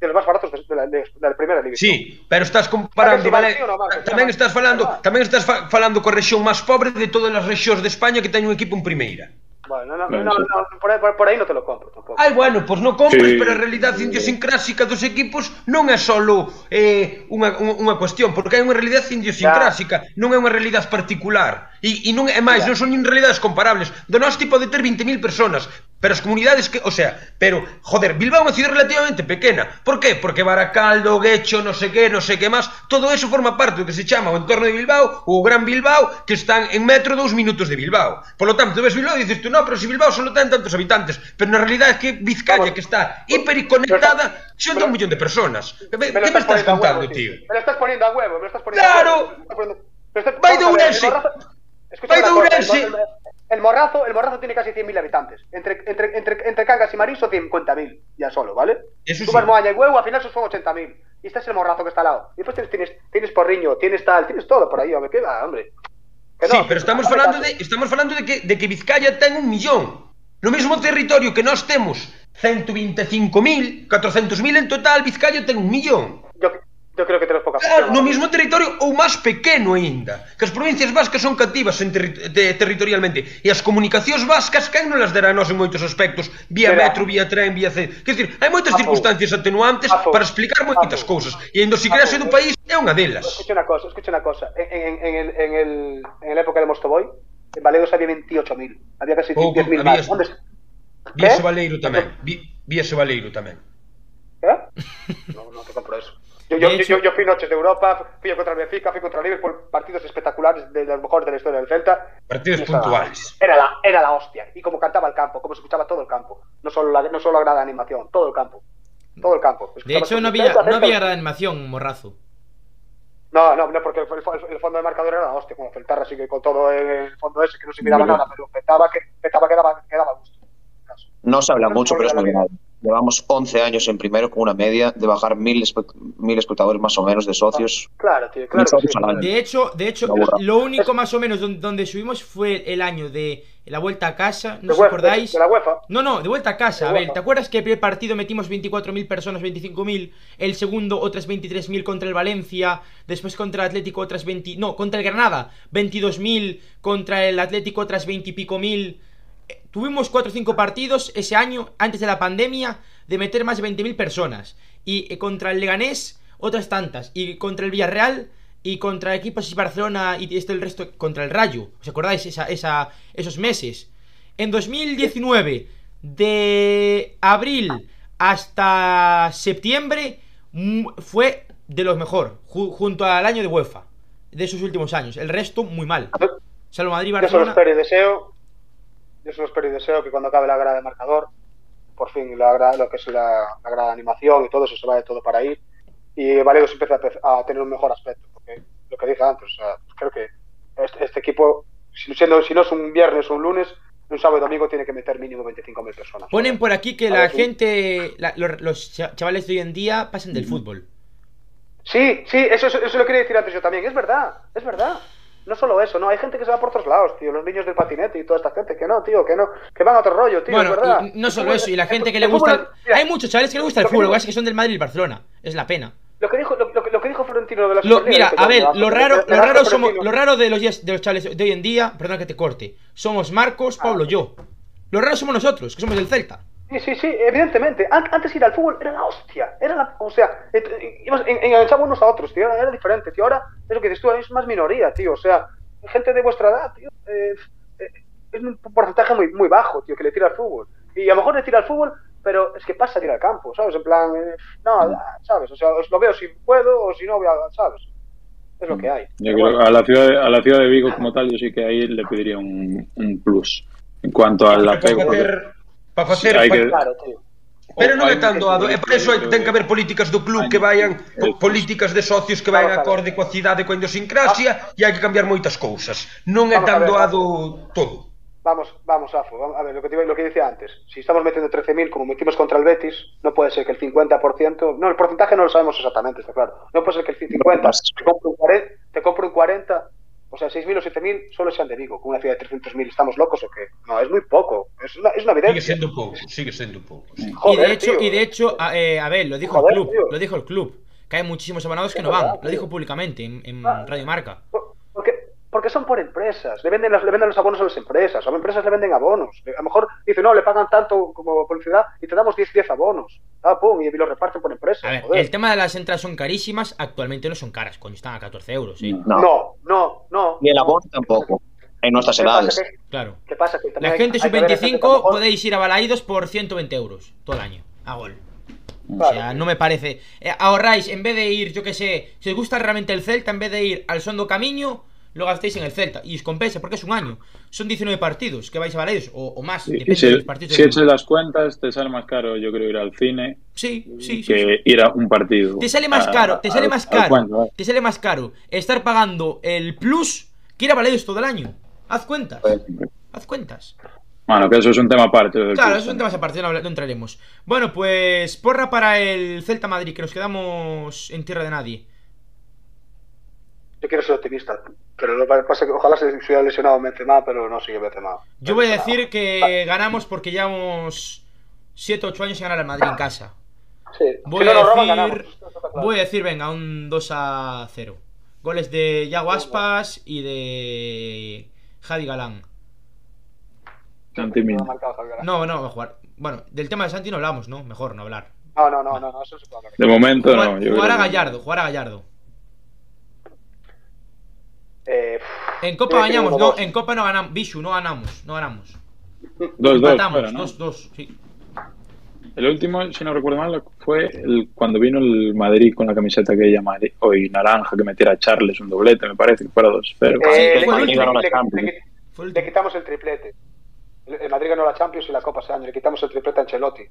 de los más baratos de la, de la primera división. Sí, pero estás comparando, si vale, no, vale, tamén estás falando, tamén estás falando co rexión máis pobre de todas as rexións de España que teñen un equipo en primeira. Bueno, no, no, no, no por, aí, por aí non te lo compro tampoco. Ai, bueno, pois pues non compres, sí. pero a realidade idiosincrásica dos equipos non é solo eh, unha, unha, unha cuestión, porque hai unha realidade idiosincrásica, ya. non é unha realidade particular. E, e non é máis, ya. non son nin realidades comparables. Donosti pode ter 20.000 personas, pero as comunidades que, o sea, pero, joder, Bilbao é unha cidade relativamente pequena. Por qué? Porque Baracaldo, Guecho, no sé qué, no sé qué máis, todo eso forma parte do que se chama o entorno de Bilbao ou o Gran Bilbao, que están en metro dous minutos de Bilbao. Por lo tanto, tú ves Bilbao e dices tú, no, pero si Bilbao solo ten tantos habitantes, pero na realidade é que Vizcaya, que está hiperconectada, xunta un millón de personas. Que me, estás contando, huevo, tío? Me lo estás poniendo a huevo, me lo estás poniendo ¡Claro! a huevo. Estás- Vai de Ourense. Vai de Ourense. El, morrazo, el morrazo tiene casi 100.000 habitantes. Entre, entre, entre, entre Cangas y Marín son 50.000 ya solo, ¿vale? Eso Tú sí. Moaña y Huevo, al final son 80.000. Y este es el morrazo que está al lado. Y después tienes, tienes, tienes Porriño, tienes tal, tienes todo por ahí, hombre, ¿qué va, hombre? Que Sí, pero estamos falando caso. de estamos falando de que de que Vizcaya ten un millón. No mesmo territorio que nós temos 125.000, 400.000 en total, Vizcaya ten un millón. Yo, Eu creo que temos poca Claro, no mesmo territorio ou máis pequeno aínda. Que as provincias vascas son cativas en terri de, territorialmente. E as comunicacións vascas quen non las dará nos en moitos aspectos. Vía Será. metro, vía tren, vía... C... Quer dizer, hai moitas Apo. circunstancias atenuantes Apo. para explicar moitas cousas. E a idiosincrasia do país é unha delas. Escucha unha cosa, escucha unha cosa. En, en, en, el, en, el, en la época de Mostoboy, en Valeiros había 28.000. Había casi 10.000 máis. Onde... Viese Valeiro tamén. Vi, viese Valeiro tamén. Eh? no, no, que Yo, yo, hecho- yo, yo fui noches de Europa, fui contra el Benfica, fui contra el Liverpool, partidos espectaculares de los mejores de la historia del Celta. Partidos puntuales. Era la, era la hostia. Y como cantaba el campo, como se escuchaba todo el campo. No solo la, no solo la grada de animación, todo el campo. Todo el campo. De hecho, no había, no había gran animación, morrazo. No, no, no, porque el, el- el fondo de marcador era la hostia, como Celtarra, así que con todo el fondo ese que no se miraba Bueno. nada, pero petaba, que, petaba que daba, que daba gusto. No se habla No mucho, se pero es la verdad. Llevamos 11 años en primero con una media de bajar mil, espe- mil espectadores más o menos de socios. Claro, tío, claro socios sí. De hecho, de hecho, lo único más o menos don- donde subimos fue el año de la vuelta a casa, De ¿no os UEFA, acordáis? De la UEFA. No, no, de vuelta a casa, De Abel. UEFA. ¿Te acuerdas que el primer partido metimos 24.000 personas, 25.000? El segundo, otras 23.000 contra el Valencia. Después contra el Atlético, otras 20. No, contra el Granada, 22.000. Contra el Atlético, otras 20 y pico mil. Tuvimos 4 o 5 partidos ese año, antes de la pandemia, de meter más de 20.000 personas. Y eh, contra el Leganés, otras tantas. Y contra el Villarreal. Y contra equipos así Barcelona y este el resto contra el Rayo. ¿Os acordáis esa, esa, esos meses? En 2019, de abril hasta septiembre, fue de los mejor, ju- junto al año de UEFA, de esos últimos años. El resto, muy mal. Salvo Madrid y Yo solo Barcelona. espero y deseo, solo espero y deseo que cuando acabe la grada de marcador, por fin la lo que es la, la grada de animación y todo eso se vaya todo para ahí y Varedos empieza a, tener un mejor aspecto. Porque lo que dije antes, o sea, creo que este, este equipo, si, siendo, si no es un viernes o un lunes, un sábado y domingo tiene que meter mínimo 25.000 personas. Ponen por aquí que la gente, la- los, los cha- chavales de hoy en día pasan del fútbol. Sí, sí, eso, eso, eso lo quería decir antes yo también. Es verdad, es verdad. No solo eso, no, hay gente que se va por otros lados, tío. Los niños del patinete y toda esta gente que no, tío, que no, que van a otro rollo, tío, bueno, verdad. y no solo eso, y la gente que le gusta... mira, Hay muchos chavales que le gusta el fútbol, lo que es que son del Madrid y el Barcelona. Es la pena. Lo que dijo, lo, lo que- lo que dijo Florentino de la Lo- mira, a ver, lo raro, lo raro, somos, lo raro de los de los chavales de hoy en día, perdón que te corte, somos Marcos, Ah. Pablo, yo. Lo raro somos nosotros, que somos del Celta. Sí, sí, sí, evidentemente. An- Antes ir al fútbol era la hostia. Era la, o sea, et- íbamos- en- enganchamos unos a otros, tío. Era, diferente, tío. Ahora es lo que dices tú, es más minoría, tío. O sea, gente de vuestra edad, tío. eh, eh, es un porcentaje muy, muy bajo, tío, que le tira al fútbol. Y a lo mejor le tira al fútbol, pero es que pasa de ir al campo, ¿sabes? En plan, eh, no, ¿sabes? O sea, os lo veo si puedo o si no, voy a- ¿sabes? Es lo que hay. Yo Pero creo bueno. que a la ciudad de, a la ciudad de Vigo como tal, yo sí que ahí le pediría un, un plus en cuanto al apego. porque- para facer sí, que... claro, tío. Oh, Pero non é tan doado, é por iso ten que haber políticas do club que vaian políticas de socios que vaian acorde coa cidade, coa idiosincrasia ah. e hai que cambiar moitas cousas. Non é tan doado todo. Vamos, vamos, Afo, a ver, lo que, te, lo que decía antes, si estamos metiendo 13.000 como metimos contra el Betis, no puede ser que el 50%, no, el porcentaje no lo sabemos exactamente, está claro, no puede ser que el 50% te compre un 40, te compre un 40 o sea, 6.000 o 7.000 solo sean de Vigo, con una ciudad de 300.000, ¿estamos locos o qué? No, es muy poco, es una, es una Sigue evidencia. sendo pouco, sigue sendo pouco. sí. y de hecho, tío. y de hecho, a, eh, a ver, lo dijo Joder, el club, tío. lo dijo el club. Que hay muchísimos abonados que no van. verdad, Lo dijo públicamente en, en Ah. Radio Marca. Por- Porque, son por empresas, le venden, las, le venden los abonos a las empresas, a las empresas le venden abonos. A lo mejor dicen, no, le pagan tanto como publicidad y te damos 10, 10 abonos. Ah, pum, y los reparten por empresas. A ver, joder. el tema de las entradas son carísimas, actualmente no son caras, coño, están a 14 euros, ¿eh? No. No, no, no. Ni el no. abono tampoco. En nuestras ¿Qué pasa? edades. ¿Qué, Claro. qué pasa? Que La gente hay que ver a gente que a lo sub-25 mejor- podéis ir a Balaídos por 120 euros todo el año, a gol. O sea, no me parece. Eh, ahorráis, en vez de ir, yo qué sé, si os gusta realmente el Celta, en vez de ir al Sondo Camiño, lo gastéis en el Celta. Y os compensa, porque es un año. Son 19 partidos que vais a Balaídos, o, o más, depende si, de los partidos. si echas las cuentas, te sale más caro, yo creo, ir al cine Sí, sí, que sí. ir a un partido. Te sale más A- caro, te sale al- más caro, cuento, te sale más caro estar pagando el plus que ir a Balaídos todo el año. Haz cuentas, Pues, haz cuentas. Bueno, que eso es un tema aparte. del Claro, eso es un tema aparte, no, no entraremos. Bueno, pues porra para el Celta Madrid, que nos quedamos en tierra de nadie. Yo quiero ser optimista, pero lo que pasa es que ojalá se hubiera lesionado Benzema, pero no sigue Benzema. Yo voy a decir que ganamos porque llevamos 7 8 años sin ganar al Madrid en casa. Sí. Voy si no a roban, decir, voy a decir, venga, un 2 a 0. Goles de Yago Aspas y de Javi Galán. Santi Mina. No. No, no, va a jugar. Bueno, del tema de Santi no hablamos, ¿no? Mejor no hablar. No, no, no, no, no, eso se puede hablar. De momento Jugar, no. yo jugar a Gallardo, jugar a Gallardo. Eh, En Copa uno, no, en Copa no ganamos. Bichu, no ganamos, no ganamos. Dos, dos, Empatamos, fuera, ¿no? dos, dos, sí. El último, si no recuerdo mal, fue el, cuando vino el Madrid con la camiseta que ella Madrid, hoy naranja, que metiera a Charles un doblete, me parece que fuera 2-0. Eh, Sí, le, quitamos el triplete. El Madrid ganó la Champions y la Copa ese año. Le quitamos el triplete a Ancelotti.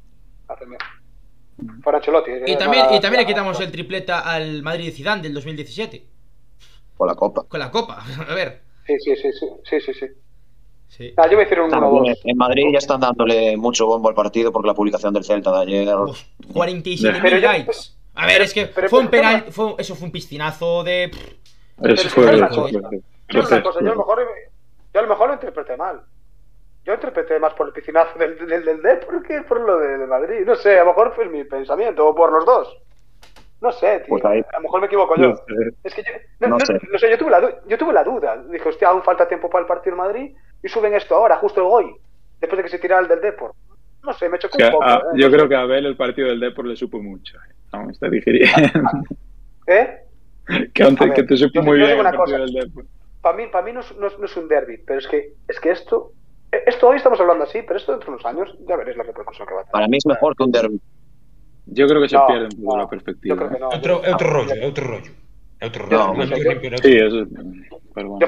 Fuera Ancelotti. eh, Y también, la- y también le la- quitamos el tripleta al Madrid de Zidane del 2017. Por la copa. Con la Copa, a ver. Sí, sí, sí, sí, sí, sí, sí. Sí. Ah, yo a decir un 1-2. También En Madrid ya están dándole mucho bombo al partido porque la publicación del Celta de ayer. Uf, 47.000 Pero yo- likes. A ver, es que pero- fue un penal, fue, eso fue un piscinazo de... Eso fue. una cosa, Yo a lo mejor, yo a lo mejor lo interpreté mal. Yo interpreté más por el piscinazo del, del, del Depor que por lo de, de Madrid. No sé, a lo mejor fue mi pensamiento, o por los dos. No sé, tío. Pues ahí. A lo mejor me equivoco yo. No sé. Es que yo, no, sé. no sé, yo tuve, la, du- yo tuve la duda. Dije, hostia, aún falta tiempo para el partido en Madrid y suben esto ahora, justo hoy, después de que se tirara el del Depor. No sé, me chocó Que un poco. a- ¿eh? yo creo que a Abel el partido del Depor le supo mucho. eh. Aún está digiriendo. ¿Eh? que, aún te- A ver, que te supo yo- muy yo bien el partido cosa. del Depor. Para mí, para mí no, es, no, es, no es un derby, pero es que, es que esto, eh, esto hoy estamos hablando así, pero esto dentro de unos años ya veréis la repercusión que va a tener. Para mí es mejor que un derby. Yo creo que se No, pierde un pouco no, la perspectiva. Yo creo que ¿eh? no. Yo- rollo, é outro rollo. No, rollo. No, yo- Sí, eso es.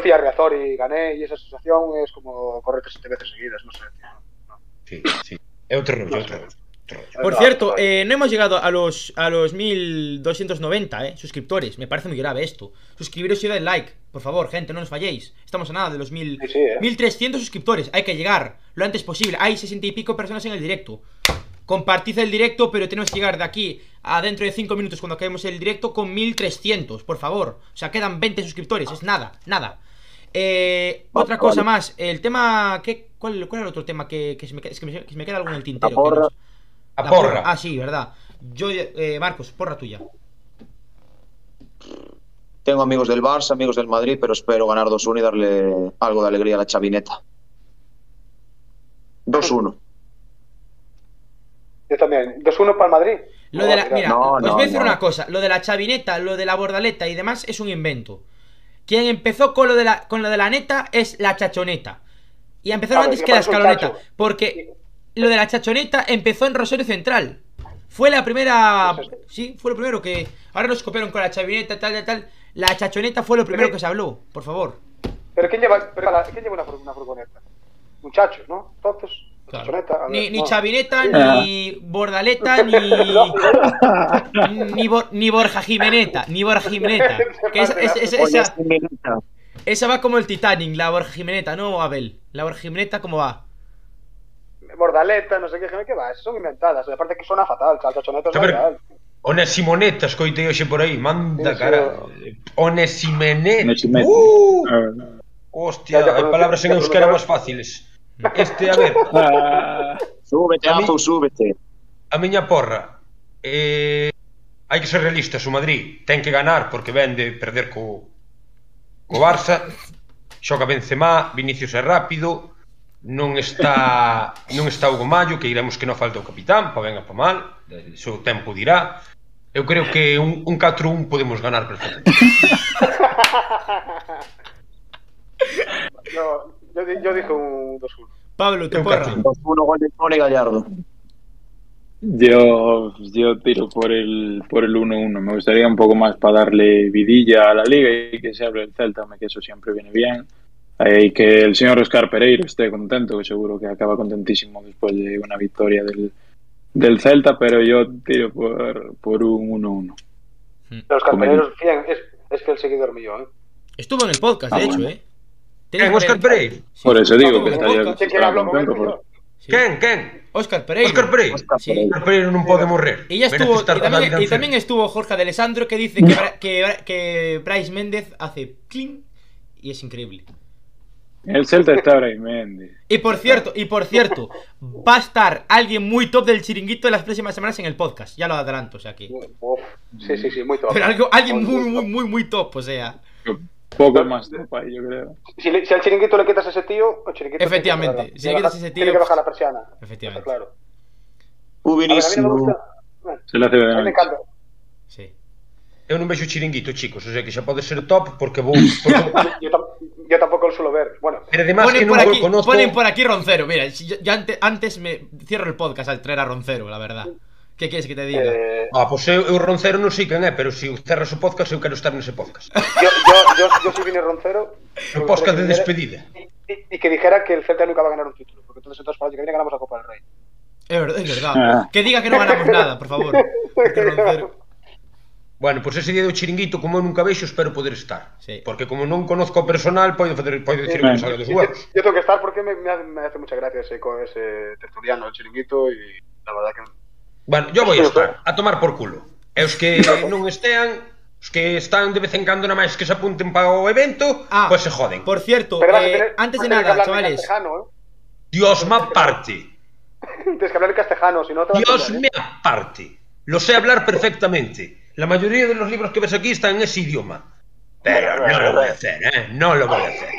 Fui a Riazor y gané y esa sensación es como correr siete veces seguidas, no sé. tío. Sí, sí. É outro rollo. Por cierto, no. eh, no hemos llegado a los, a los 1290 eh, suscriptores. Me parece muy grave esto. Suscribiros y dar like. Por favor, gente, no nos falléis. Estamos a nada de los mil, Sí, sí, eh. 1300 suscriptores. Hay que llegar lo antes posible. Hay 60 y pico personas en el directo. Compartid el directo, pero tenemos que llegar de aquí a dentro de 5 minutos cuando acabemos el directo con 1300, por favor. O sea, quedan 20 suscriptores. Es nada, nada. Eh, otra cosa vale. más. El tema. ¿qué, cuál, ¿Cuál era el otro tema que, que se, me, que se me- que se me queda algo en el tintero? La porra. que no- A la porra. Ah, sí, verdad. Yo, eh, Marcos, porra tuya. Tengo amigos del Barça, amigos del Madrid, pero espero ganar 2-1 y darle algo de alegría a la chavineta. 2-1. Yo también. 2-1 para el Madrid. Lo de la, mira, no, os no, voy a decir no. una cosa. Lo de la chavineta, lo de la bordaleta y demás es un invento. Quien empezó con lo de la, con lo de la neta es la chachoneta. Y empezaron Claro, antes que la escaloneta. Porque lo de la chachoneta empezó en Rosario Central. Fue la primera. Eso Sí, fue lo primero que. Ahora nos copiaron con la chavineta, tal, tal, tal. La chachoneta fue lo primero Pero- que se habló, por favor. Pero ¿quién lleva, pero, la- ¿quién lleva una, una furgoneta? Muchachos, ¿no? Entonces, Claro. ver, Ni, ni no. chavineta, Ah. ni bordaleta, ni. ni, Bor- ni Borja Jimeneta, ni Borja Jimeneta. Que esa, esa- esa- esa- esa va como el Titanic, la Borja Jimeneta, no Abel. La Borja Jimeneta, ¿cómo va? Bordaleta, no sé qué, ¿qué va? Esas son inventadas. Aparte que suena fatal, la chachoneta A es real. Onesimoneta, escoitei hoxe por aí. Manda Sí, cara. Onesimeneta. Uh, A ver. hostia, hai palabras en euskera máis fáciles. Este, a ver... Ah, súbete, a Afo, mi, súbete. A miña porra. Eh, hai que ser realistas, o Madrid ten que ganar porque ven de perder co, co Barça. Xoca Benzema, Vinicius é rápido, non está non está Hugo Gomallo, que iremos que non falta o capitán, pa ben a pa mal, o seu tempo dirá. Eu creo que un, un 4-1 podemos ganar perfectamente. no, yo, yo dije un 2-1. Pablo, tu porra. cacho. 2-1 gol de Tony Gallardo. Yo, yo tiro por el por el 1-1. Me gustaría un poco más para darle vidilla a la liga y que se hable el Celta, que eso siempre viene bien. Eh, y que el señor Oscar Pereiro esté contento, que seguro que acaba contentísimo después de una victoria del, del Celta, pero yo tiro por, por un 1-1. Los bien, es, es que el seguidor mío, ¿eh? Estuvo en el podcast, Ah, de hecho, bueno. ¿eh? Quen, Óscar Pereira? Sí, Por eso digo que podcast. ¿Quién quién. Sí. Óscar Pereira. Óscar Pereira. Oscar Sí. Pereiro. Óscar Pereira non pode morrer. Y ya estuvo, a también, y estuvo Jorge de Alessandro que dice que, que, Bryce Méndez hace clean y es increíble. El Celta está y Mendy. Y por cierto, y por cierto, va a estar alguien muy top del chiringuito en las próximas semanas en el podcast. Ya lo adelanto, o sea que. Sí, sí, sí, muy top. Pero algo, alguien muy, muy, muy, muy top, o sea. Poco más de país, yo creo. Si, le- si al chiringuito le quitas ese tío, el chiringuito Efectivamente, tiene si le quitas ese Tiene tío, que bajar la persiana. Efectivamente. Está claro. Ver, Buenísimo. Bueno, Se le hace a mí de me noche. encanta. Sí. Eu non vexo chiringuito, chicos, o sea que xa pode ser top porque vou porque, Yo, tam- yo tampoco lo suelo ver. Bueno, pero además Ponen por, aquí, conozco. ponen por aquí Roncero. Mira, yo, yo ante- antes me cierro el podcast al traer a Roncero, la verdad. Que queres que te diga? Eh... Ah, pois eu, eu Roncero non sei quen é, pero se si cerras o podcast, eu quero estar nese podcast. Yo, yo, yo, yo soy Vini Roncero. O podcast de despedida. E, que dijera que el Celta nunca va a ganar un título, porque entonces entonces para que viene ganamos a Copa del Rey. É verdade, é verdade. Ah. Que diga que non ganamos nada, por favor. Roncero. Bueno, pois pues ese día do chiringuito, como eu nunca vexo, espero poder estar. Sí. Porque como non conozco o personal, podo, facer podo dicir sí, que me salga dos huevos. Yo, tengo que estar porque me, me, hace, me hace mucha gracia ese, ese tertuliano, el chiringuito, y la verdad que Bueno, yo voy a estar, a tomar por culo. E os que non estean, os que están de vez en cando na máis que se apunten para o evento, Ah, pois se joden. Por cierto, Pero eh, tener- antes de nada, chavales. ¿eh? Dios me aparte. Tienes que hablar en castellano, si no te va a Dios entender, me aparte. Lo sé hablar perfectamente. La mayoría de los libros que ves aquí están en ese idioma. Pero no lo voy a hacer, ¿eh? No lo voy a hacer.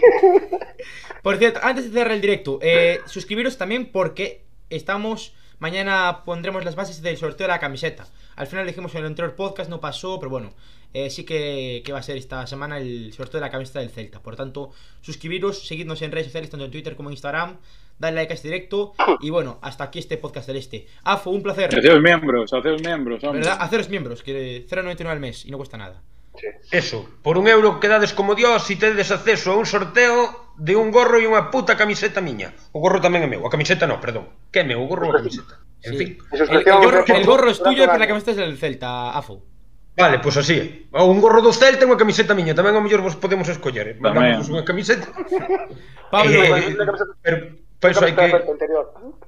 Por cierto, antes de cerrar el directo, eh, suscribiros también porque estamos mañana pondremos las bases del sorteo de la camiseta. Al final dijimos en el anterior podcast, no pasó, pero bueno, eh, sí que, que va a ser esta semana el sorteo de la camiseta del Celta. Por tanto, suscribiros, seguidnos en redes sociales, tanto en Twitter como en Instagram, dale like a este directo y bueno, hasta aquí este podcast del este. Afo, un placer. Haceos miembros, haceos miembros, hombre. ¿Verdad? Haceros miembros, que 0,99 al mes y no cuesta nada. Sí. Eso, por un euro quedades como Dios e tedes acceso a un sorteo de un gorro e unha puta camiseta miña. O gorro tamén é meu, a camiseta non, perdón. Que é meu, o gorro ou a camiseta? En sí. fin. El, el, gorro, el gorro es tuyo e a camiseta é del Celta, Afo. Vale, pois pues así é. Un gorro do Celta e unha camiseta miña. Tamén ao mellor vos podemos escoller. Eh? Mandamos unha camiseta. Pablo, eh, camiseta pero, pero hai que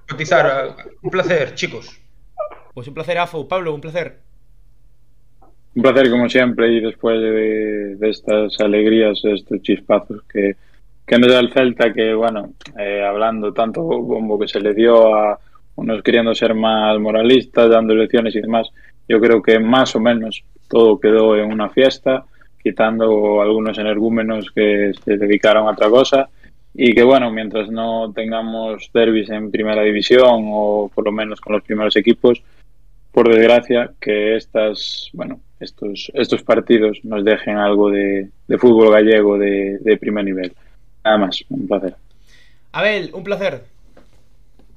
cotizar. Un placer, chicos. Pois pues un placer, Afo. Pablo, un placer. Un placer, como sempre, e despois de, de estas alegrías, estes chispazos que que nos da el Celta, que bueno, eh, hablando tanto bombo que se le dio a unos queriendo ser más moralistas, dando lecciones y demás, yo creo que más o menos todo quedó en una fiesta, quitando algunos energúmenos que se dedicaron a otra cosa y que bueno, mientras no tengamos derbis en primera división o por lo menos con los primeros equipos, por desgracia, que estas, bueno, estos, estos partidos nos dejen algo de, de fútbol gallego de, de primer nivel. Nada más, un placer. Abel, un placer.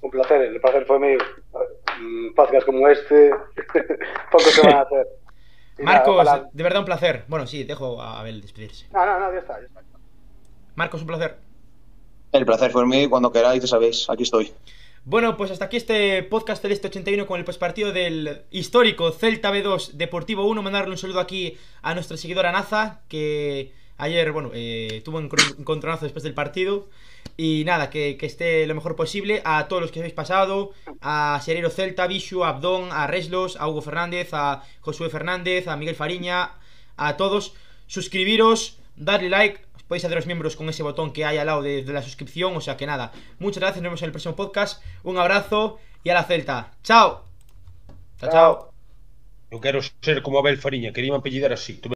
Un placer, el placer fue mío. Mm, Podcast como este, poco se van a hacer. Y nada, Marcos, de verdad un placer. Bueno, sí, dejo a Abel despedirse. No, no, no, ya está, ya está. Marcos, un placer. El placer fue mío, cuando queráis, ya sabéis, aquí estoy. Bueno, pues hasta aquí este podcast Celeste 81 con el postpartido del histórico Celta B2 Deportivo 1. Mandarle un saludo aquí a nuestra seguidora Naza, que ayer, bueno, eh, tuvo un encontronazo después del partido. Y nada, que, que esté lo mejor posible. A todos los que habéis pasado, a Serero Celta, Bishu, a Abdón, a Reslos, a Hugo Fernández, a Josué Fernández, a Miguel Fariña, a todos. Suscribiros, darle like, podéis haceros miembros con ese botón que hay al lado de, de la suscripción. O sea que nada, muchas gracias, nos vemos en el próximo podcast. Un abrazo y a la Celta. ¡Chao! Chao, chao. Eu quero ser como Abel Fariña, quería apellidar así.